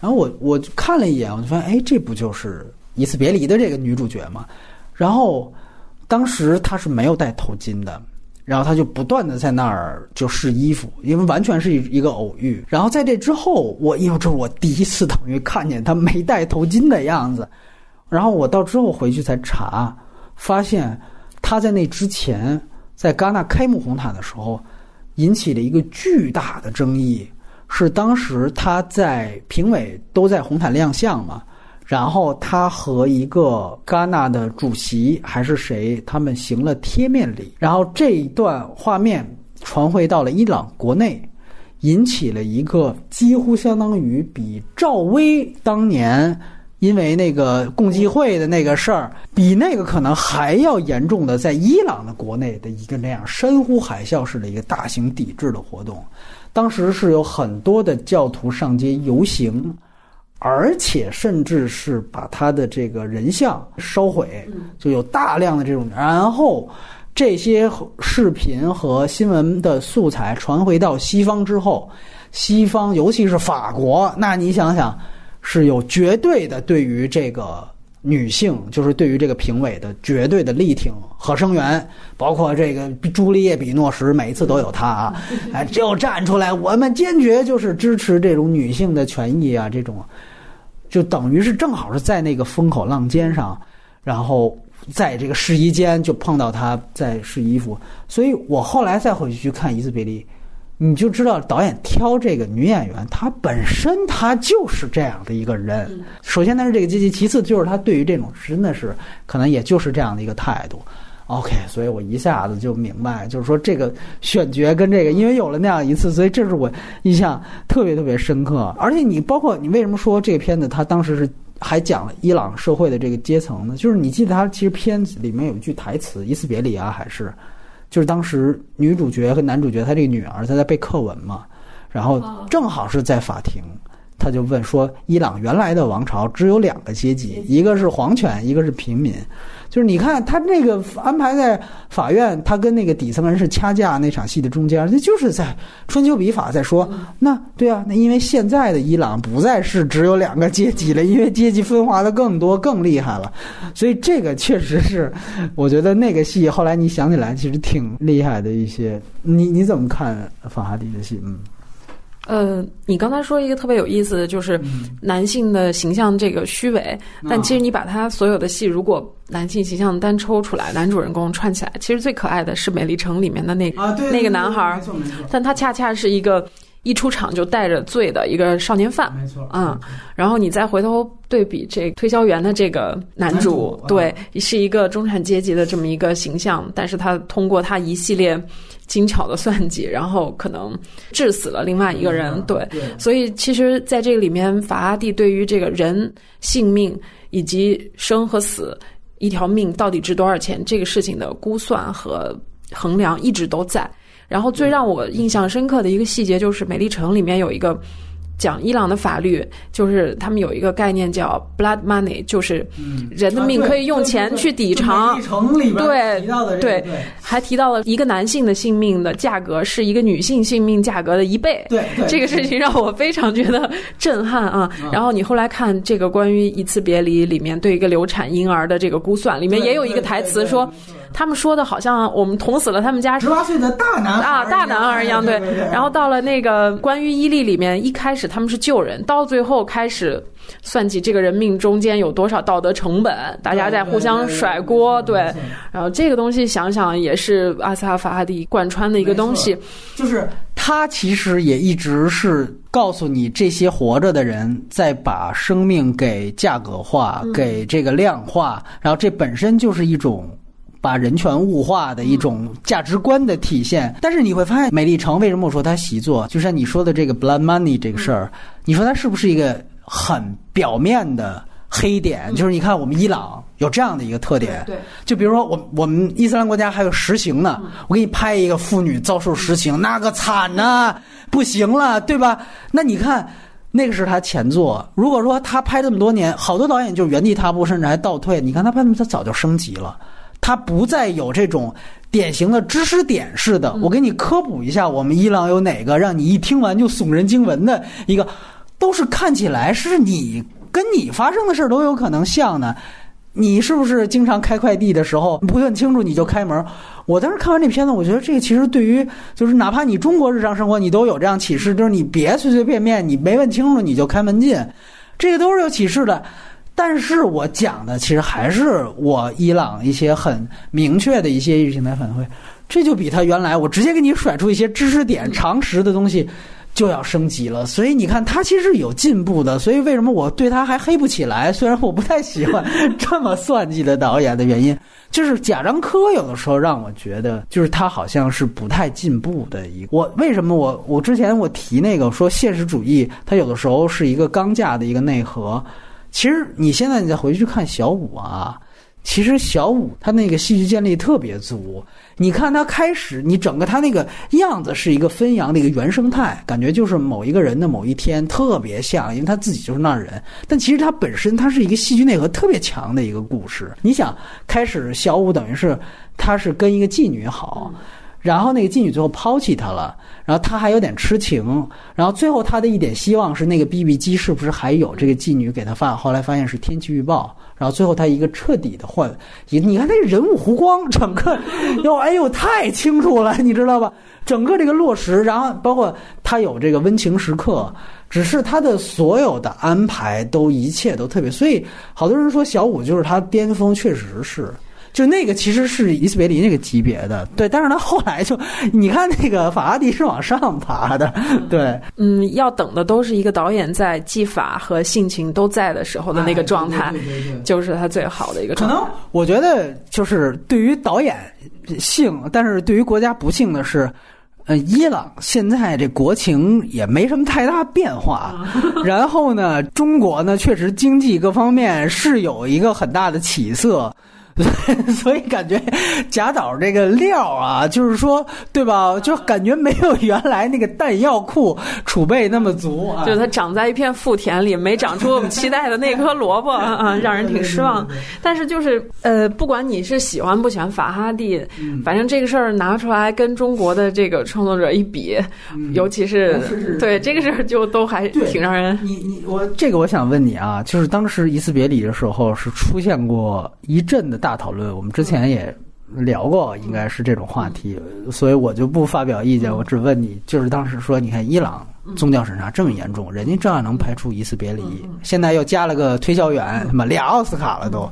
然后我我看了一眼，我就发现，哎，这不就是《一次别离》的这个女主角吗？然后当时她是没有戴头巾的。然后他就不断的在那儿就试衣服，因为完全是一个偶遇。然后在这之后，我因为这是我第一次等于看见他没戴头巾的样子。然后我到之后回去才查，发现他在那之前在戛纳开幕红毯的时候引起了一个巨大的争议，是当时他在评委都在红毯亮相嘛。然后他和一个戛纳的主席还是谁，他们行了贴面礼。然后这一段画面传回到了伊朗国内，引起了一个几乎相当于比赵薇当年因为那个共济会的那个事儿，比那个可能还要严重的，在伊朗的国内的一个那样山呼海啸式的一个大型抵制的活动。当时是有很多的教徒上街游行。而且甚至是把他的这个人像烧毁，就有大量的这种。然后这些视频和新闻的素材传回到西方之后，西方尤其是法国，那你想想，是有绝对的对于这个女性，就是对于这个评委的绝对的力挺和声援，包括这个朱丽叶·比诺什，每一次都有她啊，哎，就站出来，我们坚决就是支持这种女性的权益啊，这种。就等于是正好是在那个风口浪尖上，然后在这个试衣间就碰到她在试衣服，所以我后来再回去去看《一次别离》，你就知道导演挑这个女演员，她本身她就是这样的一个人。首先她是这个阶级，其次就是她对于这种真的是可能也就是这样的一个态度。OK，所以我一下子就明白，就是说这个选角跟这个，因为有了那样一次，所以这是我印象特别特别深刻。而且你包括你为什么说这个片子，它当时是还讲了伊朗社会的这个阶层呢？就是你记得它其实片子里面有一句台词，一次别离啊，还是就是当时女主角和男主角他这个女儿她在背课文嘛，然后正好是在法庭，他就问说，伊朗原来的王朝只有两个阶级，一个是皇权，一个是平民。就是你看他那个安排在法院，他跟那个底层人是掐架那场戏的中间，那就是在春秋笔法在说，那对啊，那因为现在的伊朗不再是只有两个阶级了，因为阶级分化的更多更厉害了，所以这个确实是，我觉得那个戏后来你想起来其实挺厉害的一些，你你怎么看法哈迪的戏？嗯。呃，你刚才说一个特别有意思的，就是男性的形象这个虚伪，但其实你把他所有的戏，如果男性形象单抽出来，男主人公串起来，其实最可爱的是《美丽城》里面的那个那个男孩，但他恰恰是一个一出场就带着醉的一个少年犯，没错，嗯，然后你再回头对比这推销员的这个男主，对，是一个中产阶级的这么一个形象，但是他通过他一系列。精巧的算计，然后可能致死了另外一个人。对，所以其实在这个里面，法拉第对于这个人性命以及生和死，一条命到底值多少钱这个事情的估算和衡量一直都在。然后最让我印象深刻的一个细节就是《美丽城》里面有一个。讲伊朗的法律，就是他们有一个概念叫 blood money，就是人的命可以用钱去抵偿。对对，还提到了一个男性的性命的价格是一个女性性命价格的一倍。对，这个事情让我非常觉得震撼啊！然后你后来看这个关于一次别离里面对一个流产婴儿的这个估算，里面也有一个台词说。他们说的好像我们捅死了他们家十八岁的大男啊大男儿一样，对。然后到了那个关于伊利里面，一开始他们是救人，到最后开始算计这个人命中间有多少道德成本，大家在互相甩锅，对。然后这个东西想想也是阿萨法哈迪贯穿的一个东西，就是他其实也一直是告诉你，这些活着的人在把生命给价格化，给这个量化，然后这本身就是一种。把人权物化的一种价值观的体现，但是你会发现，美丽城为什么我说它习作？就像你说的这个 blood money 这个事儿，你说它是不是一个很表面的黑点？就是你看，我们伊朗有这样的一个特点，对，就比如说我我们伊斯兰国家还有实刑呢，我给你拍一个妇女遭受实刑，那个惨呐，不行了，对吧？那你看，那个是他前作。如果说他拍这么多年，好多导演就原地踏步，甚至还倒退。你看他拍他早就升级了。他不再有这种典型的知识点式的，我给你科普一下，我们伊朗有哪个让你一听完就耸人惊闻的一个，都是看起来是你跟你发生的事儿都有可能像的。你是不是经常开快递的时候不问清楚你就开门？我当时看完这片子，我觉得这个其实对于就是哪怕你中国日常生活你都有这样启示，就是你别随随便便你没问清楚你就开门进，这个都是有启示的。但是我讲的其实还是我伊朗一些很明确的一些意识形态反馈，这就比他原来我直接给你甩出一些知识点、常识的东西就要升级了。所以你看，他其实有进步的。所以为什么我对他还黑不起来？虽然我不太喜欢这么算计的导演的原因，就是贾樟柯有的时候让我觉得，就是他好像是不太进步的一。我为什么我我之前我提那个说现实主义，它有的时候是一个钢架的一个内核。其实你现在你再回去看小五啊，其实小五他那个戏剧建立特别足。你看他开始，你整个他那个样子是一个分扬的一个原生态，感觉就是某一个人的某一天特别像，因为他自己就是那人。但其实他本身他是一个戏剧内核特别强的一个故事。你想，开始小五等于是他是跟一个妓女好。然后那个妓女最后抛弃他了，然后他还有点痴情，然后最后他的一点希望是那个 BB 机是不是还有这个妓女给他发？后来发现是天气预报，然后最后他一个彻底的换，你你看那人物弧光，整个哟哎呦太清楚了，你知道吧？整个这个落实，然后包括他有这个温情时刻，只是他的所有的安排都一切都特别，所以好多人说小五就是他巅峰，确实是。就那个其实是伊斯别林那个级别的，对，但是他后来就，你看那个法拉第是往上爬的，对，嗯，要等的都是一个导演在技法和性情都在的时候的那个状态，就是他最好的一个。可能我觉得就是对于导演幸，但是对于国家不幸的是，呃，伊朗现在这国情也没什么太大变化，然后呢，中国呢确实经济各方面是有一个很大的起色。所以感觉贾导这个料啊，就是说，对吧？就感觉没有原来那个弹药库储备那么足啊。就是它长在一片富田里，没长出我们期待的那颗萝卜 啊，让人挺失望。但是就是呃，不管你是喜欢不喜欢法哈蒂，反正这个事儿拿出来跟中国的这个创作者一比，尤其是对这个事儿就都还挺让人你你我这个我想问你啊，就是当时一次别离的时候是出现过一阵的大讨论，我们之前也聊过，应该是这种话题，所以我就不发表意见，我只问你，就是当时说，你看伊朗宗教审查这么严重，人家照样能排除一次别离，现在又加了个推销员，他妈俩奥斯卡了都。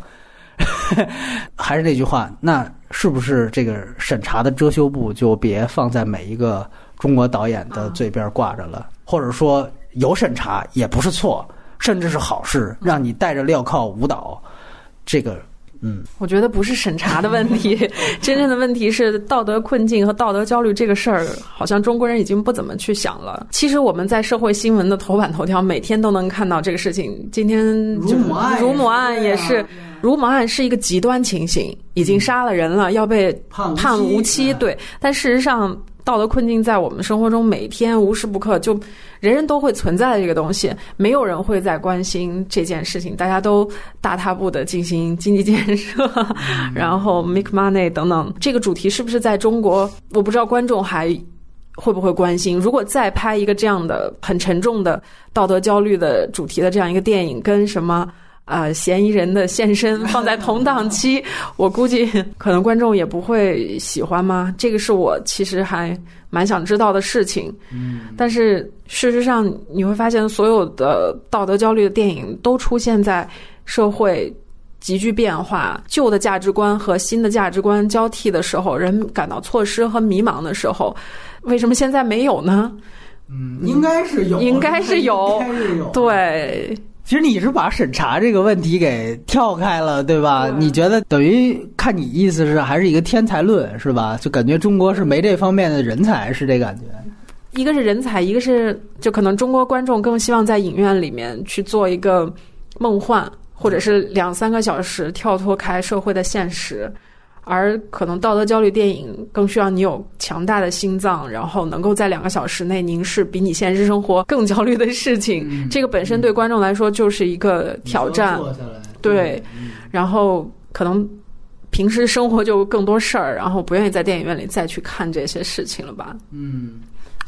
还是那句话，那是不是这个审查的遮羞布就别放在每一个中国导演的嘴边挂着了？或者说有审查也不是错，甚至是好事，让你带着镣铐舞蹈，这个嗯，我觉得不是审查的问题，真正的问题是道德困境和道德焦虑这个事儿，好像中国人已经不怎么去想了。其实我们在社会新闻的头版头条每天都能看到这个事情。今天就乳母案乳母案也是对啊，乳母案是一个极端情形，已经杀了人了，要被判无期对，但事实上。道德困境在我们生活中每天无时不刻就人人都会存在的这个东西，没有人会在关心这件事情，大家都大踏步的进行经济建设，然后 make money 等等。这个主题是不是在中国？我不知道观众还会不会关心。如果再拍一个这样的很沉重的道德焦虑的主题的这样一个电影，跟什么？啊、嫌疑人的现身放在同档期，我估计可能观众也不会喜欢吗？这个是我其实还蛮想知道的事情。嗯，但是事实上你会发现，所有的道德焦虑的电影都出现在社会急剧变化、旧的价值观和新的价值观交替的时候，人感到错失和迷茫的时候。为什么现在没有呢？嗯，应该是有，应该是有应该是有。对，其实你是把审查这个问题给跳开了，对吧？你觉得等于看你意思是还是一个天才论，是吧？就感觉中国是没这方面的人才，是这感觉。一个是人才，一个是就可能中国观众更希望在影院里面去做一个梦幻，或者是两三个小时跳脱开社会的现实。而可能道德焦虑电影更需要你有强大的心脏，然后能够在两个小时内凝视比你现实生活更焦虑的事情。这个本身对观众来说就是一个挑战。对，然后可能平时生活就更多事儿，然后不愿意在电影院里再去看这些事情了吧？嗯。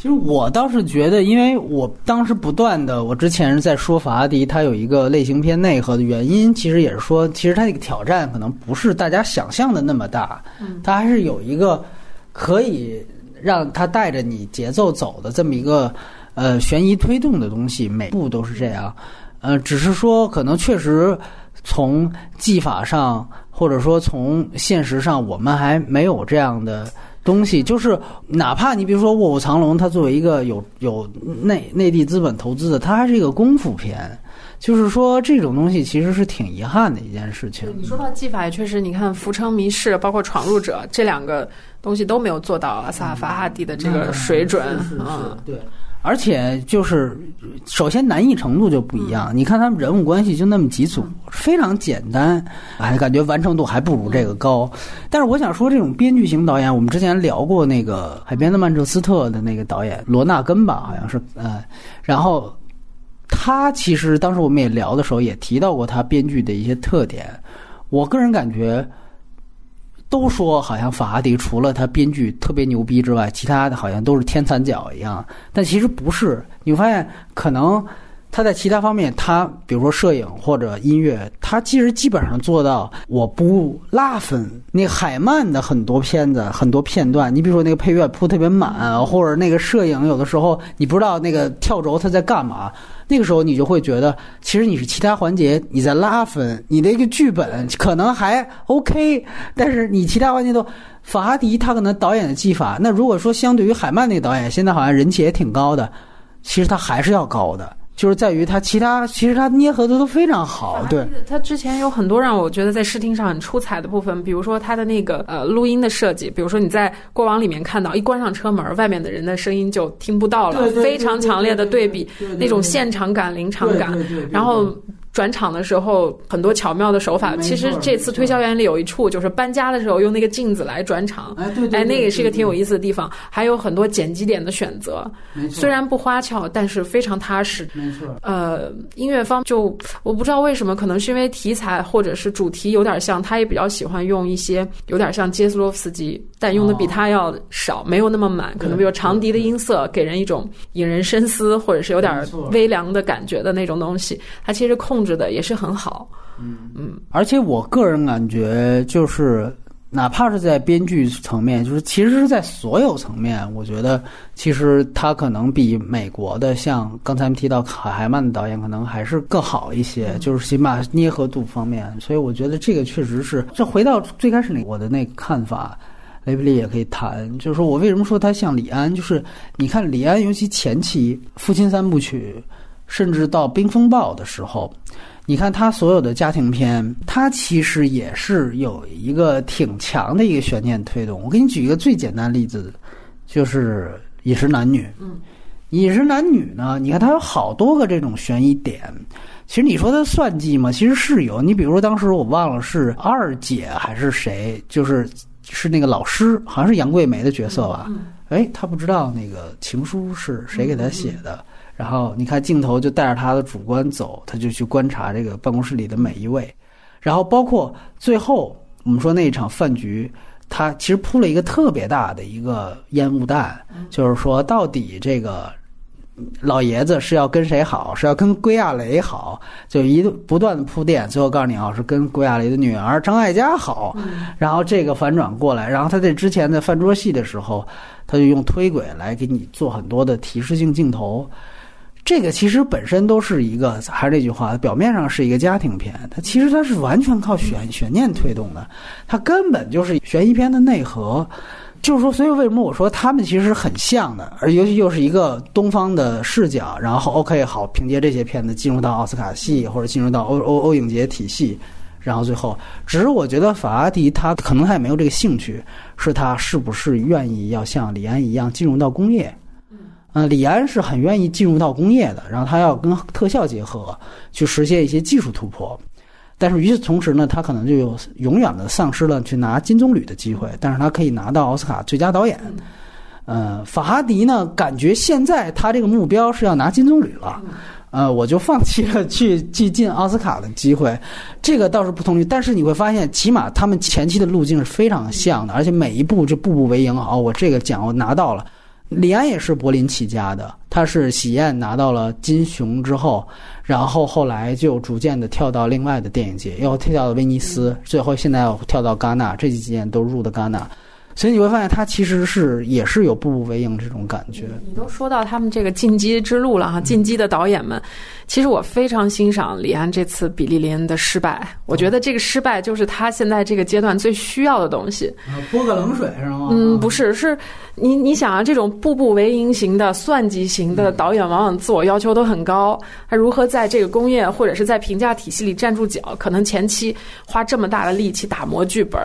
其实我倒是觉得，因为我当时不断的，我之前是在说法拉第它有一个类型片内核的原因，其实也是说，其实它这个挑战可能不是大家想象的那么大，它还是有一个可以让他带着你节奏走的这么一个呃悬疑推动的东西，每部都是这样，呃，只是说可能确实从技法上，或者说从现实上，我们还没有这样的。东西就是，哪怕你比如说《卧虎藏龙》，它作为一个有有内内地资本投资的，它还是一个功夫片。就是说，这种东西其实是挺遗憾的一件事情。你说到技法，也确实，你看《浮城谜事》包括《闯入者》这两个东西都没有做到阿萨法哈蒂的这个水准是是是啊。对。而且就是，首先难易程度就不一样。你看他们人物关系就那么几组，非常简单，哎，感觉完成度还不如这个高。但是我想说，这种编剧型导演，我们之前聊过那个《海边的曼彻斯特》的那个导演罗纳根吧，好像是，呃，然后他其实当时我们也聊的时候也提到过他编剧的一些特点。我个人感觉。都说好像法拉第除了他编剧特别牛逼之外，其他的好像都是天残角一样。但其实不是，你发现可能他在其他方面，他比如说摄影或者音乐，他其实基本上做到我不拉分。那海曼的很多片子、很多片段，你比如说那个配乐铺特别满，或者那个摄影有的时候你不知道那个跳轴他在干嘛。那个时候你就会觉得，其实你是其他环节你在拉分，你那个剧本可能还 OK，但是你其他环节都法拉第他可能导演的技法，那如果说相对于海曼那个导演，现在好像人气也挺高的，其实他还是要高的，就是在于他其他其实他捏合的都非常好，对。他之前有很多让我觉得在视听上很出彩的部分，比如说他的那个呃录音的设计，比如说你在过往里面看到，一关上车门，外面的人的声音就听不到了，非常强烈的对比，那种现场感、临场感。然后转场的时候很多巧妙的手法。其实这次推销员里有一处就是搬家的时候用那个镜子来转场，哎对对，哎，那也是一个挺有意思的地方。还有很多剪辑点的选择，虽然不花俏，但是非常踏实。没错。呃，音乐方就我不知道为什么，可能是因为题材或者是主题有点像，他也比较喜欢用一些有点像杰斯洛夫斯基，但用的比他要少，没有那么满，可能比如长笛的音色给人一种引人深思或者是有点微凉的感觉的那种东西，他其实控制的也是很好。嗯嗯，而且我个人感觉就是。哪怕是在编剧层面，就是其实是在所有层面，我觉得其实他可能比美国的像刚才提到卡海曼的导演可能还是更好一些，就是起码捏合度方面。所以我觉得这个确实是。这回到最开始那我的那个看法，雷布利也可以谈，就是说我为什么说他像李安，就是你看李安，尤其前期《父亲三部曲》，甚至到《冰风暴》的时候。你看他所有的家庭片，他其实也是有一个挺强的一个悬念推动。我给你举一个最简单例子，就是《饮食男女》。嗯，《饮食男女》呢，你看它有好多个这种悬疑点。其实你说他算计吗？其实是有。你比如说当时我忘了是二姐还是谁，就是是那个老师，好像是杨桂梅的角色吧？哎，他不知道那个情书是谁给他写的。然后你看镜头就带着他的主观走，他就去观察这个办公室里的每一位，然后包括最后我们说那一场饭局，他其实铺了一个特别大的一个烟雾弹，就是说到底这个老爷子是要跟谁好，是要跟归亚蕾好，就一不断的铺垫，最后告诉你啊是跟归亚蕾的女儿张艾嘉好，然后这个反转过来，然后他在之前的饭桌戏的时候，他就用推轨来给你做很多的提示性镜头。这个其实本身都是一个，还是那句话，表面上是一个家庭片，它其实它是完全靠悬悬念推动的，它根本就是悬疑片的内核。就是说，所以为什么我说他们其实很像的，而尤其又是一个东方的视角，然后 OK 好，凭借这些片子进入到奥斯卡系或者进入到欧欧欧影节体系，然后最后，只是我觉得法拉第他可能他也没有这个兴趣，是他是不是愿意要像李安一样进入到工业。嗯，李安是很愿意进入到工业的，然后他要跟特效结合，去实现一些技术突破。但是与此同时呢，他可能就有永远的丧失了去拿金棕榈的机会，但是他可以拿到奥斯卡最佳导演。呃，法哈迪呢，感觉现在他这个目标是要拿金棕榈了，呃，我就放弃了去去进奥斯卡的机会。这个倒是不同意，但是你会发现，起码他们前期的路径是非常像的，而且每一步就步步为营。哦，我这个奖我拿到了。李安也是柏林起家的，他是喜宴拿到了金熊之后，然后后来就逐渐的跳到另外的电影节，又跳到了威尼斯，最后现在又跳到戛纳，这几年都入的戛纳。所以你会发现，他其实是也是有步步为营这种感觉。你都说到他们这个进击之路了哈，进击的导演们，其实我非常欣赏李安这次比利林的失败。我觉得这个失败就是他现在这个阶段最需要的东西。泼个冷水是吗？嗯，不是，是你你想啊，这种步步为营型的算计型的导演，往往自我要求都很高。他如何在这个工业或者是在评价体系里站住脚？可能前期花这么大的力气打磨剧本，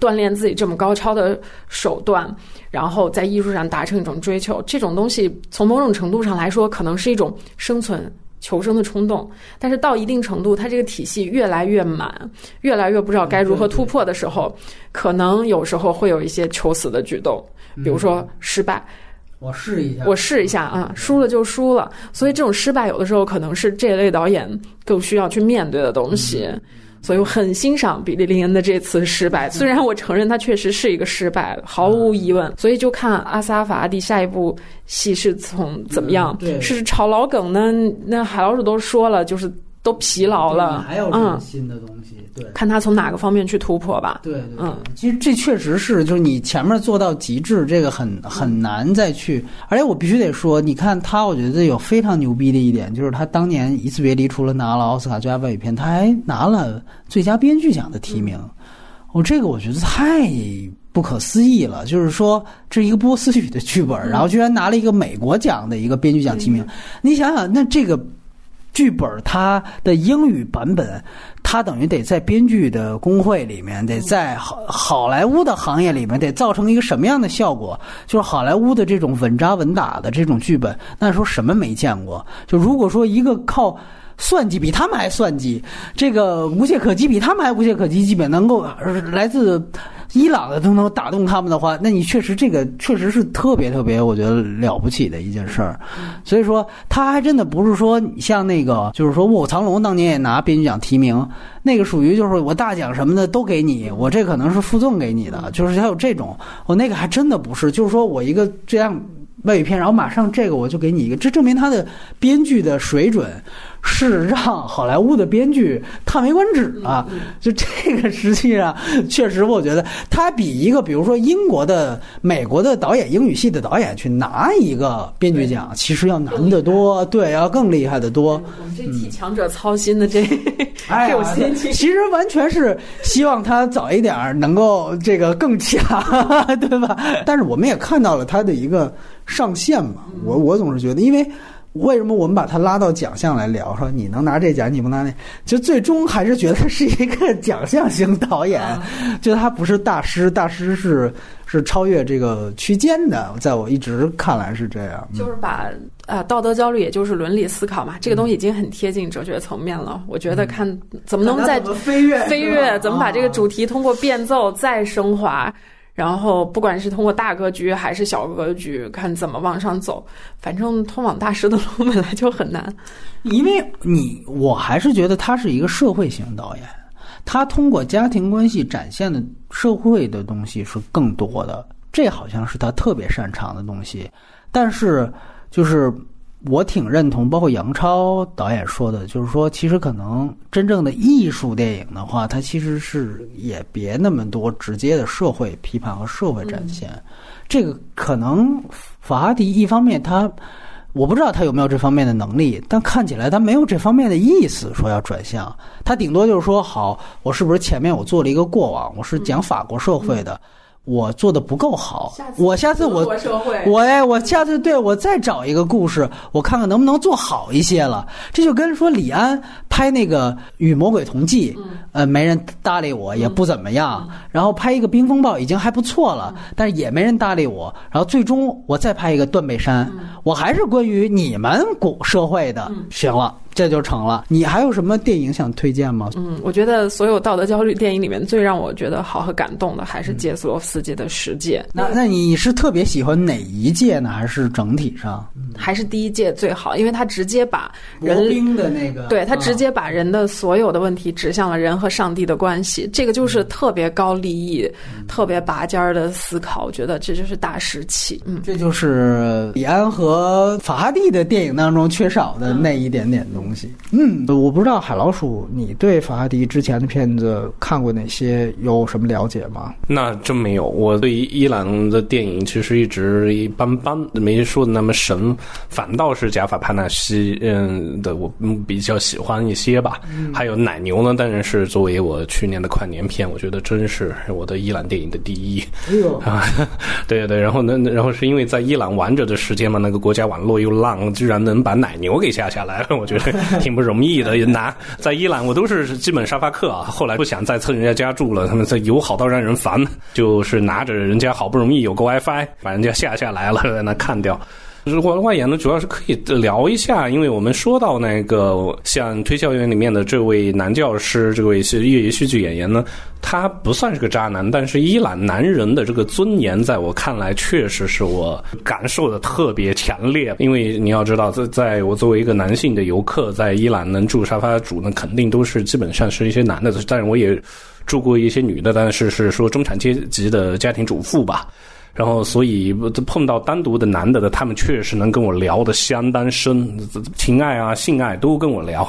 锻炼自己这么高超的。手段，然后在艺术上达成一种追求，这种东西从某种程度上来说，可能是一种生存求生的冲动。但是到一定程度，它这个体系越来越满，越来越不知道该如何突破的时候，可能有时候会有一些求死的举动，比如说失败。我试一下，我试一下啊，输了就输了。所以这种失败，有的时候可能是这类导演更需要去面对的东西。所以我很欣赏比利林恩的这次失败，虽然我承认他确实是一个失败，毫无疑问。所以就看阿萨法阿蒂下一部戏是从怎么样，是炒老梗呢？那海老鼠都说了，就是。都疲劳了，还有什么新的东西？对，看他从哪个方面去突破吧。对对，嗯，其实这确实是，就是你前面做到极致，这个很很难再去。而且我必须得说，你看他，我觉得有非常牛逼的一点，就是他当年一次别离，除了拿了奥斯卡最佳外语片，他还拿了最佳编剧奖的提名。我这个我觉得太不可思议了，就是说这是一个波斯语的剧本，然后居然拿了一个美国奖的一个编剧奖提名。你想想，那这个。剧本它的英语版本，它等于得在编剧的工会里面，得在好好莱坞的行业里面，得造成一个什么样的效果？就是好莱坞的这种稳扎稳打的这种剧本，那时候什么没见过？就如果说一个靠算计比他们还算计，这个无懈可击比他们还无懈可击，基本能够来自伊朗的都能打动他们的话，那你确实这个确实是特别特别，我觉得了不起的一件事儿。所以说，他还真的不是说像那个，就是说《卧虎藏龙》当年也拿编剧奖提名，那个属于就是我大奖什么的都给你，我这可能是附赠给你的，就是还有这种，我那个还真的不是，就是说我一个这样外语片，然后马上这个我就给你一个，这证明他的编剧的水准是让好莱坞的编剧叹为观止啊。就这个实际上确实，我觉得他比一个比如说英国的、美国的导演、英语系的导演去拿一个编剧奖，其实要难得多，对，要更厉害的多。我们这替强者操心的这，哎这种心情。其实完全是希望他早一点能够这个更强，对吧？但是我们也看到了他的一个上限嘛。我我总是觉得，因为为什么我们把它拉到奖项来聊，说你能拿这奖，你不拿那，就最终还是觉得是一个奖项型导演，就他不是大师，大师是是超越这个区间的，在我一直看来是这样。就是把啊道德焦虑，也就是伦理思考嘛，这个东西已经很贴近哲学层面了。我觉得看怎么能在看他怎么飞跃飞跃怎么把这个啊主题通过变奏再升华，然后不管是通过大格局还是小格局，看怎么往上走。反正通往大师的路本来就很难。因为你，我还是觉得他是一个社会型导演，他通过家庭关系展现的社会的东西是更多的，这好像是他特别擅长的东西。但是，就是我挺认同，包括杨超导演说的，就是说，其实可能真正的艺术电影的话，它其实是也别那么多直接的社会批判和社会展现。这个可能法哈迪一方面他。我不知道他有没有这方面的能力，但看起来他没有这方面的意思，说要转向。他顶多就是说，好，我是不是前面我做了一个过往，我是讲法国社会的，我做的不够好，我下次我我哎，我下次对我再找一个故事，我看看能不能做好一些了。这就跟说李安拍那个《与魔鬼同济》，呃，没人搭理我，也不怎么样。然后拍一个《冰风暴》已经还不错了，但是也没人搭理我。然后最终我再拍一个《断背山》，我还是关于你们古社会的，行了，这就成了。你还有什么电影想推荐吗？嗯，我觉得所有道德焦虑电影里面最让我觉得好和感动的，还是杰斯洛夫斯基的《十戒》。那那你是特别喜欢哪一届呢？还是整体上？还是第一届最好，因为他直接把人的那个，对他直啊接把人的所有的问题指向了人和上帝的关系，这个就是特别高利益、特别拔尖儿的思考。我觉得这就是大师气。嗯，这就是李安和法哈蒂的电影当中缺少的那一点点东西。嗯，我不知道海老鼠，你对法拉第之前的片子看过哪些？有什么了解吗？那真没有，我对伊朗的电影其实一直一般般，没说的那么神。反倒是贾法帕纳西，嗯的，我嗯比较喜欢一些吧。还有奶牛呢，当然是作为我去年的跨年片，我觉得真是我的伊朗电影的第一。哎呦，啊，对对对，然后呢，然后是因为在伊朗玩着的时间嘛，那个国家网络又浪，居然能把奶牛给下下来了，我觉得 挺不容易的。拿在伊朗，我都是基本沙发客啊，后来不想再蹭人家家住了，他们这友好到让人烦，就是拿着人家好不容易有个 WiFi，把人家下下来了，在那看掉。如果外演呢，主要是可以聊一下，因为我们说到那个像《推销员》里面的这位男教师，这位是业余戏剧演员呢，他不算是个渣男，但是伊朗男人的这个尊严，在我看来，确实是我感受的特别强烈。因为你要知道，在在我作为一个男性的游客，在伊朗能住沙发主呢，肯定都是基本上是一些男的，但是我也住过一些女的，但是是说中产阶级的家庭主妇吧。然后，所以碰到单独的男的的，他们确实能跟我聊的相当深，情爱啊、性爱都跟我聊。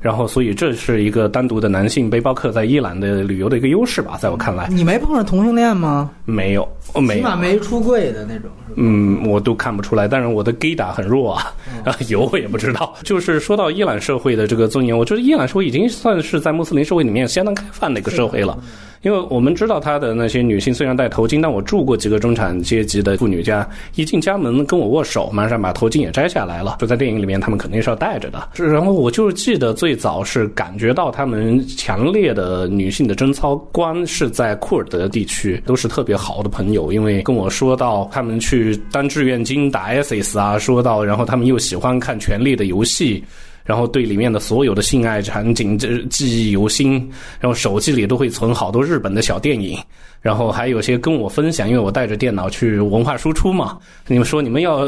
然后，所以这是一个单独的男性背包客在伊朗的旅游的一个优势吧，在我看来，你没碰上同性恋吗？没有，没有起码，没出柜的那种。嗯，我都看不出来。但是我的 gay 打很弱啊，啊，有我也不知道。就是说到伊朗社会的这个尊严，我觉得伊朗社会已经算是在穆斯林社会里面相当开放的一个社会了。因为我们知道他的那些女性虽然戴头巾，但我住过几个中产阶级的妇女家，一进家门跟我握手，马上把头巾也摘下来了。就在电影里面，他们肯定是要戴着的。然后我就记得最早是感觉到他们强烈的女性的贞操观是在库尔德地区，都是特别好的朋友，因为跟我说到他们去当志愿军打 ISIS 啊，说到然后他们又喜欢看《权力的游戏》。然后对里面的所有的性爱场景这记忆犹新，然后手机里都会存好多日本的小电影，然后还有些跟我分享，因为我带着电脑去文化输出嘛。你们说你们要、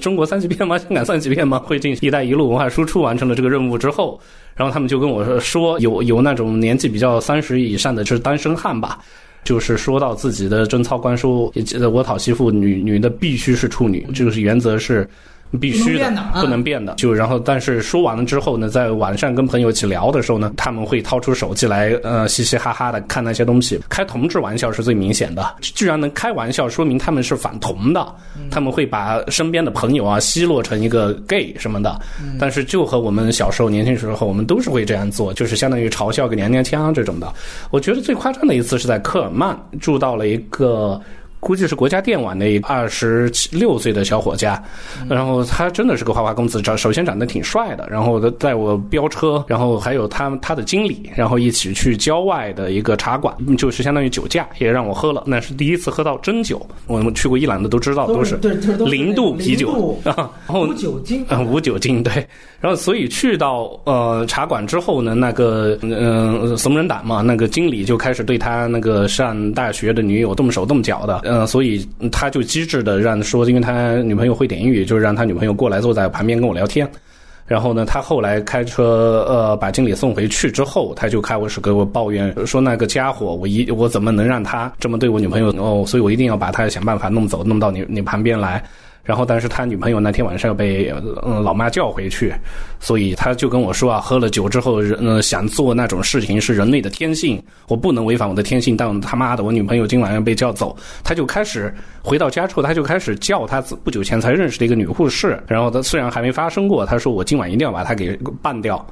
中国三级片吗？香港三级片吗？会进行“一带一路”文化输出，完成了这个任务之后，然后他们就跟我说，有有那种年纪比较三十以上的，就是单身汉吧。就是说到自己的贞操观说，我讨媳妇，女女的必须是处女，这个是原则是。必须的，不能变的。就然后，但是说完了之后呢，在晚上跟朋友一起聊的时候呢，他们会掏出手机来，呃，嘻嘻哈哈的看那些东西。开同志玩笑是最明显的，居然能开玩笑，说明他们是反同的。他们会把身边的朋友啊奚落成一个 gay 什么的。但是就和我们小时候年轻时候，我们都是会这样做，就是相当于嘲笑个娘娘腔这种的。我觉得最夸张的一次是在科尔曼住到了一个。估计是国家电网的一二十六岁的小伙家，然后他真的是个花花公子，长首先长得挺帅的，然后带我飙车，然后还有他他的经理，然后一起去郊外的一个茶馆，就是相当于酒驾，也让我喝了，那是第一次喝到真酒。我们去过伊朗的都知道，都是零度啤酒啊，然后无酒精啊，无酒精对。然后所以去到呃茶馆之后呢，那个嗯怂人胆嘛，那个经理就开始对他那个上大学的女友动手动脚的。嗯，所以他就机智的让说，因为他女朋友会点英语，就是让他女朋友过来坐在旁边跟我聊天。然后呢，他后来开车呃把经理送回去之后，他就开始给我抱怨说那个家伙，我一我怎么能让他这么对我女朋友哦？所以我一定要把他想办法弄走，弄到你你旁边来。然后，但是他女朋友那天晚上要被嗯老妈叫回去，所以他就跟我说啊，喝了酒之后，嗯想做那种事情是人类的天性，我不能违反我的天性。但他妈的，我女朋友今晚要被叫走，他就开始回到家之后，他就开始叫他不久前才认识的一个女护士。然后他虽然还没发生过，他说我今晚一定要把他给办掉。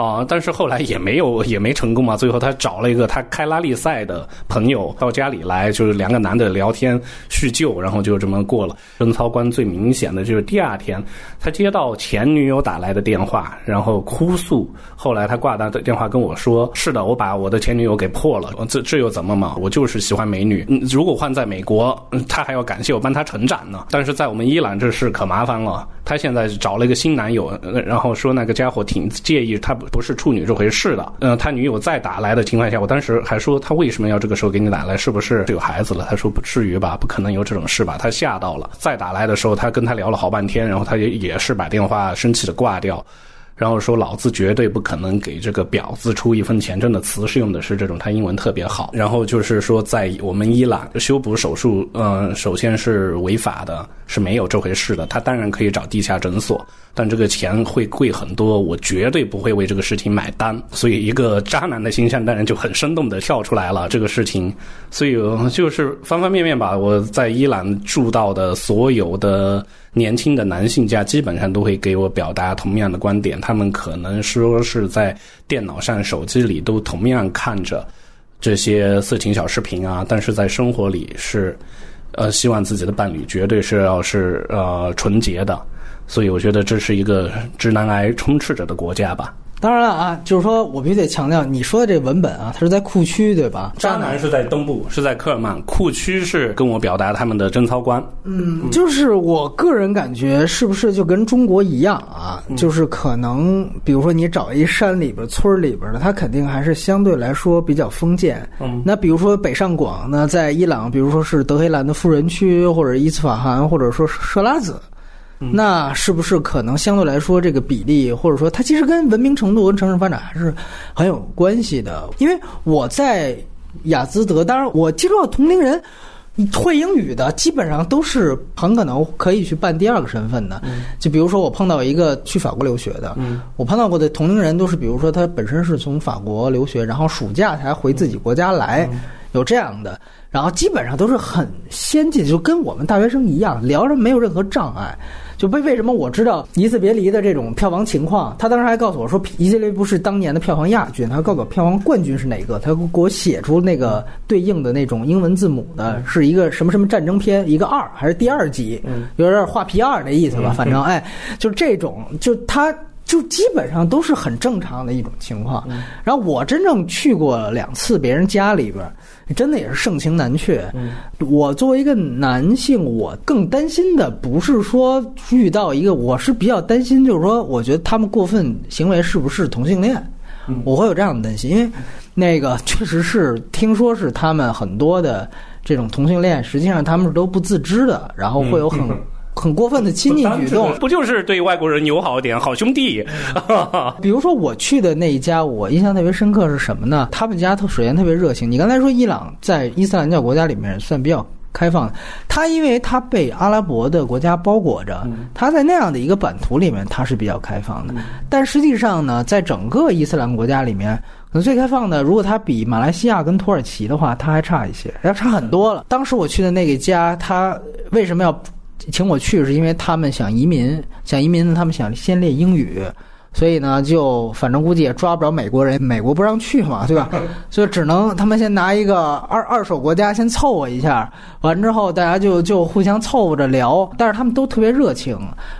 啊！但是后来也没有，也没成功嘛。最后他找了一个他开拉力赛的朋友到家里来，就是两个男的聊天叙旧，然后就这么过了。贞操观最明显的就是第二天，他接到前女友打来的电话，然后哭诉。后来他挂断的电话跟我说：“是的，我把我的前女友给破了。这这又怎么嘛？我就是喜欢美女。如果换在美国，他还要感谢我帮他成长呢。但是在我们伊朗这事可麻烦了。他现在找了一个新男友，然后说那个家伙挺介意他。”不是处女这回事的，嗯，他女友再打来的情况下，我当时还说他为什么要这个时候给你打来，是不是有孩子了？他说不至于吧，不可能有这种事吧？他吓到了。再打来的时候，他跟他聊了好半天，然后他也也是把电话生气的挂掉，然后说老子绝对不可能给这个婊子出一分钱。真的词是用的是这种，他英文特别好。然后就是说，在我们伊朗修补手术，嗯，首先是违法的，是没有这回事的。他当然可以找地下诊所。但这个钱会贵很多，我绝对不会为这个事情买单。所以，一个渣男的形象当然就很生动的跳出来了。这个事情，所以就是方方面面吧。我在伊朗住到的所有的年轻的男性家，基本上都会给我表达同样的观点。他他们可能说是在电脑上、手机里都同样看着这些色情小视频啊，但是在生活里是，呃，希望自己的伴侣绝对是要是呃纯洁的。所以我觉得这是一个直男癌充斥着的国家吧。当然了啊，就是说我必须得强调，你说的这文本啊，它是在库区对吧？渣男是在东部，是在科尔曼，库区是跟我表达他们的贞操观。嗯，就是我个人感觉，是不是就跟中国一样啊？就是可能，比如说你找一山里边、村里边的，他肯定还是相对来说比较封建。嗯，那比如说北上广呢，在伊朗，比如说是德黑兰的富人区，或者伊斯法罕，或者说设拉子。那是不是可能相对来说这个比例，或者说它其实跟文明程度跟城市发展还是很有关系的？因为我在雅兹德，当然我接触到同龄人会英语的，基本上都是很可能可以去办第二个身份的。就比如说我碰到一个去法国留学的，我碰到过的同龄人都是，比如说他本身是从法国留学，然后暑假才回自己国家来，有这样的，然后基本上都是很先进，就跟我们大学生一样，聊着没有任何障碍。就为为什么我知道《一次别离》的这种票房情况？他当时还告诉我说，《一次别离》不是当年的票房亚军，他告诉我票房冠军是哪个？他给我写出那个对应的那种英文字母的，是一个什么什么战争片，一个二还是第二集？有点画皮二的意思吧？反正哎，就这种，就他。就基本上都是很正常的一种情况。然后我真正去过两次别人家里边，真的也是盛情难却。我作为一个男性，我更担心的不是说遇到一个，我是比较担心，就是说，我觉得他们过分行为是不是同性恋，我会有这样的担心，因为那个确实是听说是他们很多的这种同性恋，实际上他们是都不自知的，然后会有很。很过分的亲近举动，不就是对外国人友好一点，好兄弟？比如说我去的那一家，我印象特别深刻是什么呢？他们家特首先特别热情。你刚才说伊朗在伊斯兰教国家里面算比较开放，他因为他被阿拉伯的国家包裹着，他在那样的一个版图里面，他是比较开放的。但实际上呢，在整个伊斯兰国家里面，可能最开放的，如果他比马来西亚跟土耳其的话，他还差一些，要差很多了。当时我去的那个家，他为什么要？请我去是因为他们想移民，想移民呢，他们想先练英语，所以呢，就反正估计也抓不着美国人，美国不让去嘛，对吧？所以只能他们先拿一个二二手国家先凑合一下，完之后大家就就互相凑合着聊，但是他们都特别热情。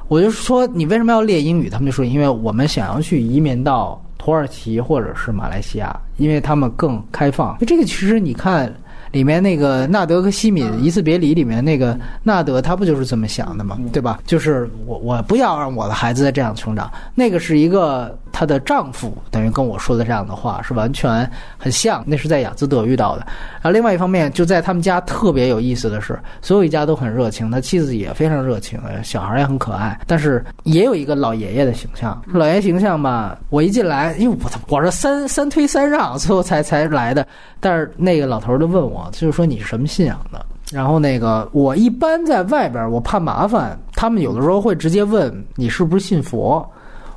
我就说你为什么要练英语？他们就说因为我们想要去移民到土耳其或者是马来西亚，因为他们更开放。这个其实你看。里面那个纳德和西敏一次别离里面那个纳德，他不就是这么想的吗？对吧？就是我我不要让我的孩子再这样成长。那个是一个她的丈夫等于跟我说的这样的话，是完全很像。那是在雅兹德遇到的。然后另外一方面，就在他们家特别有意思的是，所有一家都很热情，他妻子也非常热情，小孩也很可爱。但是也有一个老爷爷的形象，老爷形象吧，我一进来，因为我我是三三推三让，最后才才来的。但是那个老头就问我。就是说你是什么信仰的？然后那个我一般在外边，我怕麻烦，他们有的时候会直接问你是不是信佛。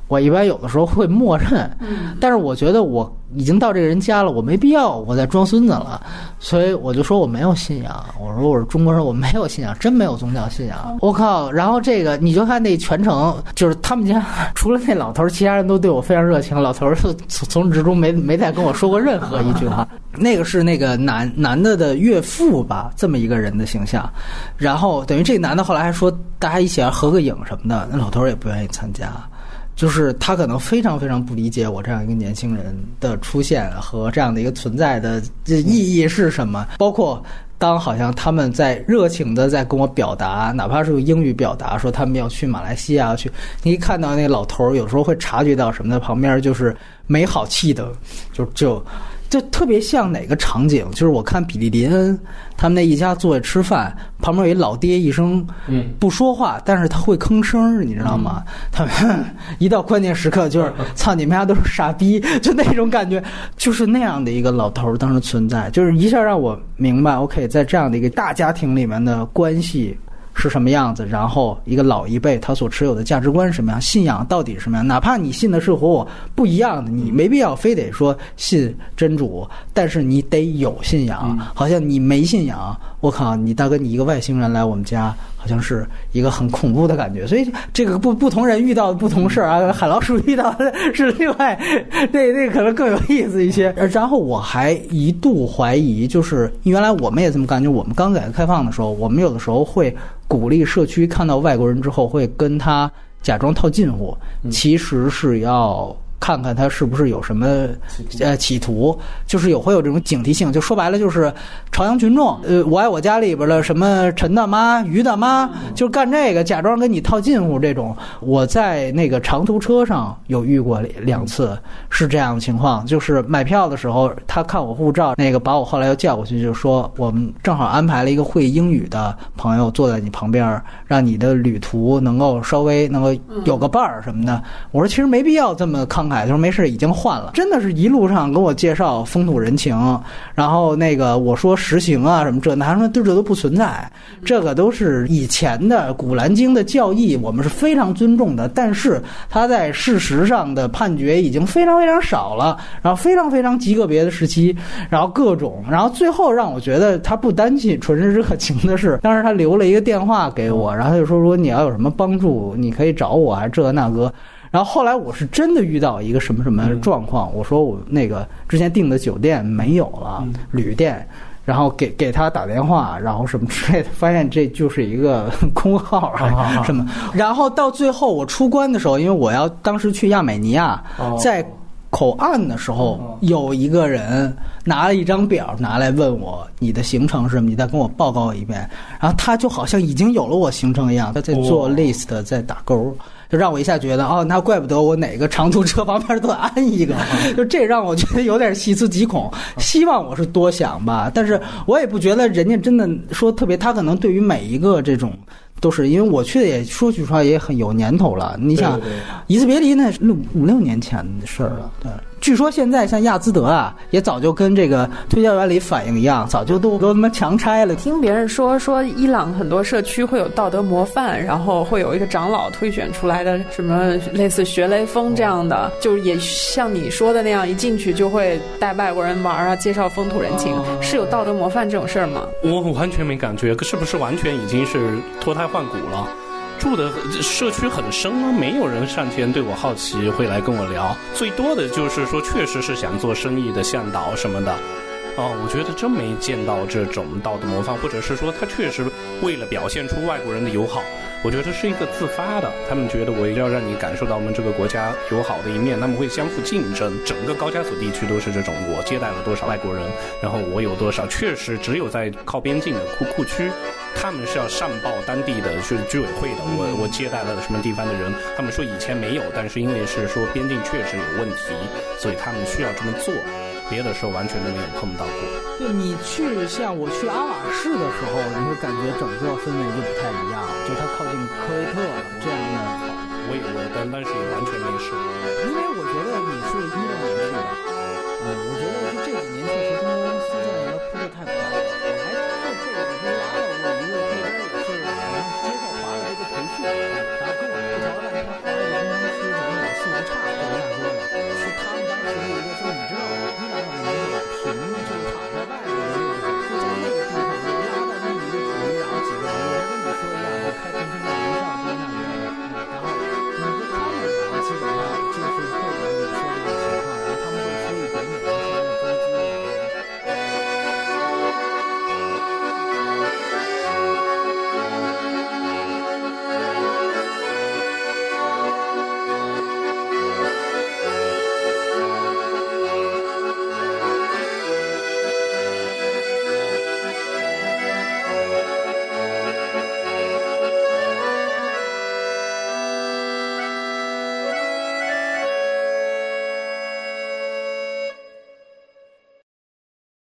我一般有的时候会默认，但是我觉得我已经到这个人家了，我没必要我再装孙子了，所以我就说我没有信仰。我说我是中国人，我没有信仰，真没有宗教信仰。我靠！然后这个你就看那全程，就是他们家 除了那老头，其他人都对我非常热情。老头从从始至终没没再跟我说过任何一句话。那个是那个男男的的岳父吧，这么一个人的形象。然后等于这男的后来还说大家一起来合个影什么的，那老头也不愿意参加。就是他可能非常非常不理解我这样一个年轻人的出现和这样的一个存在的意义是什么。包括当好像他们在热情的在跟我表达，哪怕是用英语表达，说他们要去马来西亚去，你一看到那老头儿，有时候会察觉到什么的，旁边就是没好气的，就就。就特别像哪个场景？就是我看比利林恩他们那一家坐下吃饭，旁边有一老爹，一声不说话，但是他会吭声，你知道吗？他们 一到关键时刻就是 操你们家都是傻逼，就那种感觉，就是那样的一个老头当时存在，就是一下让我明白，OK，在这样的一个大家庭里面的关系。是什么样子？然后一个老一辈他所持有的价值观是什么样？信仰到底是什么样？哪怕你信的是和我不一样的，你没必要非得说信真主，但是你得有信仰。好像你没信仰，我靠，你大哥，你一个外星人来我们家。好像是一个很恐怖的感觉，所以这个不不同人遇到的不同事儿啊，海老鼠遇到的是另外，那那可能更有意思一些。然后我还一度怀疑，就是原来我们也这么干，就我们刚改革开放的时候，我们有的时候会鼓励社区看到外国人之后会跟他假装套近乎，其实是要。看看他是不是有什么呃企图，就是有会有这种警惕性。就说白了，就是朝阳群众。呃，我爱我家里边的什么陈大妈、于大妈，就干这个，假装跟你套近乎这种。我在那个长途车上有遇过两次，是这样的情况。就是买票的时候，他看我护照，那个把我后来又叫过去，就说我们正好安排了一个会英语的朋友坐在你旁边，让你的旅途能够稍微能够有个伴儿什么的。我说其实没必要这么慷慨。他说没事，已经换了。真的是一路上跟我介绍风土人情，然后那个我说实行啊什么这，他说对这都不存在，这个都是以前的古兰经的教义，我们是非常尊重的。但是他在事实上的判决已经非常非常少了，然后非常非常极个别的时期，然后各种，然后最后让我觉得他不单纯纯是热情的是，当时他留了一个电话给我，然后他就说如果你要有什么帮助，你可以找我，啊这那个。然后后来我是真的遇到一个什么什么状况，我说我那个之前订的酒店没有了，旅店，然后给给他打电话，然后什么之类的，发现这就是一个 空号啊什么。然后到最后我出关的时候，因为我要当时去亚美尼亚，在口岸的时候，有一个人拿了一张表拿来问我你的行程是什么，你再跟我报告一遍。然后他就好像已经有了我行程一样，他在做 list，在打勾。就让我一下觉得哦，那怪不得我哪个长途车旁边都安一个，就这让我觉得有点细思极恐。希望我是多想吧，但是我也不觉得人家真的说特别，他可能对于每一个这种都是因为我去的也说句实话也很有年头了。你想，一次别离那六五六年前的事儿了，对。据说现在像亚兹德啊，也早就跟这个推销员里反映一样，早就都都他妈强拆了。听别人说说伊朗很多社区会有道德模范，然后会有一个长老推选出来的什么类似学雷锋这样的，就是也像你说的那样，一进去就会带外国人玩啊，介绍风土人情，是有道德模范这种事儿吗？我完全没感觉，是不是完全已经是脱胎换骨了？住的社区很深吗？没有人上前对我好奇，会来跟我聊。最多的就是说，确实是想做生意的向导什么的。哦，我觉得真没见到这种道德模范，或者是说他确实为了表现出外国人的友好。我觉得是一个自发的，他们觉得我要让你感受到我们这个国家友好的一面，他们会相互竞争。整个高加索地区都是这种，我接待了多少外国人，然后我有多少。确实，只有在靠边境的库库区，他们是要上报当地的是居委会的。我我接待了什么地方的人，他们说以前没有，但是因为是说边境确实有问题，所以他们需要这么做。别的时候完全都没有碰到过。对你去像我去阿瓦市的时候，你会感觉整个氛围就不太一样，就它靠近科威特这样的。我也我但但是也完全没事，因为我觉得你是一六年去的，嗯，我觉得就这几年确实中国公司在那边铺的太快